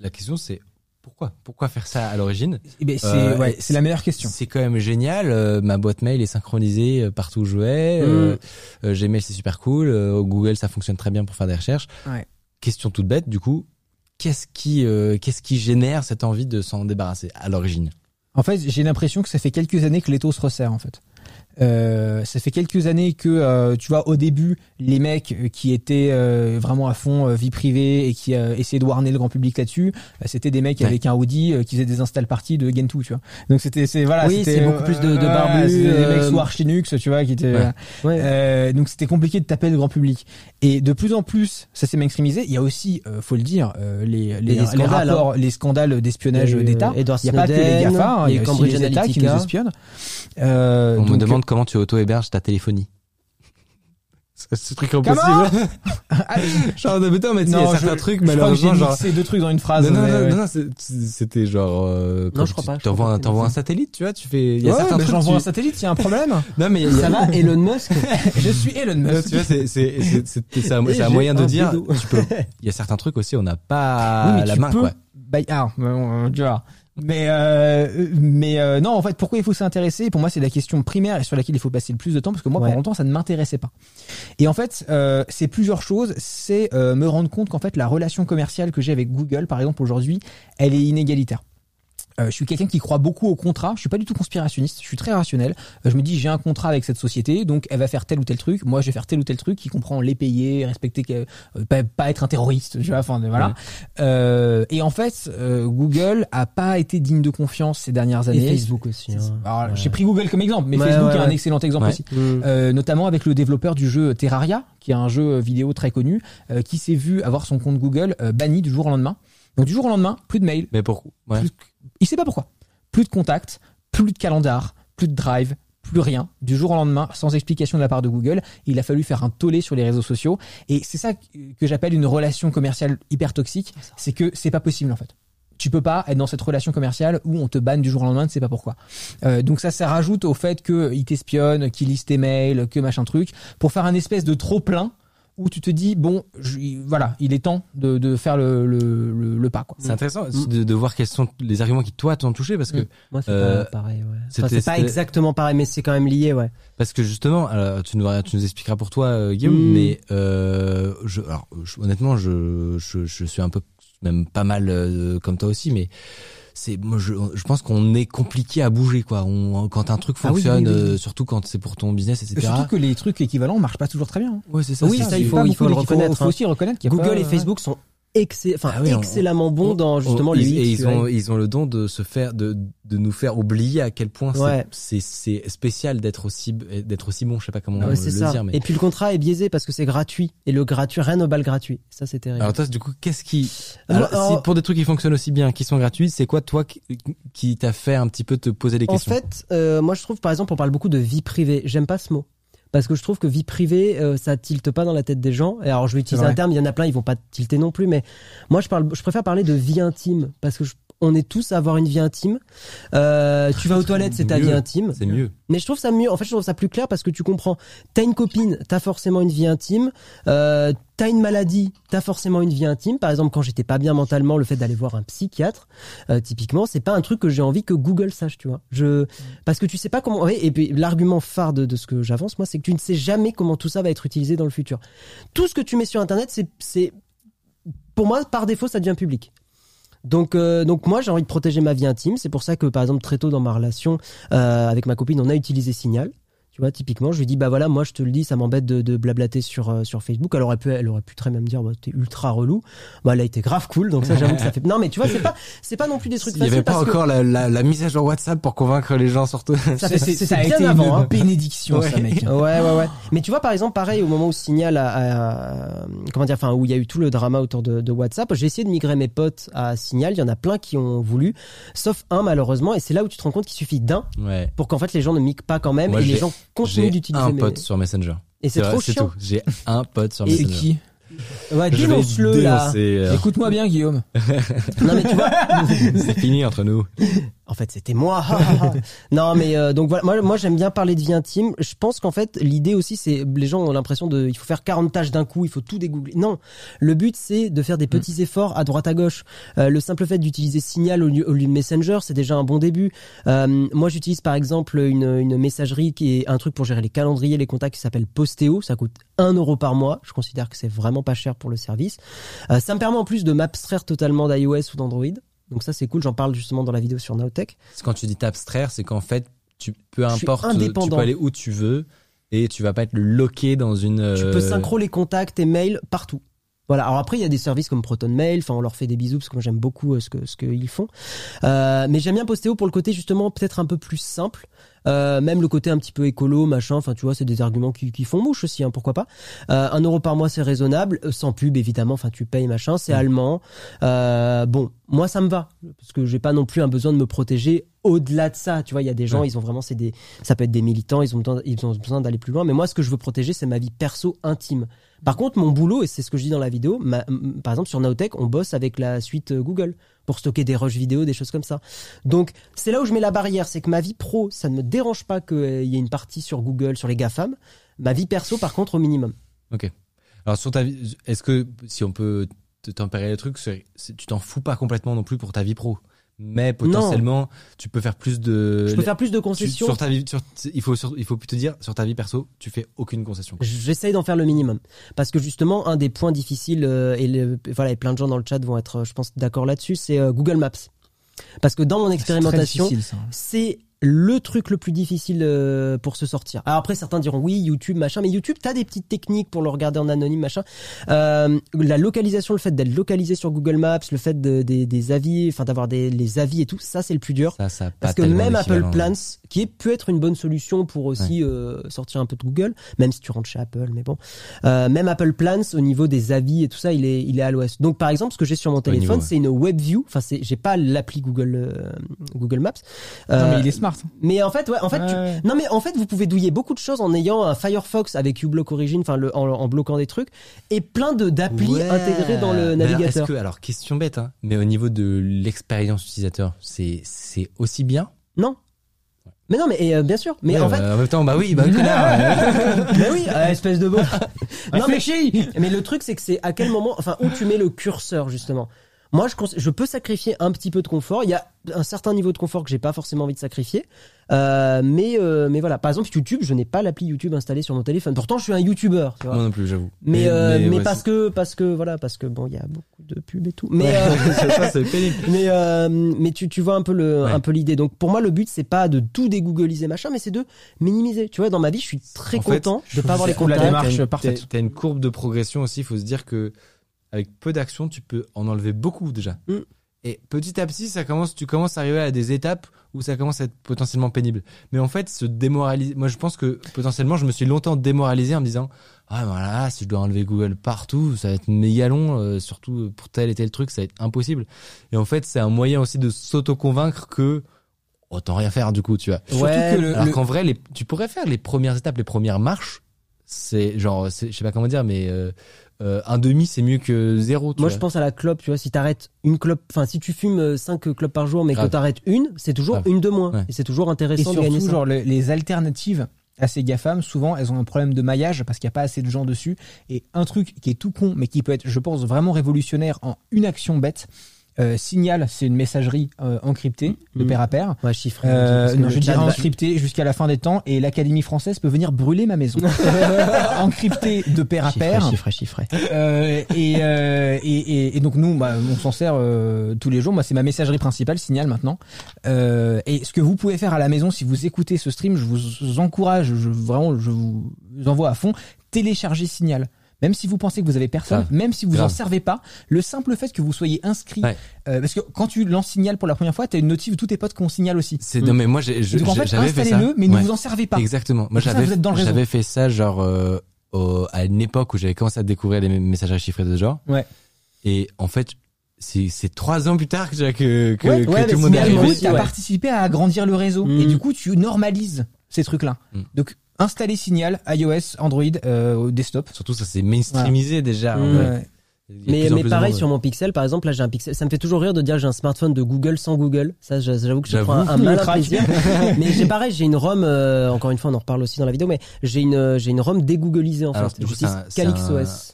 La question c'est pourquoi? Pourquoi faire ça à l'origine? Eh ben, c'est Euh, ouais, c'est la meilleure question. C'est quand même génial. euh, ma boîte mail est synchronisée partout où je vais. euh, euh, Gmail c'est super cool. Google ça fonctionne très bien pour faire des recherches. Ouais. Question toute bête du coup. Qu'est-ce qui, euh, qu'est-ce qui génère cette envie de s'en débarrasser à l'origine? En fait, j'ai l'impression que ça fait quelques années que l'étau se resserre en fait. Euh, ça fait quelques années que euh, tu vois au début les mecs euh, qui étaient euh, vraiment à fond euh, vie privée et qui euh, essayaient de warner le grand public là-dessus, euh, c'était des mecs Ouais. avec un Audi euh, qui faisaient des install parties de Gentoo, tu vois. Donc c'était c'est voilà, Oui, c'était, beaucoup plus de- de barbus, des mecs sous Arch Linux, tu vois, qui étaient Ouais. Ouais. euh, donc c'était compliqué de taper le grand public. Et de plus en plus, ça s'est mainstreamisé. Il y a aussi, euh, faut le dire, euh, les, les, les les scandales, rapports, les scandales d'espionnage d'État. Il n'y a pas que les GAFA, hein, il y a aussi les États qui nous espionnent. Euh, On me donc, demande comment tu auto-héberges ta téléphonie. <laughs> C'est ce truc impossible. <laughs> Genre, mais putain, mais tu sais, il y a non, certains je, trucs, je malheureusement, genre. mixé deux trucs dans une phrase. Non, non, mais non, ouais. non, non, c'est- c'était genre. euh, Non, je crois pas, T'envoies un, un satellite, tu vois, tu fais. Il y a Ouais, certains mais trucs. j'envoie tu- un satellite, il y a un problème. <laughs> Non, mais il y a- Ça va, Elon Musk je suis Elon Musk. tu vois, c'est c'est c'est c'est c'est un, c'est moyen de dire. Tu peux. Il y a certains trucs aussi, on n'a pas Oui, mais la tu main, peux- quoi. Bah, ah, euh, tu vois. Mais euh, mais euh, non, en fait, pourquoi il faut s'intéresser? Pour moi, c'est la question primaire et sur laquelle il faut passer le plus de temps, parce que moi, Ouais. pendant longtemps, ça ne m'intéressait pas. Et en fait, euh, c'est plusieurs choses. C'est euh, me rendre compte qu'en fait, la relation commerciale que j'ai avec Google, par exemple, aujourd'hui, elle est inégalitaire. Euh, je suis quelqu'un qui croit beaucoup au contrat. Je suis pas du tout conspirationniste. Je suis très rationnel. Euh, je me dis j'ai un contrat avec cette société, donc elle va faire tel ou tel truc. Moi, je vais faire tel ou tel truc qui comprend les payer, respecter, euh, pas, pas être un terroriste. Tu vois, enfin voilà. Ouais. Euh, et en fait, euh, Google a pas été digne de confiance ces dernières et années. Facebook aussi. hein. Alors, Ouais. J'ai pris Google comme exemple, mais Ouais, Facebook est un excellent exemple aussi. Mm. Euh, notamment avec le développeur du jeu Terraria, qui est un jeu vidéo très connu, euh, qui s'est vu avoir son compte Google banni du jour au lendemain. Donc du jour au lendemain, plus de mails, Mais pourquoi? Ouais. plus- il sait pas pourquoi. Plus de contacts, plus de calendar, plus de drive, plus rien. Du jour au lendemain, sans explication de la part de Google, il a fallu faire un tollé sur les réseaux sociaux. Et c'est ça que j'appelle une relation commerciale hyper toxique. C'est que c'est pas possible en fait. Tu peux pas être dans cette relation commerciale où on te banne du jour au lendemain, tu sais pas pourquoi. Euh, donc ça, ça rajoute au fait qu'il t'espionne, qu'il lise tes mails, que machin truc, pour faire un espèce de trop plein où tu te dis bon, je- voilà, il est temps de, de faire le, le, le, le pas quoi. C'est intéressant de, de voir quels sont les arguments qui toi t'ont touché parce que Mm. Moi, c'est Euh, pas pareil, ouais. Enfin, c'est pas exactement pareil, mais c'est quand même lié, ouais. parce que justement alors, tu nous tu nous expliqueras pour toi euh, Guillaume Mm. mais euh, je alors je- honnêtement je, je je suis un peu même pas mal euh, comme toi aussi mais c'est moi je, je pense qu'on est compliqué à bouger quoi on, quand un truc Ah oui, fonctionne oui, oui, oui. euh, surtout quand c'est pour ton business etc Surtout que les trucs équivalents marchent pas toujours très bien. hein. ouais c'est ça Oui, c'est- ça, il faut- il faut le reconnaître, faut hein. aussi reconnaître qu'il y a Google pas- et Facebook sont excell- enfin, Ah oui, on- excellemment bons on- dans justement on- les ils, et ils ont ils ont le don de se faire de de nous faire oublier à quel point c'est- Ouais. c'est spécial d'être aussi d'être aussi bon je sais pas comment Ah ouais, le ça. dire mais Et puis le contrat est biaisé parce que c'est gratuit et le gratuit rien au bal gratuit. Ça c'est terrible. Alors toi, du coup, qu'est-ce qui, Alors, alors, si alors- pour des trucs qui fonctionnent aussi bien, qui sont gratuits, c'est quoi toi qui, qui t'a fait un petit peu te poser des En questions fait, euh, moi je trouve par exemple on parle beaucoup de vie privée. J'aime pas ce mot. Parce que je trouve que vie privée, euh, ça tilte pas dans la tête des gens. Et alors je vais utiliser un terme, il y en a plein, ils vont pas tilter non plus, mais moi je parle, je préfère parler de vie intime parce que je- on est tous à avoir une vie intime. Euh, tu vas aux toilettes, c'est ta mieux. vie intime. C'est mieux. Mais je trouve ça mieux. En fait, je trouve ça plus clair parce que tu comprends. T'as une copine, t'as forcément une vie intime. Euh, t'as une maladie, t'as forcément une vie intime. Par exemple, quand j'étais pas bien mentalement, le fait d'aller voir un psychiatre, euh, typiquement, c'est pas un truc que j'ai envie que Google sache, tu vois. Je parce que tu sais pas comment. et puis l'argument phare de, de ce que j'avance, moi, c'est que tu ne sais jamais comment tout ça va être utilisé dans le futur. Tout ce que tu mets sur Internet, c'est c'est pour moi par défaut, ça devient public. Donc, euh, donc moi j'ai envie de protéger ma vie intime. C'est pour ça que par exemple très tôt dans ma relation euh, avec ma copine, on a utilisé Signal. Tu vois, typiquement, je lui dis bah voilà, moi je te le dis, ça m'embête de, de blablater sur euh, sur Facebook. Elle aurait pu, elle aurait pu très bien me dire bah t'es ultra relou. Bah elle a été grave cool, donc ça j'avoue que ça fait. Non mais tu vois, c'est pas c'est pas non plus des trucs Il y avait pas parce que encore la, la, la mise à jour WhatsApp pour convaincre les gens surtout. ça fait C'est- c'est ça a bien été avant. une hein. bénédiction, ça, Ouais. mec. Ouais, ouais, ouais. Mais tu vois, par exemple, pareil, au moment où Signal a, a- comment dire, enfin, où il y a eu tout le drama autour de, de WhatsApp, j'ai essayé de migrer mes potes à Signal. Il y en a plein qui ont voulu, sauf un, malheureusement. Et c'est là où tu te rends compte qu'il suffit d'un Ouais. pour qu'en fait les gens ne migrent pas quand même Moi, et les j'ai- continuent J'ai d'utiliser un mes- pote sur Messenger. Et c'est trop chiant. tout. J'ai un pote sur Et Messenger. qui Ouais, Je vais dénonce-le là. euh, Écoute-moi bien, Guillaume. <laughs> Non mais tu vois. C'est fini entre nous. <laughs> En fait, c'était moi. <laughs> non, mais euh, donc voilà, moi, moi j'aime bien parler de vie intime. Je pense qu'en fait, l'idée aussi, c'est les gens ont l'impression de, il faut faire 40 tâches d'un coup, il faut tout dégoogler. Non, le but c'est de faire des petits efforts à droite à gauche. Euh, le simple fait d'utiliser Signal au lieu, au lieu de Messenger, c'est déjà un bon début. Euh, moi, j'utilise par exemple une, une messagerie qui est un truc pour gérer les calendriers, les contacts qui s'appelle Postéo. Ça coûte 1 euro par mois. Je considère que c'est vraiment pas cher pour le service. Euh, ça me permet en plus de m'abstraire totalement d'iOS ou d'Android. Donc ça c'est cool, j'en parle justement dans la vidéo sur Nowtech. Quand tu dis t'abstraire, c'est qu'en fait, tu peu importe, tu indépendant. peux aller où tu veux et tu vas pas être loqué dans une. Tu euh, peux synchro les contacts et mails partout. Voilà. Alors après, il y a des services comme Proton Mail. Enfin, on leur fait des bisous parce que moi j'aime beaucoup euh, ce que ce qu'ils font. Euh, mais j'aime bien Postéo pour le côté justement peut-être un peu plus simple. Euh, même le côté un petit peu écolo, machin. Enfin, tu vois, c'est des arguments qui, qui font mouche aussi. Hein, pourquoi pas euh, Un euro par mois, c'est raisonnable. Euh, Sans pub, évidemment. Enfin, tu payes, machin. C'est Mm. allemand. Euh, bon, moi ça me va parce que j'ai pas non plus un besoin de me protéger au-delà de ça. Tu vois, il y a des gens, Ouais. ils ont vraiment, c'est des, ça peut être des militants. Ils ont besoin, ils ont besoin d'aller plus loin. Mais moi, ce que je veux protéger, c'est ma vie perso intime. Par contre, mon boulot, et c'est ce que je dis dans la vidéo, par exemple sur Nowtech, on bosse avec la suite euh, Google pour stocker des rushs vidéo, des choses comme ça. Donc, c'est là où je mets la barrière, c'est que ma vie pro, ça ne me dérange pas qu'il y ait une partie sur Google, sur les GAFAM. Ma vie perso, par contre, au minimum. Alors sur ta vie, est-ce que si on peut te tempérer le truc, tu t'en fous pas complètement non plus pour ta vie pro, mais potentiellement tu peux faire plus de. Je peux faire plus de tu- concessions. sur ta vie, sur- il faut sur- il faut te dire sur ta vie perso, tu fais aucune concession. J'essaye d'en faire le minimum parce que justement un des points difficiles euh, et le- voilà et plein de gens dans le chat vont être euh, je pense d'accord là-dessus c'est euh, Google Maps parce que dans mon expérimentation c'est le truc le plus difficile euh, pour se sortir. Alors après certains diront oui YouTube machin mais YouTube t'as des petites techniques pour le regarder en anonyme machin. Euh, la localisation le fait d'être localisé sur Google Maps le fait de, des, des avis enfin d'avoir des les avis et tout ça c'est le plus dur. Ça, ça Parce que même Apple d'équivalent. Plans, qui est, peut être une bonne solution pour aussi euh, sortir un peu de Google, même si tu rentres chez Apple, mais bon, euh, même Apple Plans au niveau des avis et tout ça, il est, il est à l'ouest. Donc par exemple, ce que j'ai sur mon téléphone, c'est une Web View. Enfin, c'est, j'ai pas l'appli Google euh, Google Maps. Non, Euh, mais il est smart. Mais en fait, ouais, en fait, tu- non mais en fait, vous pouvez douiller beaucoup de choses en ayant un Firefox avec uBlock Origin, enfin en, en bloquant des trucs, et plein de d'applis Ouais. intégrées dans le alors, navigateur. que, alors question bête, hein, mais au niveau de l'expérience utilisateur, c'est c'est aussi bien? Non. Mais non, mais euh, bien sûr. Mais Ouais, en bah, fait, en même temps, bah oui, bah connard. <laughs> mais oui, <laughs> euh, espèce de beau. <laughs> non Mais le truc, c'est que c'est à quel moment, enfin, où tu mets le curseur, justement? Moi, je, peux sacrifier un petit peu de confort. Il y a un certain niveau de confort que j'ai pas forcément envie de sacrifier. Euh, mais, euh, mais voilà. Par exemple, YouTube, je n'ai pas l'appli YouTube installée sur mon téléphone. Pourtant, je suis un YouTuber, tu vois. Moi non plus, j'avoue. Mais, euh, mais, ouais, parce que, parce que, voilà, parce que bon, il y a beaucoup de pubs et tout. Mais, Ouais, euh, <laughs> ça, c'est pénible. <laughs> mais, euh, mais tu, tu vois un peu le, Ouais. un peu l'idée. Donc, pour moi, le but, c'est pas de tout dégoogliser, machin, mais c'est de minimiser. Tu vois, dans ma vie, je suis très En fait, content de pas avoir les trouve la contacts. démarche T'as une- parfaite. T'as une courbe de progression aussi. Il faut se dire que avec peu d'action, tu peux en enlever beaucoup déjà. Mm. Et petit à petit, ça commence, tu commences à arriver à des étapes où ça commence à être potentiellement pénible. Mais en fait, se démoraliser. Moi, je pense que potentiellement, je me suis longtemps démoralisé en me disant, ah voilà, si je dois enlever Google partout, ça va être méga long, euh, surtout pour tel et tel truc, ça va être impossible. Et en fait, c'est un moyen aussi de s'auto-convaincre que autant rien faire du coup, tu vois. Surtout Ouais, que le, Alors le- qu'en vrai, les, tu pourrais faire les premières étapes, les premières marches. C'est genre, je sais pas comment dire, mais euh, euh, un demi, c'est mieux que zéro. Tu Moi, vois. je pense à la clope, tu vois, si t'arrêtes une clope, enfin, si tu fumes 5 clopes par jour, mais Grave. que t'arrêtes une, c'est toujours Grave. une de moins. Ouais. Et c'est toujours et intéressant de gagner ça. genre, le- les alternatives à ces GAFAM, souvent, elles ont un problème de maillage parce qu'il n'y a pas assez de gens dessus. Et un truc qui est tout con, mais qui peut être, je pense, vraiment révolutionnaire en une action bête. Euh, Signal, c'est une messagerie euh, encryptée de Mhm. pair à pair. Ouais, chiffre. Euh, que non, je dirais va- encrypté jusqu'à la fin des temps et l'Académie française peut venir brûler ma maison. <laughs> encrypté de pair à Chiffré, pair. chiffré, chiffré. Euh, et, euh, et, et, et donc nous, bah, on s'en sert euh, tous les jours. Moi, c'est ma messagerie principale, Signal maintenant. Euh, et ce que vous pouvez faire à la maison, si vous écoutez ce stream, je vous encourage, je, vraiment, je vous envoie à fond, téléchargez Signal. Même si vous pensez que vous avez personne, même si vous Grave. en servez pas, le simple fait que vous soyez inscrit, Ouais. euh, parce que quand tu lances Signal pour la première fois, t'as une notif de tous tes potes qu'on signale aussi. C'est non mais moi j'ai donc en fait, j'avais fait ça. installez-le, mais ne vous en servez pas. Exactement. Moi j'avais vous êtes dans le réseau. j'avais fait ça genre euh, au- à une époque où j'avais commencé à découvrir les messageries chiffrées de ce genre. Ouais. Et en fait, c'est c'est trois ans plus tard que j'ai- que que, Ouais, que ouais, tout mais le monde est arrivé. aussi, t'as ouais. participé à agrandir le réseau Mm. et du coup, tu normalises ces trucs-là. Mm. Donc, installer Signal, iOS, Android, euh, au desktop. Surtout ça s'est mainstreamisé déjà. Ouais. Mais, mais pareil sur mon Pixel, par exemple, là j'ai un Pixel. Ça me fait toujours rire de dire que j'ai un smartphone de Google sans Google. Ça, j'a- j'avoue que je prends un, un malin plaisir. <laughs> mais j'ai pareil, j'ai une ROM. euh, encore une fois, on en reparle aussi dans la vidéo, mais j'ai une euh, j'ai une ROM dégooglisée en Alors, fait. J'utilise un-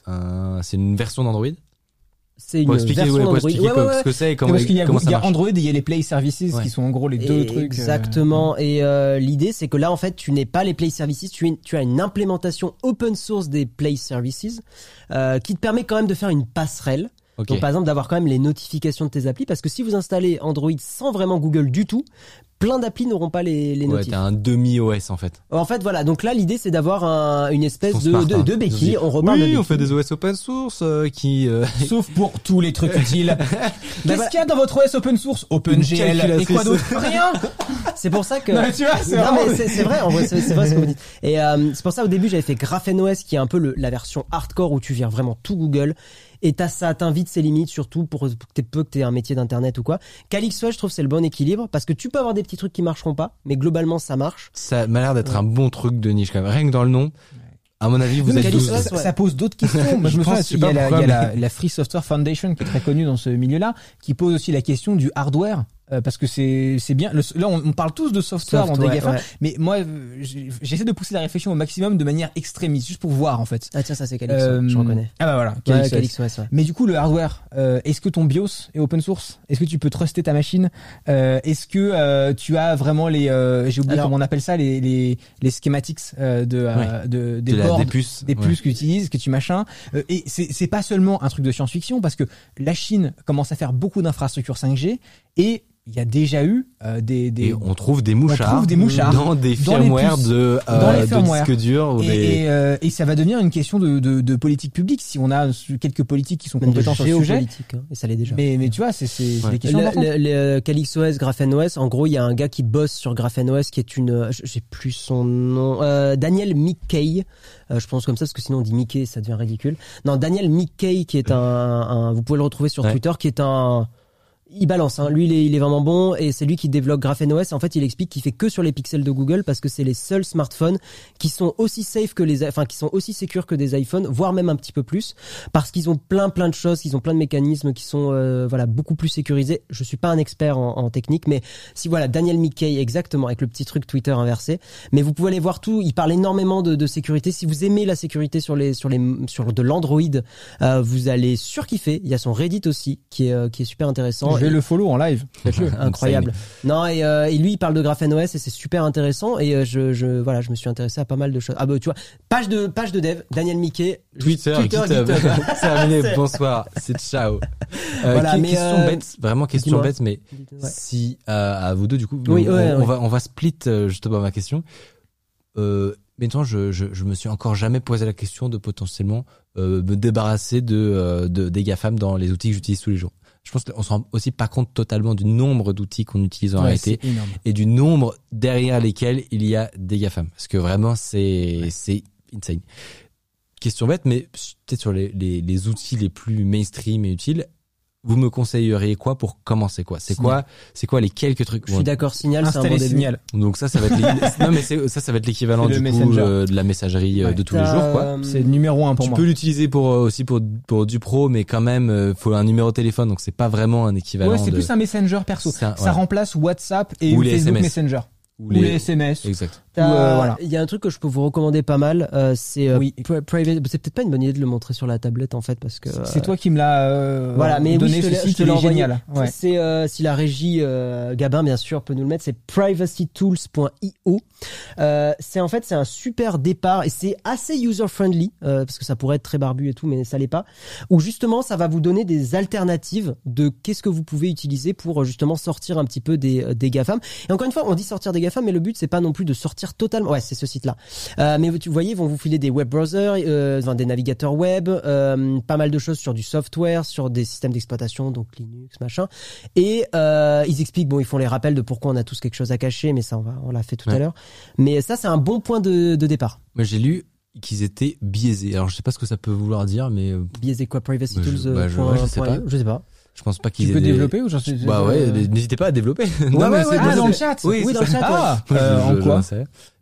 un- C'est une version d'Android? C'est une Pour expliquer, version ouais, pour d'Android. expliquer Ouais, quoi- ouais, ce que c'est et comment, parce qu'il y a, comment il y a. Android et il y a les Play Services Ouais. qui sont en gros les deux trucs. euh, Exactement. Et euh, l'idée, c'est que là, en fait, tu n'es pas les Play Services, tu, es- tu as une implémentation open source des Play Services euh, qui te permet quand même de faire une passerelle. Donc par exemple d'avoir quand même les notifications de tes applis parce que si vous installez Android sans vraiment Google du tout, plein d'applis n'auront pas les, les Ouais, notifs. t'as un demi OS en fait. En fait voilà, donc là l'idée c'est d'avoir un- une espèce de, smart, de, hein. de béquille. On reparle de oui, on fait des OS open source euh, qui. euh, <laughs> Sauf pour tous les trucs <laughs> utiles. Qu'est-ce voilà. qu'il y a dans votre OS open source? OpenGL et quoi d'autre? Rien. <laughs> C'est pour ça que. Non, mais tu vois, c'est mais c'est vrai, en vrai, c'est c'est vrai ce que vous dites. Et euh, c'est pour ça au début j'avais fait GraphenOS qui est un peu le- la version hardcore où tu vires vraiment tout Google. Et t'as ça t'invite ses limites surtout pour que peu que t'aies un métier d'internet ou quoi. CalyxOS je trouve c'est le bon équilibre parce que tu peux avoir des petits trucs qui marcheront pas, mais globalement ça marche. Ça m'a l'air d'être un bon truc de niche quand même. Rien que dans le nom. À mon avis, vous mais êtes Calypso, 12. ça, ça pose d'autres questions. <laughs> Moi, je me pense, il y a, pas la, il y a la Free Software Foundation qui est très connue dans ce milieu-là, qui pose aussi la question du hardware. Euh, parce que c'est c'est bien. Le- là, on, on parle tous de software, dans des GAFA, ouais. mais moi, j'essaie de pousser la réflexion au maximum de manière extrémiste, juste pour voir en fait. Ah tiens ça c'est Calyxo, Euh, je reconnais. Ah bah voilà. Ouais, ouais. Mais du coup, le hardware, euh, est-ce que ton BIOS est open source? Est-ce que tu peux truster ta machine? Euh, Est-ce que euh, tu as vraiment les, euh, j'ai oublié Alors- comment on appelle ça, les les, les schematics euh, de, euh, de des De la- boards, des puces. des ouais. puces que tu utilises, que tu machin. Euh, et c'est c'est pas seulement un truc de science-fiction parce que la Chine commence à faire beaucoup d'infrastructures 5G et il y a déjà eu euh, des, des Et on trouve des mouchards, trouve des mouchards dans des firmware de, dans euh, les de firmware. disques durs ou et, des. et, euh, et ça va devenir une question de, de, de politique publique si on a quelques politiques qui sont compétents sur le sujet. géopolitique, hein, et ça l'est déjà. Mais, mais tu vois, c'est Ouais. des questions Le, le, le CalyxOS, GraphenOS, en gros, il y a un gars qui bosse sur GraphenOS qui est une, euh, j'ai plus son nom, euh, Daniel Mickey. Euh, je pense comme ça parce que sinon on dit Mickey, ça devient ridicule. Non, Daniel Mickey qui est un, un vous pouvez le retrouver sur Ouais. Twitter, qui est un il balance, hein. lui il est, il est vraiment bon et c'est lui qui développe GraphenOS. En fait, il explique qu'il fait que sur les pixels de Google parce que c'est les seuls smartphones qui sont aussi safe que les, enfin qui sont aussi sécures que des iPhones, voire même un petit peu plus, parce qu'ils ont plein plein de choses, qu'ils ont plein de mécanismes qui sont euh, voilà beaucoup plus sécurisés. Je suis pas un expert en, en technique, mais si voilà Daniel Mickey exactement avec le petit truc Twitter inversé, mais vous pouvez aller voir tout. Il parle énormément de, de sécurité. Si vous aimez la sécurité sur les sur les sur de l'Android, euh, vous allez surkiffer. Il y a son Reddit aussi qui est euh, qui est super intéressant. Vais le follow en live. Faites-le. <laughs> Incroyable. Non et, euh, et lui il parle de GraphenOS et c'est super intéressant et euh, je, je voilà je me suis intéressé à pas mal de choses. Ah bah tu vois page de page de dev Daniel Mickey Twitter, Twitter, GitHub. GitHub. <laughs> Terminé, <laughs> bonsoir, c'est ciao. Euh, Voilà, mais, question euh, bête, vraiment question dis-moi. bête, mais Ouais. si euh, à vous deux du coup, Oui, on, ouais, on ouais. va on va split justement ma question. Euh, maintenant, je, je je me suis encore jamais posé la question de potentiellement euh, me débarrasser de, euh, de des GAFAM dans les outils que j'utilise tous les jours. Je pense qu'on se rend aussi pas compte totalement du nombre d'outils qu'on utilise en Ouais, réalité et du nombre derrière lesquels il y a des GAFAM. Parce que vraiment, c'est c'est insane. Question bête, mais peut-être sur les, les, les outils les plus mainstream et utiles, vous me conseilleriez quoi pour commencer quoi? C'est quoi C'est quoi les quelques trucs Je suis d'accord Signal c'est un bon. Signal. Donc ça, ça va être <laughs> non mais c'est- ça, ça va être l'équivalent du coup euh, de la messagerie euh, Ouais. de tous les jours quoi. euh, C'est le numéro un pour tu moi. peux l'utiliser pour euh, aussi pour pour du pro, mais quand même, euh, faut un numéro de téléphone, donc c'est pas vraiment un équivalent. Ouais, c'est de... plus un messenger perso. Ça remplace WhatsApp et Ou les Facebook SMS. Messenger. Ou Ou les SMS. Exact. Euh, voilà. Il y a un truc que je peux vous recommander pas mal, euh, c'est euh, Oui. pri- private. C'est peut-être pas une bonne idée de le montrer sur la tablette en fait parce que. C'est toi qui me l'as euh, Voilà, mais oui, donné je te ce site, il est génial. Ouais. C'est euh, si la régie euh, Gabin bien sûr peut nous le mettre, c'est privacytools.io. Euh, c'est en fait c'est un super départ et c'est assez user friendly euh, parce que ça pourrait être très barbu et tout, mais ça l'est pas. Où justement ça va vous donner des alternatives de qu'est-ce que vous pouvez utiliser pour justement sortir un petit peu des des gafam. Et encore une fois, on dit sortir des gafam, mais le but c'est pas non plus de sortir totalement. Ouais, c'est ce site-là. Euh, mais vous voyez, ils vont vous filer des web browsers, euh, enfin, des navigateurs web, euh, pas mal de choses sur du software, sur des systèmes d'exploitation, donc Linux, machin. Et ils expliquent, bon, ils font les rappels de pourquoi on a tous quelque chose à cacher, mais ça, on, va, on l'a fait tout à l'heure. Mais ça, c'est un bon point de, de départ. Moi, j'ai lu qu'ils étaient biaisés. Alors, je sais pas ce que ça peut vouloir dire, mais Biaisé quoi, privacy Bah, je- tools, bah, je- point- ouais, je sais point pas. io, je sais pas. Je pense pas qu'ils Tu peux des- développer ou j'en sais Bah ouais, euh, n'hésitez pas à développer. Ouais, <laughs> ouais, ouais, Ah, dans le chat. Oui, Oui, dans le chat. Ah, euh, en quoi.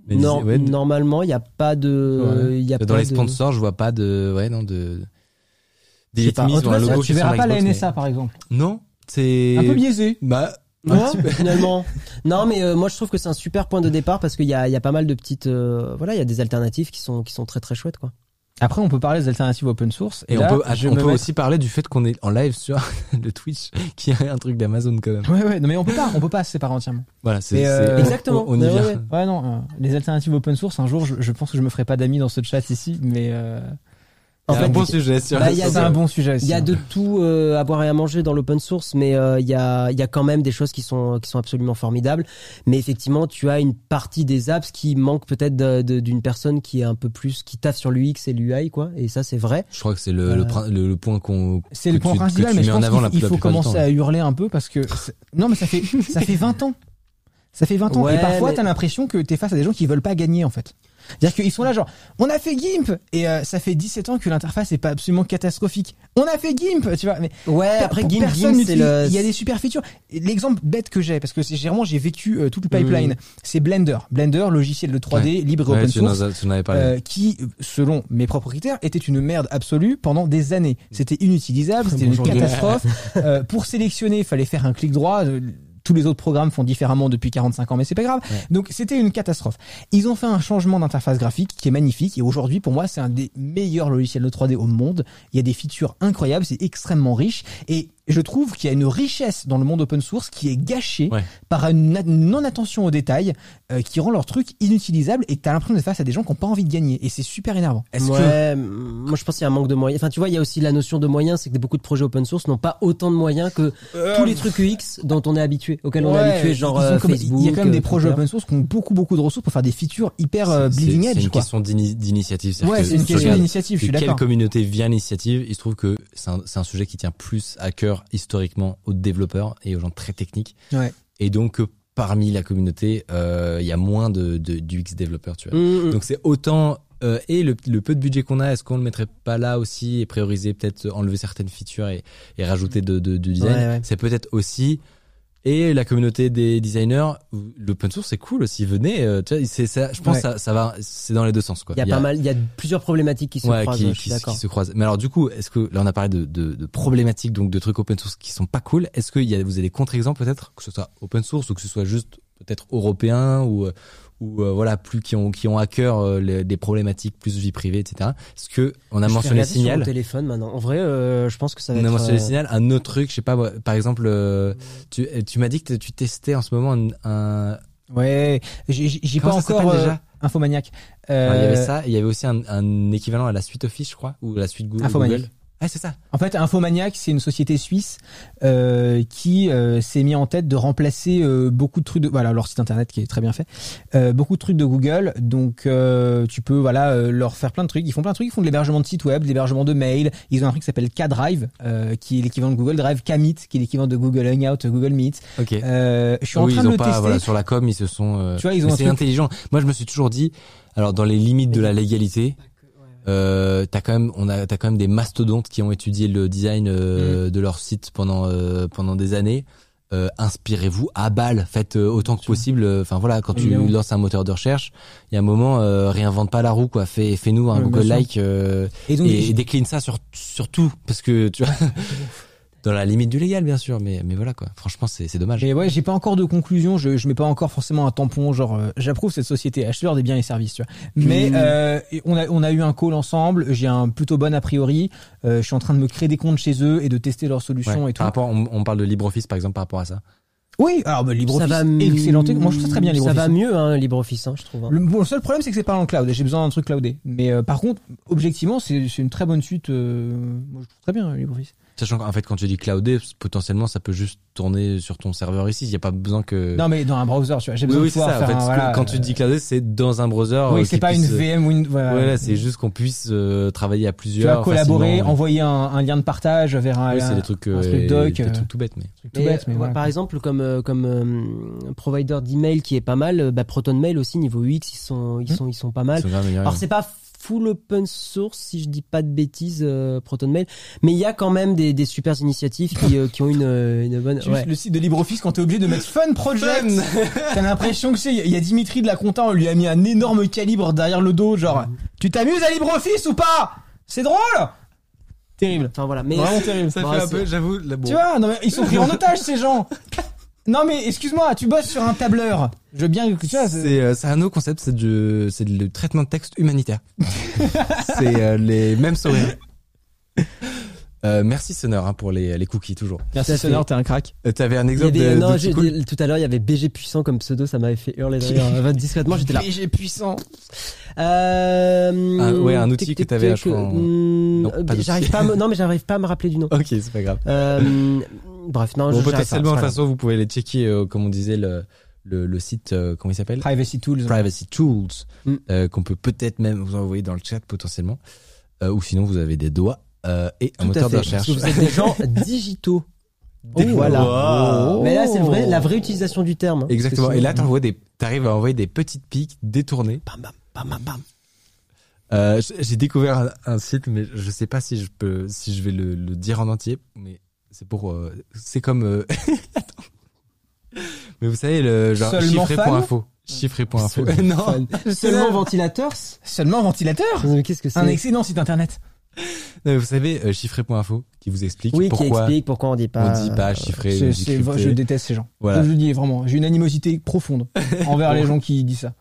Mais Non, normalement, il n'y a pas de, y a dans pas les de- sponsors, je vois pas de, ouais, non, de, sais pas. En tout cas, logo Tu verras pas la NSA par exemple. mais- Non, c'est. Un peu biaisé. Bah, peu. finalement. <laughs> Non, mais euh, moi je trouve que c'est un super point de départ parce qu'il y a, y a pas mal de petites, euh, voilà, il y a des alternatives qui sont qui sont très très chouettes quoi. Après, on peut parler des alternatives open source. Et, là, on peut, je on peut aussi parler du fait qu'on est en live sur <laughs> le Twitch, qui est un truc d'Amazon quand même. Ouais, ouais, non, mais on peut pas, on peut pas se séparer entièrement. Voilà, c'est, euh, Exactement. On, on y Ouais, vient. ouais, ouais. Ouais, non, euh, les alternatives open source, un jour, je, je pense que je me ferai pas d'amis dans ce chat ici, mais euh, En C'est un bon sujet sur bah, il y a C'est de- un bon sujet aussi. Il y a de tout euh, à boire et à manger dans l'open source, mais euh, il y a il y a quand même des choses qui sont qui sont absolument formidables. Mais effectivement, tu as une partie des apps qui manque peut-être d'une personne qui est un peu plus qui taffe sur l'UX et l'UI quoi. Et ça c'est vrai. Je crois que c'est le, le, Euh, prin- le, le point qu'on. C'est le point tu- principal, mais je pense avant qu'il il faut commencer temps. à hurler un peu parce que non, mais ça fait ça fait 20 ans. Ça fait 20 ans Ouais, et parfois mais- t'as l'impression que t'es face à des gens qui veulent pas gagner en fait. C'est-à-dire qu'ils sont là genre on a fait GIMP et euh, ça fait 17 ans que l'interface est pas absolument catastrophique. On a fait GIMP, tu vois, mais Ouais. Après Gimp, Gimp, c'est le il y a des super features. L'exemple bête que j'ai parce que c'est vraiment j'ai vécu euh, tout le pipeline, Mm. c'est Blender. Blender, logiciel de 3D libre et Ouais, open source. Euh, qui, selon mes propres critères, était une merde absolue pendant des années. C'était inutilisable, c'était une catastrophe. <laughs> Euh, pour sélectionner, il fallait faire un clic droit. Tous les autres programmes font différemment depuis 45 ans, mais c'est pas grave. Donc c'était une catastrophe. Ils ont fait un changement d'interface graphique qui est magnifique et aujourd'hui pour moi c'est un des meilleurs logiciels de 3D au monde. Il y a des features incroyables, c'est extrêmement riche et je trouve qu'il y a une richesse dans le monde open source qui est gâchée Ouais. par une na- non attention aux détails euh, qui rend leur truc inutilisable et t'as l'impression d'être face à des gens qui ont pas envie de gagner et c'est super énervant. Est-ce ouais, m- moi je pense qu'il y a un manque de moyens. Enfin, tu vois, il y a aussi la notion de moyens, c'est que beaucoup de projets open source n'ont pas autant de moyens que tous les trucs UX dont on est habitué, auxquels on est habitué, genre euh, comme- Facebook. Il y a quand même des euh, projets open source qui ont beaucoup beaucoup de ressources pour faire des features hyper euh, C'est- bleeding c'est edge une quoi. question d'ini- d'initiative. Ouais, que c'est une question d'initiative, je suis Quelle d'accord. communauté vient l'initiative Il se trouve que c'est un, c'est un sujet qui tient plus à cœur historiquement aux développeurs et aux gens très techniques. Ouais. Et donc que parmi la communauté, euh, il y a moins de, de d'UX développeurs, tu vois. Mm, mm. Donc c'est autant euh, et le, le peu de budget qu'on a, est-ce qu'on le mettrait pas là aussi et prioriser peut-être enlever certaines features et, et rajouter de, de, de design Ouais, ouais. C'est peut-être aussi et la communauté des designers, l'open source c'est cool aussi. Venez, euh, tu vois, c'est ça. Je pense Ouais. ça, ça va, c'est dans les deux sens quoi. Il y a pas mal, il y a plusieurs problématiques qui se ouais, croisent. qui, je suis qui, qui se croisent. Mais alors du coup, est-ce que là on a parlé de, de, de problématiques donc de trucs open source qui sont pas cool. Est-ce que y a, vous avez des contre-exemples peut-être que ce soit open source ou que ce soit juste peut-être européen ou euh, ou euh, voilà plus qui ont qui ont à cœur euh, les, des problématiques plus vie privée etc. Est-ce que on a Je mentionné regarder sur Signal téléphone maintenant. En vrai, euh, je pense que ça va on a mentionné euh, Signal. Un autre truc, je sais pas, par exemple, euh, tu, tu m'as dit que tu testais en ce moment un, un- Ouais, j'ai pas encore euh, déjà? Infomaniac. Il y Euh, avait ça, il y avait aussi un, un équivalent à la suite Office, je crois, ou la suite Google. Infomaniac. Ah, c'est ça. En fait, Infomaniac, c'est une société suisse euh, qui euh, s'est mis en tête de remplacer euh, beaucoup de trucs de voilà leur site internet qui est très bien fait, euh, beaucoup de trucs de Google. Donc euh, tu peux voilà euh, leur faire plein de trucs. Ils font plein de trucs. Ils font de l'hébergement de sites web, de l'hébergement de mails. Ils ont un truc qui s'appelle K-Drive, euh, qui est l'équivalent de Google Drive, K-Meet, qui est l'équivalent de Google Hangout, Google Meet. Ok. Euh, je suis en train ils de ont le pas, tester. voilà, sur la com, ils se sont. euh, Tu vois, ils ont c'est truc- intelligent. Moi, je me suis toujours dit, alors dans les limites de la légalité, euh, t'as quand même, on a, t'as quand même des mastodontes qui ont étudié le design euh, Mm. de leur site pendant euh, pendant des années. Euh, inspirez-vous à balle, faites euh, autant que possible. euh, Enfin voilà, quand tu lances un moteur de recherche, il y a un moment, euh, réinvente pas la roue, quoi. Fais, fais-nous un Google like euh, Et donc et, et décline ça sur sur tout, parce que tu vois, <laughs> dans la limite du légal, bien sûr, mais mais voilà quoi. Franchement, c'est c'est dommage. Mais ouais, j'ai pas encore de conclusion. Je, je mets pas encore forcément un tampon. Genre, euh, j'approuve cette société acheteur des biens et services. Tu vois. Mais Mmh. euh, on a on a eu un call ensemble. J'ai un plutôt bon a priori. Euh, je suis en train de me créer des comptes chez eux et de tester leurs solutions Ouais. et tout. Par rapport, on, on parle de LibreOffice par exemple par rapport à ça. Oui, alors bah, LibreOffice, ça excellent. Moi, je trouve ça très bien Ça LibreOffice. va mieux, hein, LibreOffice, hein, je trouve. hein. Le, bon, le seul problème, c'est que c'est pas en cloud. J'ai besoin d'un truc cloudé. Mais euh, par contre, objectivement, c'est c'est une très bonne suite. euh, moi, je trouve très bien LibreOffice. Sachant qu'en fait, quand tu dis cloudé, potentiellement, ça peut juste tourner sur ton serveur ici. Il n'y a pas besoin que. Non, mais dans un browser, tu vois. J'ai oui, besoin oui, de pouvoir ça. En fait, un, voilà, quand tu euh, dis cloudé, c'est dans un browser. Oui, euh, c'est pas une puisse, euh, VM ou une. Voilà, Voilà, c'est juste qu'on puisse euh, travailler à Tu plusieurs. vas collaborer, facilement. envoyer un, un lien de partage vers un, Oui, c'est des trucs, un truc doc, des trucs tout bêtes, mais. tout bête, mais. Par exemple, comme comme euh, provider d'email qui est pas mal, bah, ProtonMail aussi niveau UX, ils sont ils Hmm. sont ils sont pas mal. Alors c'est pas full open source si je dis pas de bêtises euh, ProtonMail, mais il y a quand même des, des super initiatives qui, euh, qui ont une, euh, une bonne. Ouais. le site de LibreOffice quand t'es obligé de mettre <laughs> Fun Project. T'as l'impression que c'est, il y a Dimitri de la compta, on lui a mis un énorme calibre derrière le dos, genre, tu t'amuses à LibreOffice ou pas? C'est drôle! Terrible. Enfin voilà, mais Vraiment terrible. Ça Bon, fait un peu, j'avoue, bon. Tu vois, non mais ils sont pris en otage ces gens. <laughs> Non mais excuse-moi, tu bosses sur un tableur. Je veux bien que tu vois. c'est- C'est euh, c'est un nouveau concept, c'est du c'est le traitement de texte humanitaire. <laughs> c'est euh, les mêmes sourires. Euh, merci Sonor hein, pour les, les cookies toujours. Merci. Sonor, t'es un crack. Euh, T'avais un Il y a exemple des- de, non, de j'ai- petit cool des- tout à l'heure, il y avait BG puissant comme pseudo, ça m'avait fait hurler d'ailleurs. <laughs> Euh, discrètement, j'étais là. BG puissant. Euh, Un- ouais, un outil tic, que tic, t'avais, tic, je crois, en- Non, euh, pas d'outil. j'arrive pas à me, non, mais j'arrive pas à me rappeler du nom. <laughs> Ok, c'est pas grave. Euh, bref, non, Bon, je potentiellement, de toute façon, vous pouvez les checker, euh, comme on disait, le, le, le site, euh, comment il s'appelle? Privacy Tools. Privacy Tools, Mm. euh, qu'on peut peut-être même vous envoyer dans le chat potentiellement. Euh, ou sinon, vous avez des doigts euh, et un Tout moteur de recherche. Parce que vous êtes des gens <laughs> digitaux. Des- voilà. Wow. Mais là, c'est vrai, la vraie utilisation du terme. hein. Exactement. Et là, t'envoies des, t'arrives à envoyer des petites piques détournées. Bam, bam, bam, bam, bam. Euh, j'ai découvert un, un site, mais je sais pas si je peux, si je vais le, le dire en entier, mais c'est pour, euh, c'est comme, euh, <laughs> attends. Mais vous savez, le genre Seulement chiffré.info. Chiffré.info. non. <laughs> Seulement ventilateurs Seulement ventilateur Mais Qu'est-ce que c'est Un excellent site internet. Non, mais vous savez, euh, chiffré.info, qui vous explique Oui, qui pourquoi explique pourquoi on dit pas. on dit pas chiffré, C'est- on dit c'est- crypté. je déteste ces gens. Voilà. Je le dis vraiment. J'ai une animosité profonde envers les gens qui disent ça.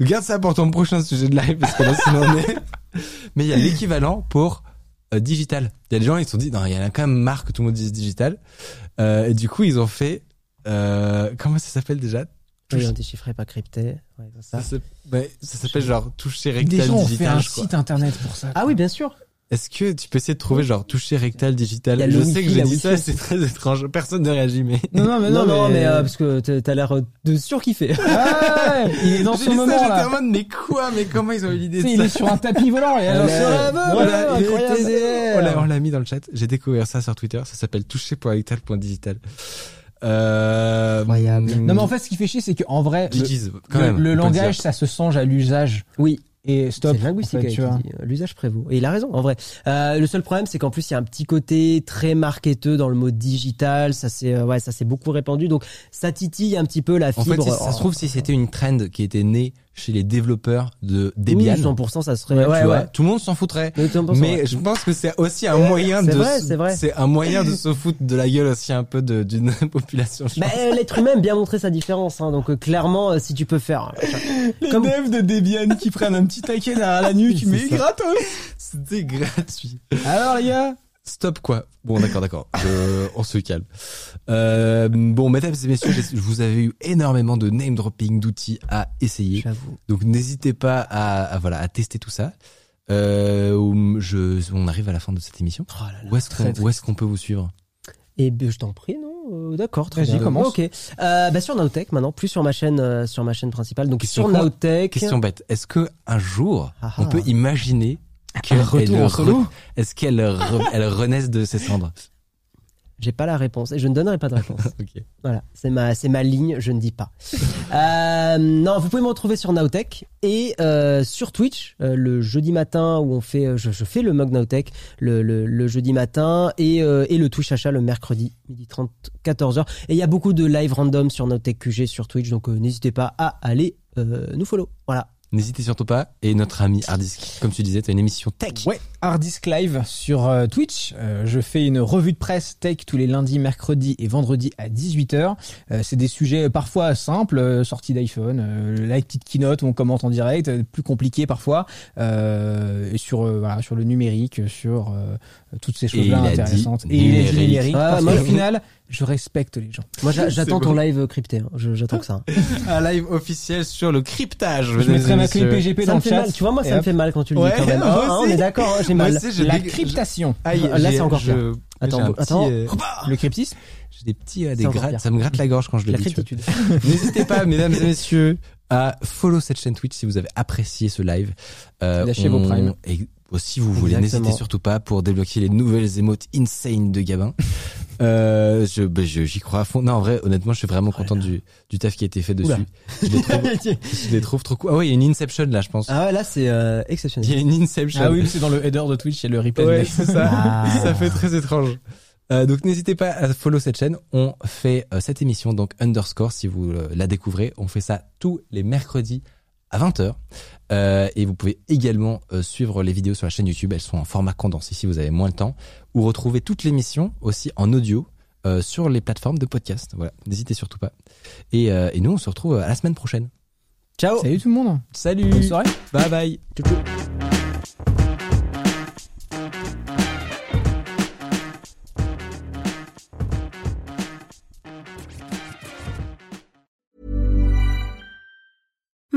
Garde ça pour ton prochain sujet de live, parce que là, sinon <laughs> on est... Mais il y a l'équivalent pour euh, digital. Il y a des gens, ils se sont dit, non, il y en a quand même marre que tout le monde dise digital. Euh, et du coup, ils ont fait, euh, comment ça s'appelle déjà? Oui, on dit chiffré, pas crypté. Ouais, ça. Ça s'appelle- ouais, ça s'appelle genre toucher Des rectal gens ont fait digital, un site internet pour ça. Ah oui, bien sûr. Est-ce que tu peux essayer de trouver genre toucher rectal digital? Il Je sais que j'ai dit ça, c'est très étrange. Personne ne réagit, mais. Non, non, mais non, <laughs> non, mais, euh, parce que t'as- l'air de surkiffer. Ah <laughs> il est dans J'ai ce dit ça, moment j'étais là. en mode, mais quoi? Mais comment ils ont eu l'idée de il ça? est sur un tapis volant. Et alors, Voilà, voilà, il on l'a- on l'a mis dans le chat. J'ai découvert ça sur Twitter. Ça s'appelle toucher.rectal.digital. Euh, Incroyable. Non, mais en fait, ce qui fait chier, c'est qu'en vrai, le, le- langage, ça se change à l'usage. Oui. Et stop. C'est linguistique, en fait, avec tu vois. euh, l'usage prévaut. Et il a raison, en vrai. Euh, le seul problème, c'est qu'en plus, il y a un petit côté très marketeux dans le mot digital. Ça s'est, euh, ouais, ça s'est beaucoup répandu. Donc, ça titille un petit peu la En fait, fibre. si ça se trouve, si c'était une trend qui était née chez les développeurs de Debian, oui, 100%, ça serait. Ouais, vois. ouais. tout le monde s'en foutrait. Mais 100%, Mais ouais. je pense que c'est aussi un moyen C'est de, vrai, c'est vrai. c'est un moyen de <laughs> se foutre de la gueule aussi un peu d'une <laughs> population. Bah, euh, l'être humain bien montrer sa différence. Hein, donc, euh, clairement, euh, si tu peux faire. Les Comme- devs de Debian qui prennent un petit taquet derrière la nuque, <laughs> C'est mais gratos. C'était gratuit. Alors les gars, Stop quoi. Bon d'accord d'accord. Je- <laughs> on se calme. Euh, bon mesdames et messieurs, j'ai- vous avez eu énormément de name dropping d'outils à essayer. J'avoue. Donc n'hésitez pas à, à, voilà à tester tout ça. Euh, je, on arrive à la fin de cette émission. Oh là là. Où est-ce qu'on peut vous suivre? Et ben, je t'en prie, non? Euh, D'accord, très bien. commence. Ok. Bah, sur Nowtech maintenant, plus sur ma chaîne, sur ma chaîne principale. Donc Question sur Nowtech. Question bête. Est-ce que un jour Ah on ah. peut imaginer retour en solo Est-ce qu'elle re- <laughs> elle renaisse de ses cendres J'ai pas la réponse et je ne donnerai pas de réponse. <laughs> Ok. voilà, c'est ma, c'est ma ligne, je ne dis pas. Euh, non, vous pouvez me retrouver sur Nowtech et euh, sur Twitch euh, le jeudi matin où on fait, je, je fais le mug Nowtech le, le, le jeudi matin et, et le Twitch achat le mercredi midi 30 14h. Et il y a beaucoup de live random sur Nowtech QG sur Twitch, donc n'hésitez pas à aller nous follow. Voilà. N'hésitez surtout pas. Et notre ami Hardisk, comme tu disais, tu as une émission tech. Ouais, Hardisk Live sur euh, Twitch. Euh, je fais une revue de presse tech tous les lundis, mercredis et vendredis à 18h. Euh, c'est des sujets parfois simples, euh, sortis d'iPhone, euh, la petite keynote où on commente en direct, euh, plus compliqué parfois, euh, et sur euh, voilà, sur le numérique, sur euh, toutes ces choses-là il a dit intéressantes. Et il est numérique. Ah, parce moi, qu'au je- final, je respecte les gens. Moi j'a- <laughs> j'attends ton live crypté, hein. J'attends que ça. <laughs> Un live officiel sur le cryptage. Je mettrai ma clé PGP dans le chat. mal, tu vois, moi ça me fait mal quand tu le dis Ouais, quand même. <laughs> moi Hein, hein, on est d'accord, hein, j'ai mal. aussi, La cryptation. Aïe, Là, c'est encore je- pire. Attends, attends. petit, euh, Le cryptisme J'ai des petits, euh, des grattes. Ça me gratte la gorge quand je le La dis. cryptitude. N'hésitez pas, mesdames et messieurs, à follow cette chaîne Twitch si vous avez apprécié ce live. Euh, Lâchez vos primes. Et si vous voulez, n'hésitez surtout pas pour débloquer les nouvelles émotes insane de Gabin. <laughs> euh, je, bah, je- j'y crois à fond. Non, en vrai, honnêtement, je suis vraiment content du, du taf qui a été fait dessus. Oula. Je les, trouve, <laughs> je les trouve trop cool. Ah ouais, il y a une Inception là, je pense. Ah ouais, là c'est euh, Il exceptionnel. y a une Inception. Ah oui, c'est dans le header de Twitch, il y a le replay. Ouais, c'est ça. Ah. Ça fait très étrange. Euh, donc n'hésitez pas à follow cette chaîne. On fait euh, cette émission donc underscore si vous euh, la découvrez. On fait ça tous les mercredis à 20h. Euh, et vous pouvez également euh, suivre les vidéos sur la chaîne YouTube. Elles sont en format condensé si vous avez moins le temps. Ou retrouver toute l'émission aussi en audio euh, sur les plateformes de podcast. Voilà, n'hésitez surtout pas. Et, euh, et nous on se retrouve à la semaine prochaine. Ciao. Salut tout le monde. Salut. Bonne soirée. Bye bye. Ciao, ciao.